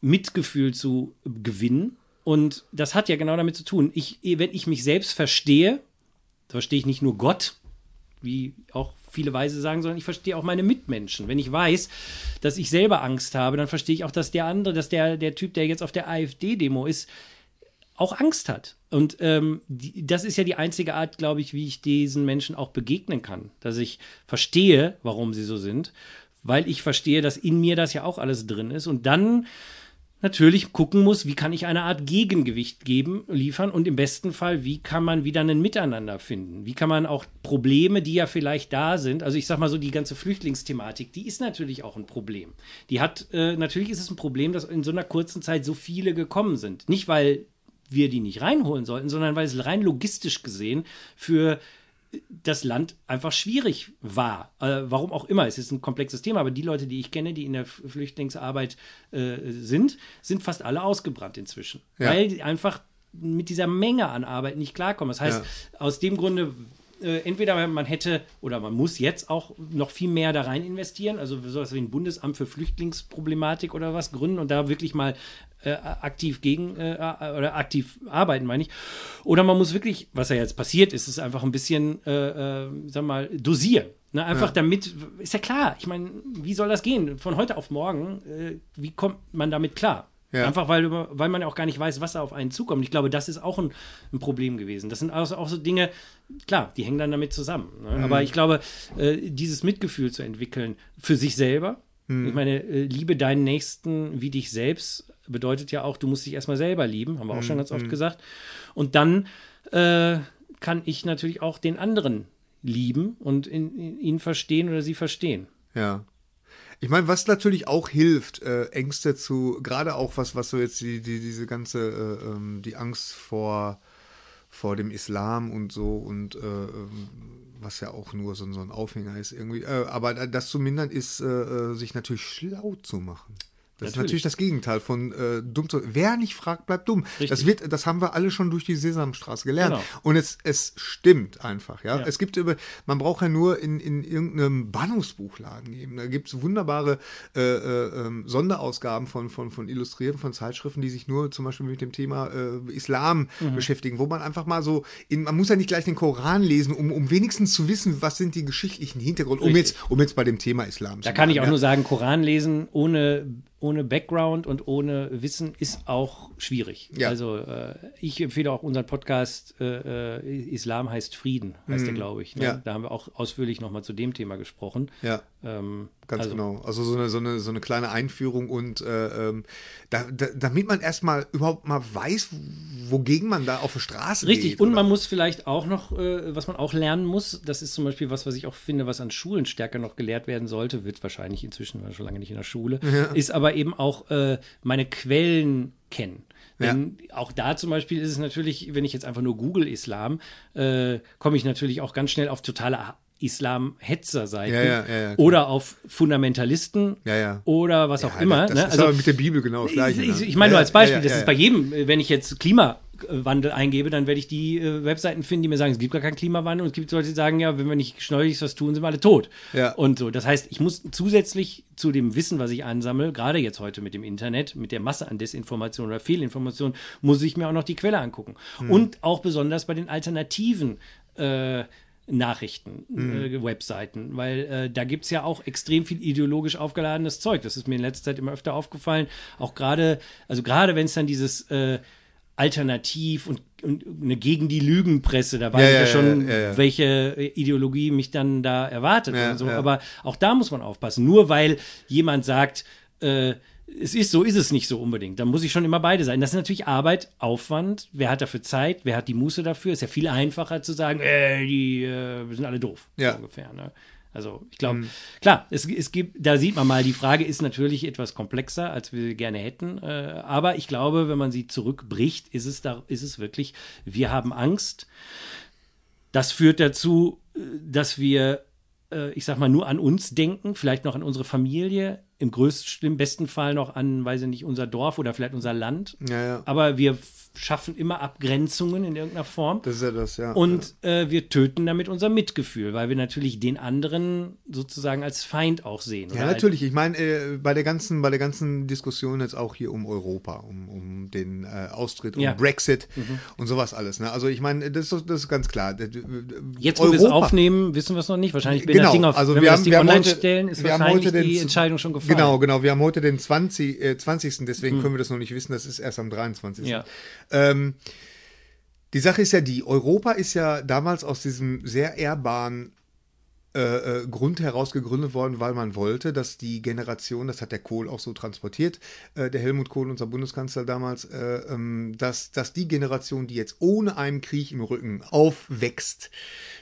Speaker 1: Mitgefühl zu gewinnen. Und das hat ja genau damit zu tun. Ich, wenn ich mich selbst verstehe, verstehe ich nicht nur Gott, wie auch viele Weise sagen, sondern ich verstehe auch meine Mitmenschen. Wenn ich weiß, dass ich selber Angst habe, dann verstehe ich auch, dass der andere, dass der, der Typ, der jetzt auf der AfD-Demo ist, auch Angst hat. Und ähm, die, das ist ja die einzige Art, glaube ich, wie ich diesen Menschen auch begegnen kann. Dass ich verstehe, warum sie so sind, weil ich verstehe, dass in mir das ja auch alles drin ist. Und dann natürlich gucken muss, wie kann ich eine Art Gegengewicht geben, liefern und im besten Fall, wie kann man wieder ein Miteinander finden? Wie kann man auch Probleme, die ja vielleicht da sind, also ich sag mal so, die ganze Flüchtlingsthematik, die ist natürlich auch ein Problem. Die hat, äh, natürlich ist es ein Problem, dass in so einer kurzen Zeit so viele gekommen sind. Nicht, weil wir die nicht reinholen sollten, sondern weil es rein logistisch gesehen für das Land einfach schwierig war. Äh, warum auch immer. Es ist ein komplexes Thema, aber die Leute, die ich kenne, die in der Flüchtlingsarbeit äh, sind, sind fast alle ausgebrannt inzwischen.
Speaker 2: Ja.
Speaker 1: Weil die einfach mit dieser Menge an Arbeit nicht klarkommen. Das heißt, aus dem Grunde, äh, entweder man hätte oder man muss jetzt auch noch viel mehr da rein investieren, also sowas wie ein Bundesamt für Flüchtlingsproblematik oder was gründen und da wirklich mal äh, aktiv gegen äh, oder aktiv arbeiten, meine ich. Oder man muss wirklich, was ja jetzt passiert ist, ist einfach ein bisschen, äh, äh, sag mal, dosieren. Ne? Einfach damit, ist ja klar, ich meine, wie soll das gehen? Von heute auf morgen, äh, wie kommt man damit klar?
Speaker 2: Ja.
Speaker 1: Einfach weil, weil man ja auch gar nicht weiß, was da auf einen zukommt. Ich glaube, das ist auch ein, ein Problem gewesen. Das sind also auch so Dinge, klar, die hängen dann damit zusammen. Ne? Aber ich glaube, äh, dieses Mitgefühl zu entwickeln für sich selber, ich meine, äh, liebe deinen Nächsten wie dich selbst, bedeutet ja auch, du musst dich erstmal selber lieben, haben wir auch schon ganz oft gesagt. Und dann äh, kann ich natürlich auch den anderen lieben und in, in, ihn verstehen oder sie verstehen.
Speaker 2: Ja. Ich meine, was natürlich auch hilft, äh, Ängste zu, gerade auch was, was so jetzt die, die diese ganze, äh, ähm, die Angst vor, vor dem Islam und so und äh, ähm, was ja auch nur so, so ein Aufhänger ist irgendwie. Äh, aber das zu mindern ist, äh, äh, sich natürlich schlau zu machen. Das ist natürlich das Gegenteil von äh, dumm zu. Wer nicht fragt, bleibt dumm. Richtig. Das wird, das haben wir alle schon durch die Sesamstraße gelernt. Genau. Und es, es stimmt einfach, ja? ja. Es gibt über, man braucht ja nur in, in irgendeinem Bahnhofsbuchladen geben. Da gibt es wunderbare äh, äh, ähm, Sonderausgaben von, von, von Illustrierten, von Zeitschriften, die sich nur zum Beispiel mit dem Thema äh, Islam mhm. beschäftigen, wo man einfach mal so, in, man muss ja nicht gleich den Koran lesen, um, um wenigstens zu wissen, was sind die geschichtlichen Hintergründe, um jetzt, um jetzt bei dem Thema Islam
Speaker 1: da zu Da kann ich auch ja. nur sagen, Koran lesen ohne ohne Background und ohne Wissen ist auch schwierig. Ja. Also äh, ich empfehle auch unseren Podcast äh, äh Islam heißt Frieden, heißt mm. der, glaube ich. Ne? Ja. Da haben wir auch ausführlich nochmal zu dem Thema gesprochen.
Speaker 2: Ja. Ähm, Ganz also, genau. Also so eine, so, eine, so eine kleine Einführung und äh, ähm, da, da, damit man erstmal überhaupt mal weiß, wogegen man da auf der Straße
Speaker 1: Richtig,
Speaker 2: geht,
Speaker 1: und man muss vielleicht auch noch, äh, was man auch lernen muss, das ist zum Beispiel was, was ich auch finde, was an Schulen stärker noch gelehrt werden sollte, wird wahrscheinlich inzwischen, war schon lange nicht in der Schule, ja. ist aber eben auch äh, meine Quellen kennen. Denn ja. auch da zum Beispiel ist es natürlich, wenn ich jetzt einfach nur Google Islam, äh, komme ich natürlich auch ganz schnell auf totale Islam-Hetzer-Seiten
Speaker 2: ja, ja, ja,
Speaker 1: oder auf Fundamentalisten oder was auch immer.
Speaker 2: Das
Speaker 1: ne?
Speaker 2: ist also, aber mit der Bibel genau das
Speaker 1: Gleiche. Ich, ich, ich meine nur als Beispiel, das ist bei jedem, wenn ich jetzt Klimawandel eingebe, dann werde ich die äh, Webseiten finden, die mir sagen, es gibt gar keinen Klimawandel und es gibt Leute, die sagen, ja, wenn wir nicht schnell was tun, sind wir alle tot. Und so. Das heißt, ich muss zusätzlich zu dem Wissen, was ich ansammle, gerade jetzt heute mit dem Internet, mit der Masse an Desinformation oder Fehlinformation, muss ich mir auch noch die Quelle angucken. Hm. Und auch besonders bei den alternativen äh, Nachrichten, mhm. äh, Webseiten, weil äh, da gibt es ja auch extrem viel ideologisch aufgeladenes Zeug. Das ist mir in letzter Zeit immer öfter aufgefallen. Auch gerade, also gerade wenn es dann dieses äh, Alternativ und, und eine gegen die Lügenpresse, da weiß ja, ich ja, ja schon, ja, welche Ideologie mich dann da erwartet und so. Aber auch da muss man aufpassen. Nur weil jemand sagt, äh, es ist so, ist es nicht so unbedingt. Da muss ich schon immer beide sein. Das ist natürlich Arbeit, Aufwand. Wer hat dafür Zeit? Wer hat die Muße dafür? Ist ja viel einfacher zu sagen, äh, die äh, sind alle doof.
Speaker 2: Ja.
Speaker 1: So ungefähr. Ne? Also ich glaube, mhm. klar, es, es gibt, da sieht man mal, die Frage ist natürlich etwas komplexer, als wir gerne hätten. Äh, aber ich glaube, wenn man sie zurückbricht, ist es da, ist es wirklich, wir haben Angst. Das führt dazu, äh, dass wir, äh, ich sag mal, nur an uns denken, vielleicht noch an unsere Familie, im größten, im besten Fall noch an, weiß ich nicht, unser Dorf oder vielleicht unser Land.
Speaker 2: Ja, ja.
Speaker 1: Aber wir schaffen immer Abgrenzungen in irgendeiner Form.
Speaker 2: Das ist ja das, ja.
Speaker 1: Und äh, wir töten damit unser Mitgefühl, weil wir natürlich den anderen sozusagen als Feind auch sehen.
Speaker 2: Ja, natürlich. Ich meine, äh, bei der ganzen, bei der ganzen Diskussion jetzt auch hier um Europa, um, um den äh, Austritt, um ja. Brexit mhm. und sowas alles. Ne? Also ich meine, das ist, das ist ganz klar.
Speaker 1: Jetzt, wo wir es aufnehmen, wissen wir es noch nicht. Wahrscheinlich,
Speaker 2: wenn genau. das Ding auf,
Speaker 1: also
Speaker 2: wenn wir, wir haben, wir
Speaker 1: online
Speaker 2: heute,
Speaker 1: stellen, ist wahrscheinlich die Entscheidung schon gefallen.
Speaker 2: Genau, genau. Wir haben heute den 20, äh, 20. Deswegen mhm. können wir das noch nicht wissen. Das ist erst am 23.
Speaker 1: Ja.
Speaker 2: Ähm, die Sache ist ja die, Europa ist ja damals aus diesem sehr ehrbaren äh, äh, Grund heraus gegründet worden, weil man wollte, dass die Generation, das hat der Kohl auch so transportiert, äh, der Helmut Kohl, unser Bundeskanzler damals, äh, ähm, dass, dass die Generation, die jetzt ohne einen Krieg im Rücken aufwächst,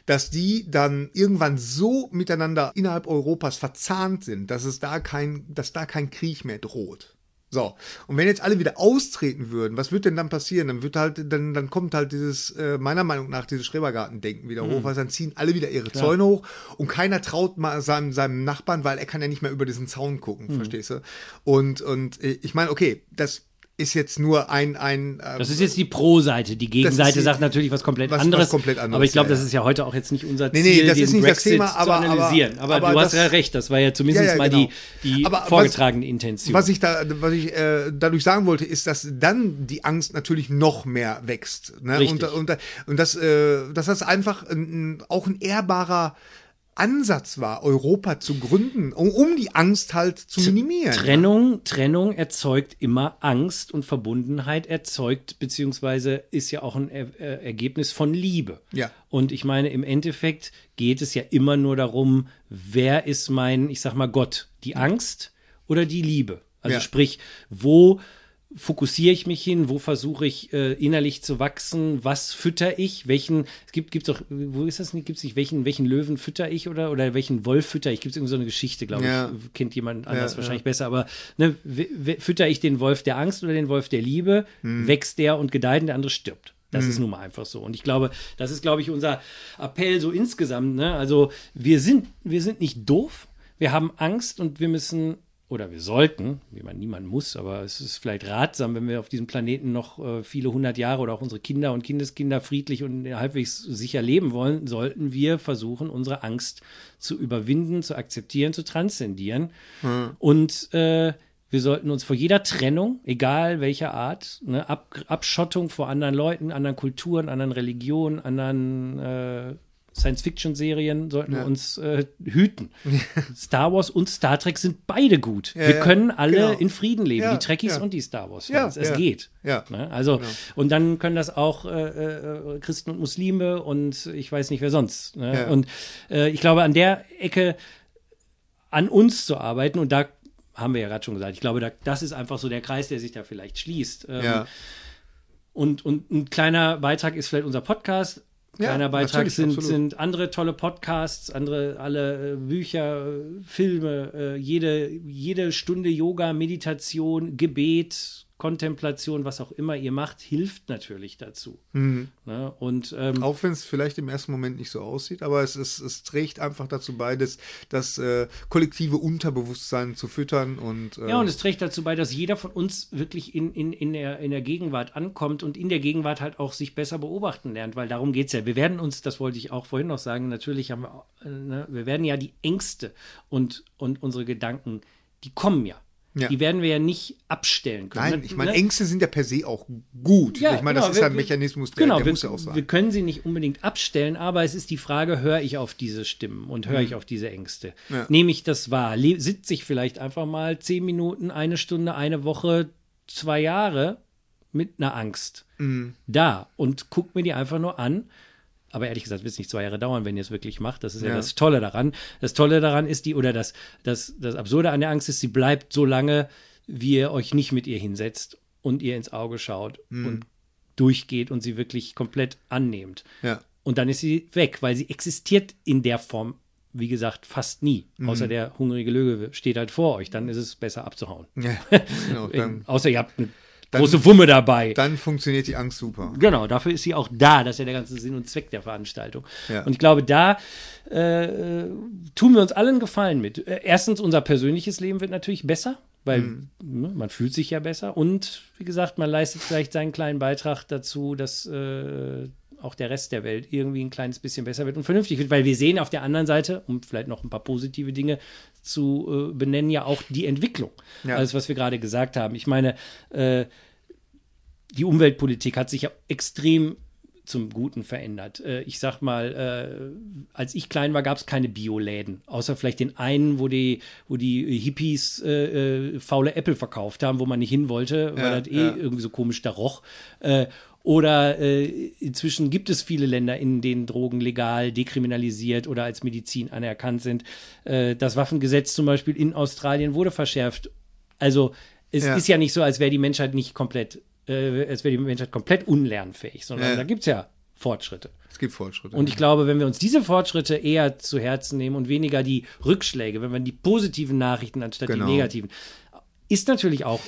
Speaker 2: dass die dann irgendwann so miteinander innerhalb Europas verzahnt sind, dass es da kein, dass da kein Krieg mehr droht. So, und wenn jetzt alle wieder austreten würden, was wird denn dann passieren? Dann wird halt, dann, dann kommt halt dieses, äh, meiner Meinung nach, dieses Schrebergarten-Denken wieder mhm. hoch, weil dann ziehen alle wieder ihre Klar. Zäune hoch und keiner traut mal seinem, seinem Nachbarn, weil er kann ja nicht mehr über diesen Zaun gucken, mhm. verstehst du? Und, und äh, ich meine, okay, das ist jetzt nur ein. ein
Speaker 1: äh, das ist jetzt die Pro-Seite. Die Gegenseite sagt natürlich was komplett was, anderes. Was komplett anderes. Aber ich glaube, ja, das ist ja heute auch jetzt nicht unser Ziel,
Speaker 2: nee, nee, das ist nicht Brexit das Thema, aber,
Speaker 1: zu analysieren. Aber, aber, aber du hast ja recht, das war ja zumindest ja, ja, mal genau. die, die vorgetragene
Speaker 2: was,
Speaker 1: Intention.
Speaker 2: Was ich, da, was ich äh, dadurch sagen wollte, ist, dass dann die Angst natürlich noch mehr wächst. Ne?
Speaker 1: Richtig.
Speaker 2: Und, und, und das, äh, dass das einfach ein, auch ein ehrbarer Ansatz war, Europa zu gründen, um, die Angst halt zu minimieren.
Speaker 1: Trennung, Trennung erzeugt immer Angst und Verbundenheit erzeugt, beziehungsweise ist ja auch ein er äh, Ergebnis von Liebe.
Speaker 2: Ja.
Speaker 1: Und ich meine, im Endeffekt geht es ja immer nur darum, wer ist mein, ich sag mal, Gott? Die Angst oder die Liebe? Also
Speaker 2: ja.
Speaker 1: sprich, wo fokussiere ich mich hin, wo versuche ich äh, innerlich zu wachsen, was fütter ich, welchen, es gibt gibt doch, wo ist das nicht, gibt es nicht, welchen, welchen Löwen fütter ich oder, oder welchen Wolf fütter ich, gibt es irgendwie so eine Geschichte, glaube
Speaker 2: Ja.
Speaker 1: ich, kennt jemand anders
Speaker 2: Ja,
Speaker 1: wahrscheinlich
Speaker 2: ja.
Speaker 1: besser, aber ne, fütter ich den Wolf der Angst oder den Wolf der Liebe,
Speaker 2: Hm.
Speaker 1: wächst der und gedeiht und der andere stirbt. Das ist nun mal einfach so. Und ich glaube, das ist, glaube ich, unser Appell so insgesamt. Ne? Also wir sind, wir sind nicht doof, wir haben Angst und wir müssen oder wir sollten, wie man niemand muss, aber es ist vielleicht ratsam, wenn wir auf diesem Planeten noch äh, viele hundert Jahre oder auch unsere Kinder und Kindeskinder friedlich und halbwegs sicher leben wollen, sollten wir versuchen, unsere Angst zu überwinden, zu akzeptieren, zu transzendieren. Und äh, wir sollten uns vor jeder Trennung, egal welcher Art, ne, Ab Abschottung vor anderen Leuten, anderen Kulturen, anderen Religionen, anderen äh, Science-Fiction-Serien, sollten wir
Speaker 2: Ja.
Speaker 1: uns äh, hüten. (laughs) Star Wars und Star Trek sind beide gut.
Speaker 2: Ja,
Speaker 1: wir
Speaker 2: ja,
Speaker 1: können alle
Speaker 2: genau.
Speaker 1: in Frieden leben, die Trekkies und die Star Wars-Fans.
Speaker 2: Ja,
Speaker 1: es geht.
Speaker 2: Ja.
Speaker 1: Ne? Also,
Speaker 2: Genau.
Speaker 1: und dann können das auch äh, äh, Christen und Muslime und ich weiß nicht wer sonst. Ne? Und äh, ich glaube, an der Ecke an uns zu arbeiten und da haben wir ja gerade schon gesagt, ich glaube, da, das ist einfach so der Kreis, der sich da vielleicht schließt. Ähm,
Speaker 2: Ja.
Speaker 1: und, und ein kleiner Beitrag ist vielleicht unser Podcast.
Speaker 2: Ja,
Speaker 1: Kleiner Beitrag
Speaker 2: natürlich,
Speaker 1: sind,
Speaker 2: absolut.
Speaker 1: sind andere tolle Podcasts, andere alle äh, Bücher, äh, Filme, äh, jede, jede Stunde Yoga, Meditation, Gebet, Kontemplation, was auch immer ihr macht, hilft natürlich dazu.
Speaker 2: Mhm.
Speaker 1: Ne? Und ähm,
Speaker 2: Auch wenn es vielleicht im ersten Moment nicht so aussieht, aber es, ist, es trägt einfach dazu bei, das, das äh, kollektive Unterbewusstsein zu füttern und äh,
Speaker 1: Ja, und es trägt dazu bei, dass jeder von uns wirklich in, in, in, der, in der Gegenwart ankommt und in der Gegenwart halt auch sich besser beobachten lernt, weil darum geht es ja. Wir werden uns, das wollte ich auch vorhin noch sagen, natürlich haben wir, äh, ne, wir werden ja die Ängste und, und unsere Gedanken, die kommen ja.
Speaker 2: Ja.
Speaker 1: Die werden wir ja nicht abstellen können.
Speaker 2: Nein,
Speaker 1: Ne?
Speaker 2: ich meine,
Speaker 1: Ne?
Speaker 2: Ängste sind ja per se auch gut.
Speaker 1: Ja,
Speaker 2: ich meine,
Speaker 1: genau,
Speaker 2: das ist
Speaker 1: wir-
Speaker 2: ja ein Mechanismus, der,
Speaker 1: genau,
Speaker 2: der
Speaker 1: wir,
Speaker 2: muss ja auch sein.
Speaker 1: wir können sie nicht unbedingt abstellen, aber es ist die Frage, höre ich auf diese Stimmen und höre
Speaker 2: Mhm.
Speaker 1: ich auf diese Ängste?
Speaker 2: Ja.
Speaker 1: Nehme ich das wahr? Sitze ich vielleicht einfach mal zehn Minuten, eine Stunde, eine Woche, zwei Jahre mit einer Angst
Speaker 2: Mhm.
Speaker 1: da und guck mir die einfach nur an. Aber ehrlich gesagt, wird es nicht zwei Jahre dauern, wenn ihr es wirklich macht. Das ist ja.
Speaker 2: Ja.
Speaker 1: das Tolle daran. Das Tolle daran ist die, oder das, das, das Absurde an der Angst ist, sie bleibt so lange, wie ihr euch nicht mit ihr hinsetzt und ihr ins Auge schaut
Speaker 2: Mhm.
Speaker 1: und durchgeht und sie wirklich komplett annehmt.
Speaker 2: Ja.
Speaker 1: Und dann ist sie weg, weil sie existiert in der Form, wie gesagt, fast nie.
Speaker 2: Mhm.
Speaker 1: Außer der hungrige Löwe steht halt vor euch. Dann ist es besser abzuhauen.
Speaker 2: ja, (laughs) genau.
Speaker 1: Außer ihr habt eine große Wumme dabei.
Speaker 2: dann funktioniert die Angst super.
Speaker 1: Genau, dafür ist sie auch da. Das ist ja der ganze Sinn und Zweck der Veranstaltung.
Speaker 2: Ja.
Speaker 1: Und ich glaube, da äh, tun wir uns allen Gefallen mit. Äh, Erstens, unser persönliches Leben wird natürlich besser, weil
Speaker 2: Mhm.
Speaker 1: ne, man fühlt sich ja besser. Und wie gesagt, man leistet vielleicht seinen kleinen Beitrag dazu, dass äh, auch der Rest der Welt irgendwie ein kleines bisschen besser wird und vernünftig wird. Weil wir sehen auf der anderen Seite, um vielleicht noch ein paar positive Dinge zu äh, benennen, ja auch die Entwicklung.
Speaker 2: Ja.
Speaker 1: Alles, was wir gerade gesagt haben. Ich meine, äh, die Umweltpolitik hat sich ja extrem zum Guten verändert. Äh, ich sag mal, äh, als ich klein war, gab es keine Bioläden, außer vielleicht den einen, wo die, wo die Hippies äh, äh, faule Äpfel verkauft haben, wo man nicht hin wollte, weil
Speaker 2: Ja,
Speaker 1: das eh
Speaker 2: ja.
Speaker 1: irgendwie so komisch da roch. Oder äh, inzwischen gibt es viele Länder, in denen Drogen legal dekriminalisiert oder als Medizin anerkannt sind. Äh, das Waffengesetz zum Beispiel in Australien wurde verschärft. Also es
Speaker 2: Ja.
Speaker 1: ist ja nicht so, als wäre die Menschheit nicht komplett, äh, als wäre die Menschheit komplett unlernfähig, sondern
Speaker 2: Ja.
Speaker 1: da gibt es ja Fortschritte.
Speaker 2: Es gibt Fortschritte.
Speaker 1: Und ich glaube, wenn wir uns diese Fortschritte eher zu Herzen nehmen und weniger die Rückschläge, wenn wir die positiven Nachrichten anstatt
Speaker 2: Genau.
Speaker 1: die negativen, ist natürlich auch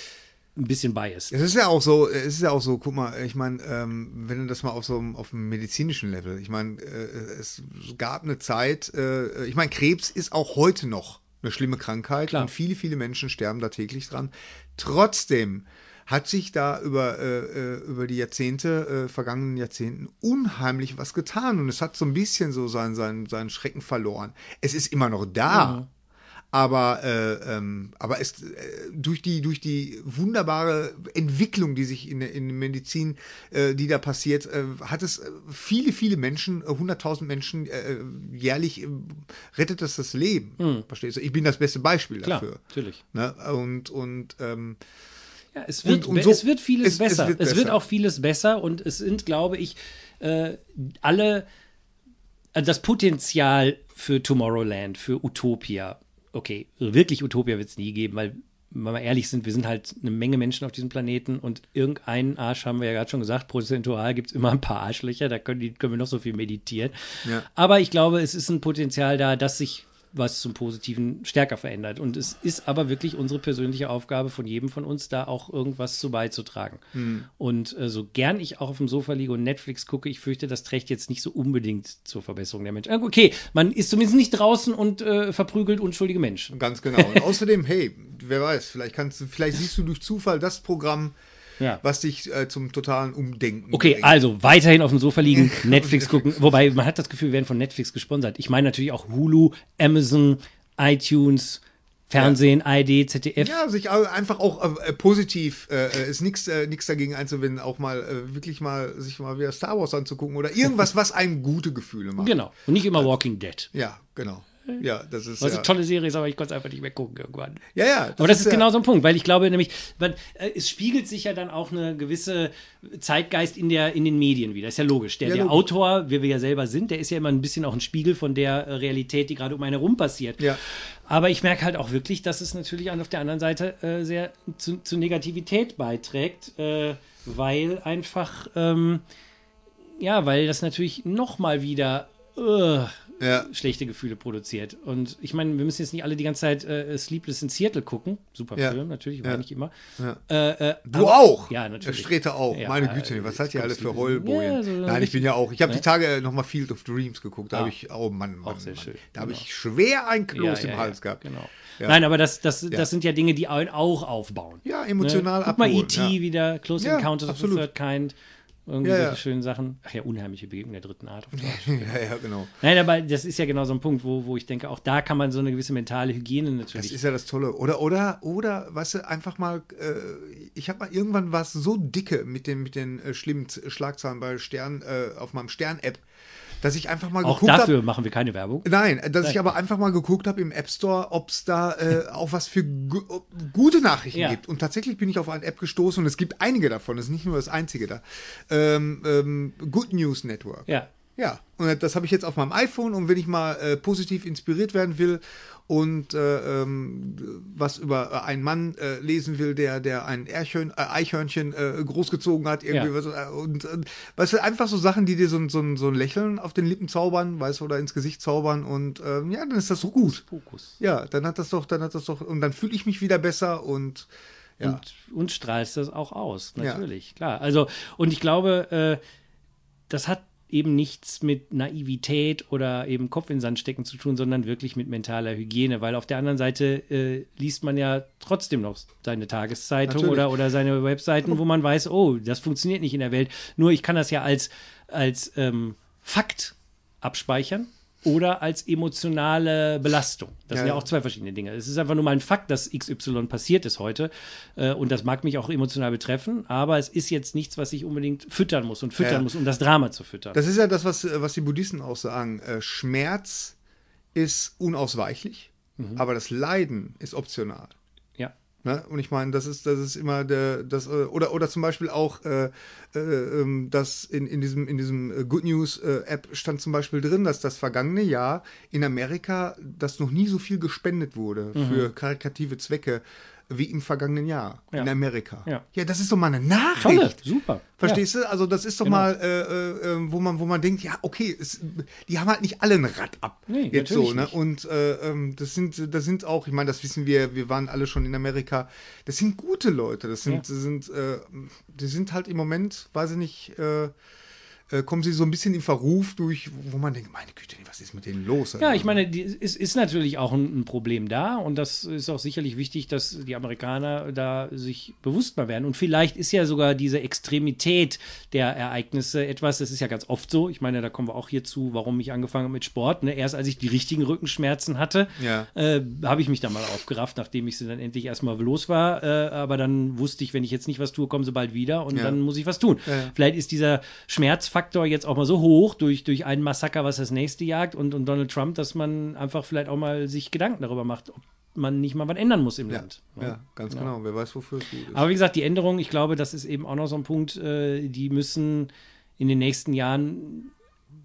Speaker 1: ein bisschen biased.
Speaker 2: Es ist ja auch so, es ist ja auch so, guck mal, ich meine, ähm, wenn du das mal auf so einem auf einem medizinischen Level, ich meine, äh, es gab eine Zeit, äh, ich meine, Krebs ist auch heute noch eine schlimme Krankheit
Speaker 1: Klar.
Speaker 2: und viele, viele Menschen sterben da täglich dran. Trotzdem hat sich da über, äh, äh, über die Jahrzehnte, äh, vergangenen Jahrzehnten unheimlich was getan und es hat so ein bisschen so seinen, seinen, seinen Schrecken verloren. Es ist immer noch da. Aber, äh, ähm, aber es, äh, durch, die, durch die wunderbare Entwicklung, die sich in, der- in der Medizin, äh, die da passiert, äh, hat es äh, viele, viele Menschen, äh, 100.000 Menschen äh, jährlich, äh, rettet es das Leben. Verstehst du? Ich bin das beste Beispiel.
Speaker 1: Klar,
Speaker 2: dafür.
Speaker 1: natürlich.
Speaker 2: Ne? Und, und ähm,
Speaker 1: Ja, es wird,
Speaker 2: Und- und so-
Speaker 1: es wird vieles
Speaker 2: es- es
Speaker 1: besser.
Speaker 2: wird
Speaker 1: Es wird
Speaker 2: besser.
Speaker 1: auch vieles besser und es sind, glaube ich, alle das Potenzial für Tomorrowland, für Utopia. Okay, wirklich Utopia wird es nie geben, weil wenn wir ehrlich sind, wir sind halt eine Menge Menschen auf diesem Planeten und irgendeinen Arsch haben wir ja gerade schon gesagt, prozentual gibt es immer ein paar Arschlöcher, da können, die, können wir noch so viel meditieren.
Speaker 2: Ja.
Speaker 1: Aber ich glaube, es ist ein Potenzial da, dass sich was zum Positiven stärker verändert. Und es ist aber wirklich unsere persönliche Aufgabe von jedem von uns, da auch irgendwas zu beizutragen. Und äh, so gern ich auch auf dem Sofa liege und Netflix gucke, ich fürchte, das trägt jetzt nicht so unbedingt zur Verbesserung der Menschen. Äh, Okay, man ist zumindest nicht draußen und äh, verprügelt unschuldige Menschen.
Speaker 2: Ganz genau. Und außerdem, hey, wer weiß, vielleicht kannst du, vielleicht siehst du durch Zufall das Programm,
Speaker 1: Ja.
Speaker 2: was dich äh, zum totalen Umdenken
Speaker 1: Okay,
Speaker 2: bringt.
Speaker 1: also weiterhin auf dem Sofa liegen, (laughs) Netflix gucken. Wobei man hat das Gefühl, wir werden von Netflix gesponsert. Ich meine natürlich auch Hulu, Amazon, iTunes, Fernsehen, ARD, ZDF.
Speaker 2: Ja, sich einfach auch äh, positiv, äh, äh, ist nichts äh, nix dagegen einzuwenden, auch mal äh, wirklich mal sich mal wieder Star Wars anzugucken oder irgendwas, (laughs) was einem gute Gefühle macht.
Speaker 1: Genau. Und nicht immer Walking Dead.
Speaker 2: Ja, genau. Ja, das ist
Speaker 1: Was
Speaker 2: ja,
Speaker 1: eine tolle Serie ist, aber ich konnte es einfach nicht mehr gucken irgendwann.
Speaker 2: ja, ja.
Speaker 1: Aber das ist
Speaker 2: ja,
Speaker 1: genau so ein Punkt, weil ich glaube nämlich, man, äh, es spiegelt sich ja dann auch eine gewisse Zeitgeist in, der, in den Medien wieder. ist ja logisch. Der,
Speaker 2: Ja,
Speaker 1: der
Speaker 2: logisch.
Speaker 1: Autor, wie wir ja selber sind, der ist ja immer ein bisschen auch ein Spiegel von der äh, Realität, die gerade um einen herum passiert.
Speaker 2: Ja.
Speaker 1: Aber ich merke halt auch wirklich, dass es natürlich auf der anderen Seite äh, sehr zu, zu Negativität beiträgt, äh, weil einfach, ähm, ja, weil das natürlich nochmal wieder äh,
Speaker 2: Ja.
Speaker 1: schlechte Gefühle produziert. Und ich meine, wir müssen jetzt nicht alle die ganze Zeit äh, Sleepless in Seattle gucken. Super
Speaker 2: Ja.
Speaker 1: Film, natürlich, war
Speaker 2: Ja.
Speaker 1: nicht immer. Äh, äh,
Speaker 2: Du
Speaker 1: aber-
Speaker 2: auch.
Speaker 1: Ja, natürlich.
Speaker 2: Der Sträter auch. Meine
Speaker 1: äh,
Speaker 2: Güte, was seid ihr alle für?
Speaker 1: Ja, so
Speaker 2: Nein, ich bin ja auch. Ich habe
Speaker 1: ne?
Speaker 2: die Tage nochmal Field of Dreams geguckt. Da
Speaker 1: Ah.
Speaker 2: habe ich, oh Mann, Mann,
Speaker 1: sehr
Speaker 2: Mann.
Speaker 1: schön.
Speaker 2: Da habe
Speaker 1: Genau.
Speaker 2: ich schwer ein Kloß im Hals gehabt.
Speaker 1: Genau. Nein, aber das, das, das sind ja Dinge, die einen auch aufbauen.
Speaker 2: Ja, emotional
Speaker 1: ne? Guck mal,
Speaker 2: abholen,
Speaker 1: E.T. wieder, Close Encounters of the. Third Kind. Irgendwie
Speaker 2: Ja,
Speaker 1: solche schönen Sachen. Ach ja, unheimliche Begegnung der dritten Art. Auf (laughs) Deutsch.
Speaker 2: Ja, ja, genau.
Speaker 1: Nein, aber das ist ja genau so ein Punkt, wo, wo ich denke, auch da kann man so eine gewisse mentale Hygiene
Speaker 2: Das
Speaker 1: natürlich.
Speaker 2: ist ja das Tolle. Oder, oder, oder, weißt du, einfach mal, äh, ich habe mal irgendwann was so dicke mit den, mit den äh, schlimmen Schlagzeilen bei Stern, äh, auf meinem Stern-App, dass ich einfach mal
Speaker 1: auch
Speaker 2: geguckt habe.
Speaker 1: dafür machen wir keine Werbung.
Speaker 2: Nein, dass ich aber einfach mal geguckt habe im App Store, ob es da äh, auch was für gu gute Nachrichten
Speaker 1: Ja.
Speaker 2: gibt. Und tatsächlich bin ich auf eine App gestoßen und es gibt einige davon, das ist nicht nur das einzige da. Ähm, ähm, Good News Network.
Speaker 1: Ja.
Speaker 2: Ja, und das habe ich jetzt auf meinem iPhone und wenn ich mal äh, positiv inspiriert werden will und äh, ähm, was über äh, einen Mann äh, lesen will, der, der ein Eichhörn, äh, Eichhörnchen äh, großgezogen hat, irgendwie
Speaker 1: Ja.
Speaker 2: was, äh, und, und weißt du, einfach so Sachen, die dir so, ein- so, so ein Lächeln auf den Lippen zaubern, weißt du, oder ins Gesicht zaubern und ähm, ja, dann ist das so gut.
Speaker 1: Fokus.
Speaker 2: Ja, dann hat das doch, dann hat das doch, und dann fühle ich mich wieder besser und ja.
Speaker 1: Und, und strahlst das auch aus,
Speaker 2: Ja.
Speaker 1: natürlich, klar. Also, und ich glaube, äh, das hat eben nichts mit Naivität oder eben Kopf in den Sand stecken zu tun, sondern wirklich mit mentaler Hygiene, weil auf der anderen Seite äh, liest man ja trotzdem noch seine Tageszeitung
Speaker 2: Natürlich.
Speaker 1: oder, oder seine Webseiten, wo man weiß, oh, das funktioniert nicht in der Welt. Nur ich kann das ja als, als ähm, Fakt abspeichern oder als emotionale Belastung. Das
Speaker 2: Ja,
Speaker 1: sind ja auch zwei verschiedene Dinge. Es ist einfach nur mal ein Fakt, dass XY passiert ist heute. Äh, und das mag mich auch emotional betreffen, aber es ist jetzt nichts, was ich unbedingt füttern muss und füttern
Speaker 2: Ja.
Speaker 1: muss, um das Drama zu füttern.
Speaker 2: Das ist ja das, was, was die Buddhisten auch sagen. Äh, Schmerz ist unausweichlich, aber das Leiden ist optional. Ne? Und ich meine, das ist, das ist immer der, das, äh, oder, oder zum Beispiel auch, äh, äh, ähm, dass in, in diesem, in diesem äh, Good News äh, App stand zum Beispiel drin, dass das vergangene Jahr in Amerika, dass noch nie so viel gespendet wurde für karitative Zwecke wie im vergangenen Jahr
Speaker 1: Ja.
Speaker 2: in Amerika.
Speaker 1: Ja.
Speaker 2: das ist doch mal eine Nachricht.
Speaker 1: Tolle, super.
Speaker 2: Verstehst du? Also das ist doch
Speaker 1: Genau.
Speaker 2: mal, äh, äh, äh, wo man, wo man denkt, ja, okay, es, die haben halt nicht alle ein Rad ab.
Speaker 1: Nee,
Speaker 2: jetzt
Speaker 1: natürlich
Speaker 2: so, ne?
Speaker 1: nicht.
Speaker 2: Und äh, ähm, das sind, das sind auch, ich meine, das wissen wir, wir waren alle schon in Amerika. Das sind gute Leute. Das sind,
Speaker 1: Ja.
Speaker 2: das sind, äh, die sind halt im Moment, weiß ich nicht, äh, kommen sie so ein bisschen in Verruf durch, wo man denkt, meine Güte, was ist mit denen los?
Speaker 1: Ja, ich meine, die, es ist natürlich auch ein, ein Problem da und das ist auch sicherlich wichtig, dass die Amerikaner da sich bewusst mal werden. Und vielleicht ist ja sogar diese Extremität der Ereignisse etwas, das ist ja ganz oft so. Ich meine, da kommen wir auch hier zu, warum ich angefangen habe mit Sport. Ne? Erst als ich die richtigen Rückenschmerzen hatte,
Speaker 2: Ja.
Speaker 1: äh, habe ich mich dann mal aufgerafft, nachdem ich sie dann endlich erstmal los war. Äh, aber dann wusste ich, wenn ich jetzt nicht was tue, kommen sie bald wieder und
Speaker 2: Ja.
Speaker 1: dann muss ich was tun.
Speaker 2: Ja.
Speaker 1: Vielleicht ist dieser Schmerzfaktor jetzt auch mal so hoch durch, durch einen Massaker, was das nächste jagt und, und Donald Trump, dass man einfach vielleicht auch mal sich Gedanken darüber macht, ob man nicht mal was ändern muss im
Speaker 2: ja,
Speaker 1: Land.
Speaker 2: ja, ganz genau. Wer weiß, wofür es gut ist.
Speaker 1: Aber wie gesagt, die Änderungen, ich glaube, das ist eben auch noch so ein Punkt, äh, die müssen in den nächsten Jahren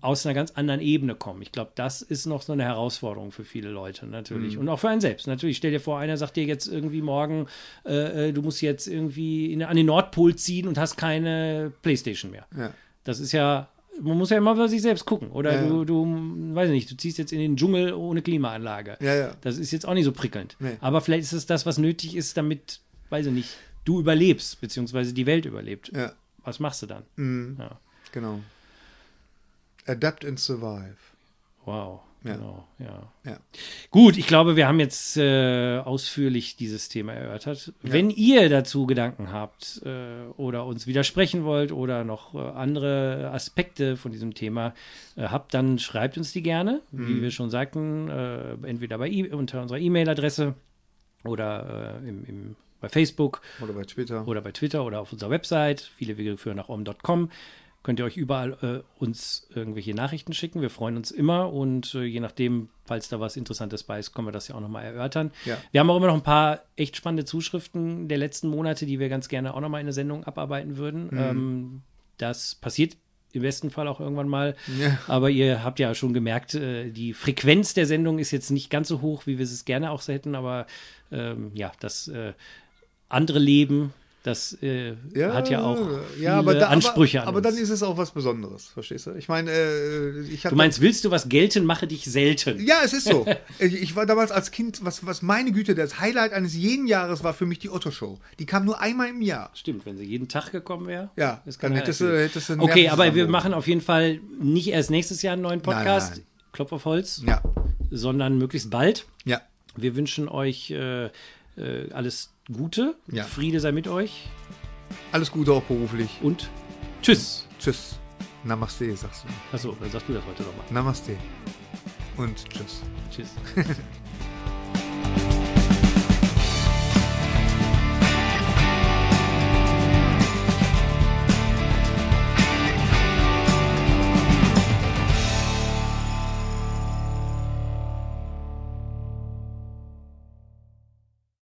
Speaker 1: aus einer ganz anderen Ebene kommen. Ich glaube, das ist noch so eine Herausforderung für viele Leute natürlich und auch für einen selbst. Natürlich, stell dir vor, einer sagt dir jetzt irgendwie morgen, äh, äh, du musst jetzt irgendwie in, an den Nordpol ziehen und hast keine Playstation mehr.
Speaker 2: Ja.
Speaker 1: Das ist ja, man muss ja immer bei sich selbst gucken. Oder
Speaker 2: Ja,
Speaker 1: du, du, weiß ich nicht, du ziehst jetzt in den Dschungel ohne Klimaanlage.
Speaker 2: Ja, ja.
Speaker 1: Das ist jetzt auch nicht so prickelnd.
Speaker 2: Nee.
Speaker 1: Aber vielleicht ist es das, was nötig ist, damit, weiß ich nicht, du überlebst, beziehungsweise die Welt überlebt.
Speaker 2: Ja,
Speaker 1: Was machst du dann?
Speaker 2: mhm.
Speaker 1: Ja.
Speaker 2: genau. Adapt and survive.
Speaker 1: Wow.
Speaker 2: Ja.
Speaker 1: Genau, ja.
Speaker 2: Ja.
Speaker 1: Gut, ich glaube, wir haben jetzt äh, ausführlich dieses Thema erörtert. Wenn ihr dazu Gedanken habt äh, oder uns widersprechen wollt oder noch äh, andere Aspekte von diesem Thema äh, habt, dann schreibt uns die gerne, wie wir schon sagten, äh, entweder bei e unter unserer E-Mail-Adresse oder äh, im, im, bei Facebook
Speaker 2: Oder bei Twitter.
Speaker 1: oder bei Twitter oder auf unserer Website, viele Wege führen nach om.com. Könnt ihr euch überall äh, uns irgendwelche Nachrichten schicken. Wir freuen uns immer und äh, je nachdem, falls da was Interessantes bei ist, können wir das ja auch nochmal erörtern.
Speaker 2: Ja.
Speaker 1: Wir haben auch immer noch ein paar echt spannende Zuschriften der letzten Monate, die wir ganz gerne auch nochmal in der Sendung abarbeiten würden. Ähm, das passiert im besten Fall auch irgendwann mal.
Speaker 2: Ja.
Speaker 1: Aber ihr habt ja schon gemerkt, äh, die Frequenz der Sendung ist jetzt nicht ganz so hoch, wie wir es gerne auch hätten. Aber ähm, ja, das äh, andere Leben, das äh, hat ja auch viele
Speaker 2: ja, aber da,
Speaker 1: Ansprüche
Speaker 2: aber,
Speaker 1: an
Speaker 2: aber
Speaker 1: uns.
Speaker 2: dann ist es auch was Besonderes, verstehst du? Ich meine, äh, ich
Speaker 1: du meinst, willst du was gelten, mache dich selten.
Speaker 2: Ja, es ist so. (laughs) ich, war damals als Kind, was, was meine Güte, das Highlight eines jeden Jahres war für mich die Otto-Show. Die kam nur einmal im Jahr.
Speaker 1: Stimmt, wenn sie jeden Tag gekommen wäre.
Speaker 2: Ja,
Speaker 1: das kann
Speaker 2: dann
Speaker 1: ja
Speaker 2: hättest du, hättest du
Speaker 1: Okay, aber wir machen auf jeden Fall nicht erst nächstes Jahr einen neuen Podcast,
Speaker 2: nein.
Speaker 1: Klopf auf Holz,
Speaker 2: Ja,
Speaker 1: sondern möglichst bald.
Speaker 2: ja.
Speaker 1: Wir wünschen euch äh, äh, alles Gute,
Speaker 2: Ja.
Speaker 1: Friede sei mit euch
Speaker 2: Alles Gute auch beruflich.
Speaker 1: und tschüss.
Speaker 2: Tschüss. Namaste, sagst du.
Speaker 1: Achso, dann sagst du das heute nochmal.
Speaker 2: Namaste. Und tschüss.
Speaker 1: Tschüss. (laughs)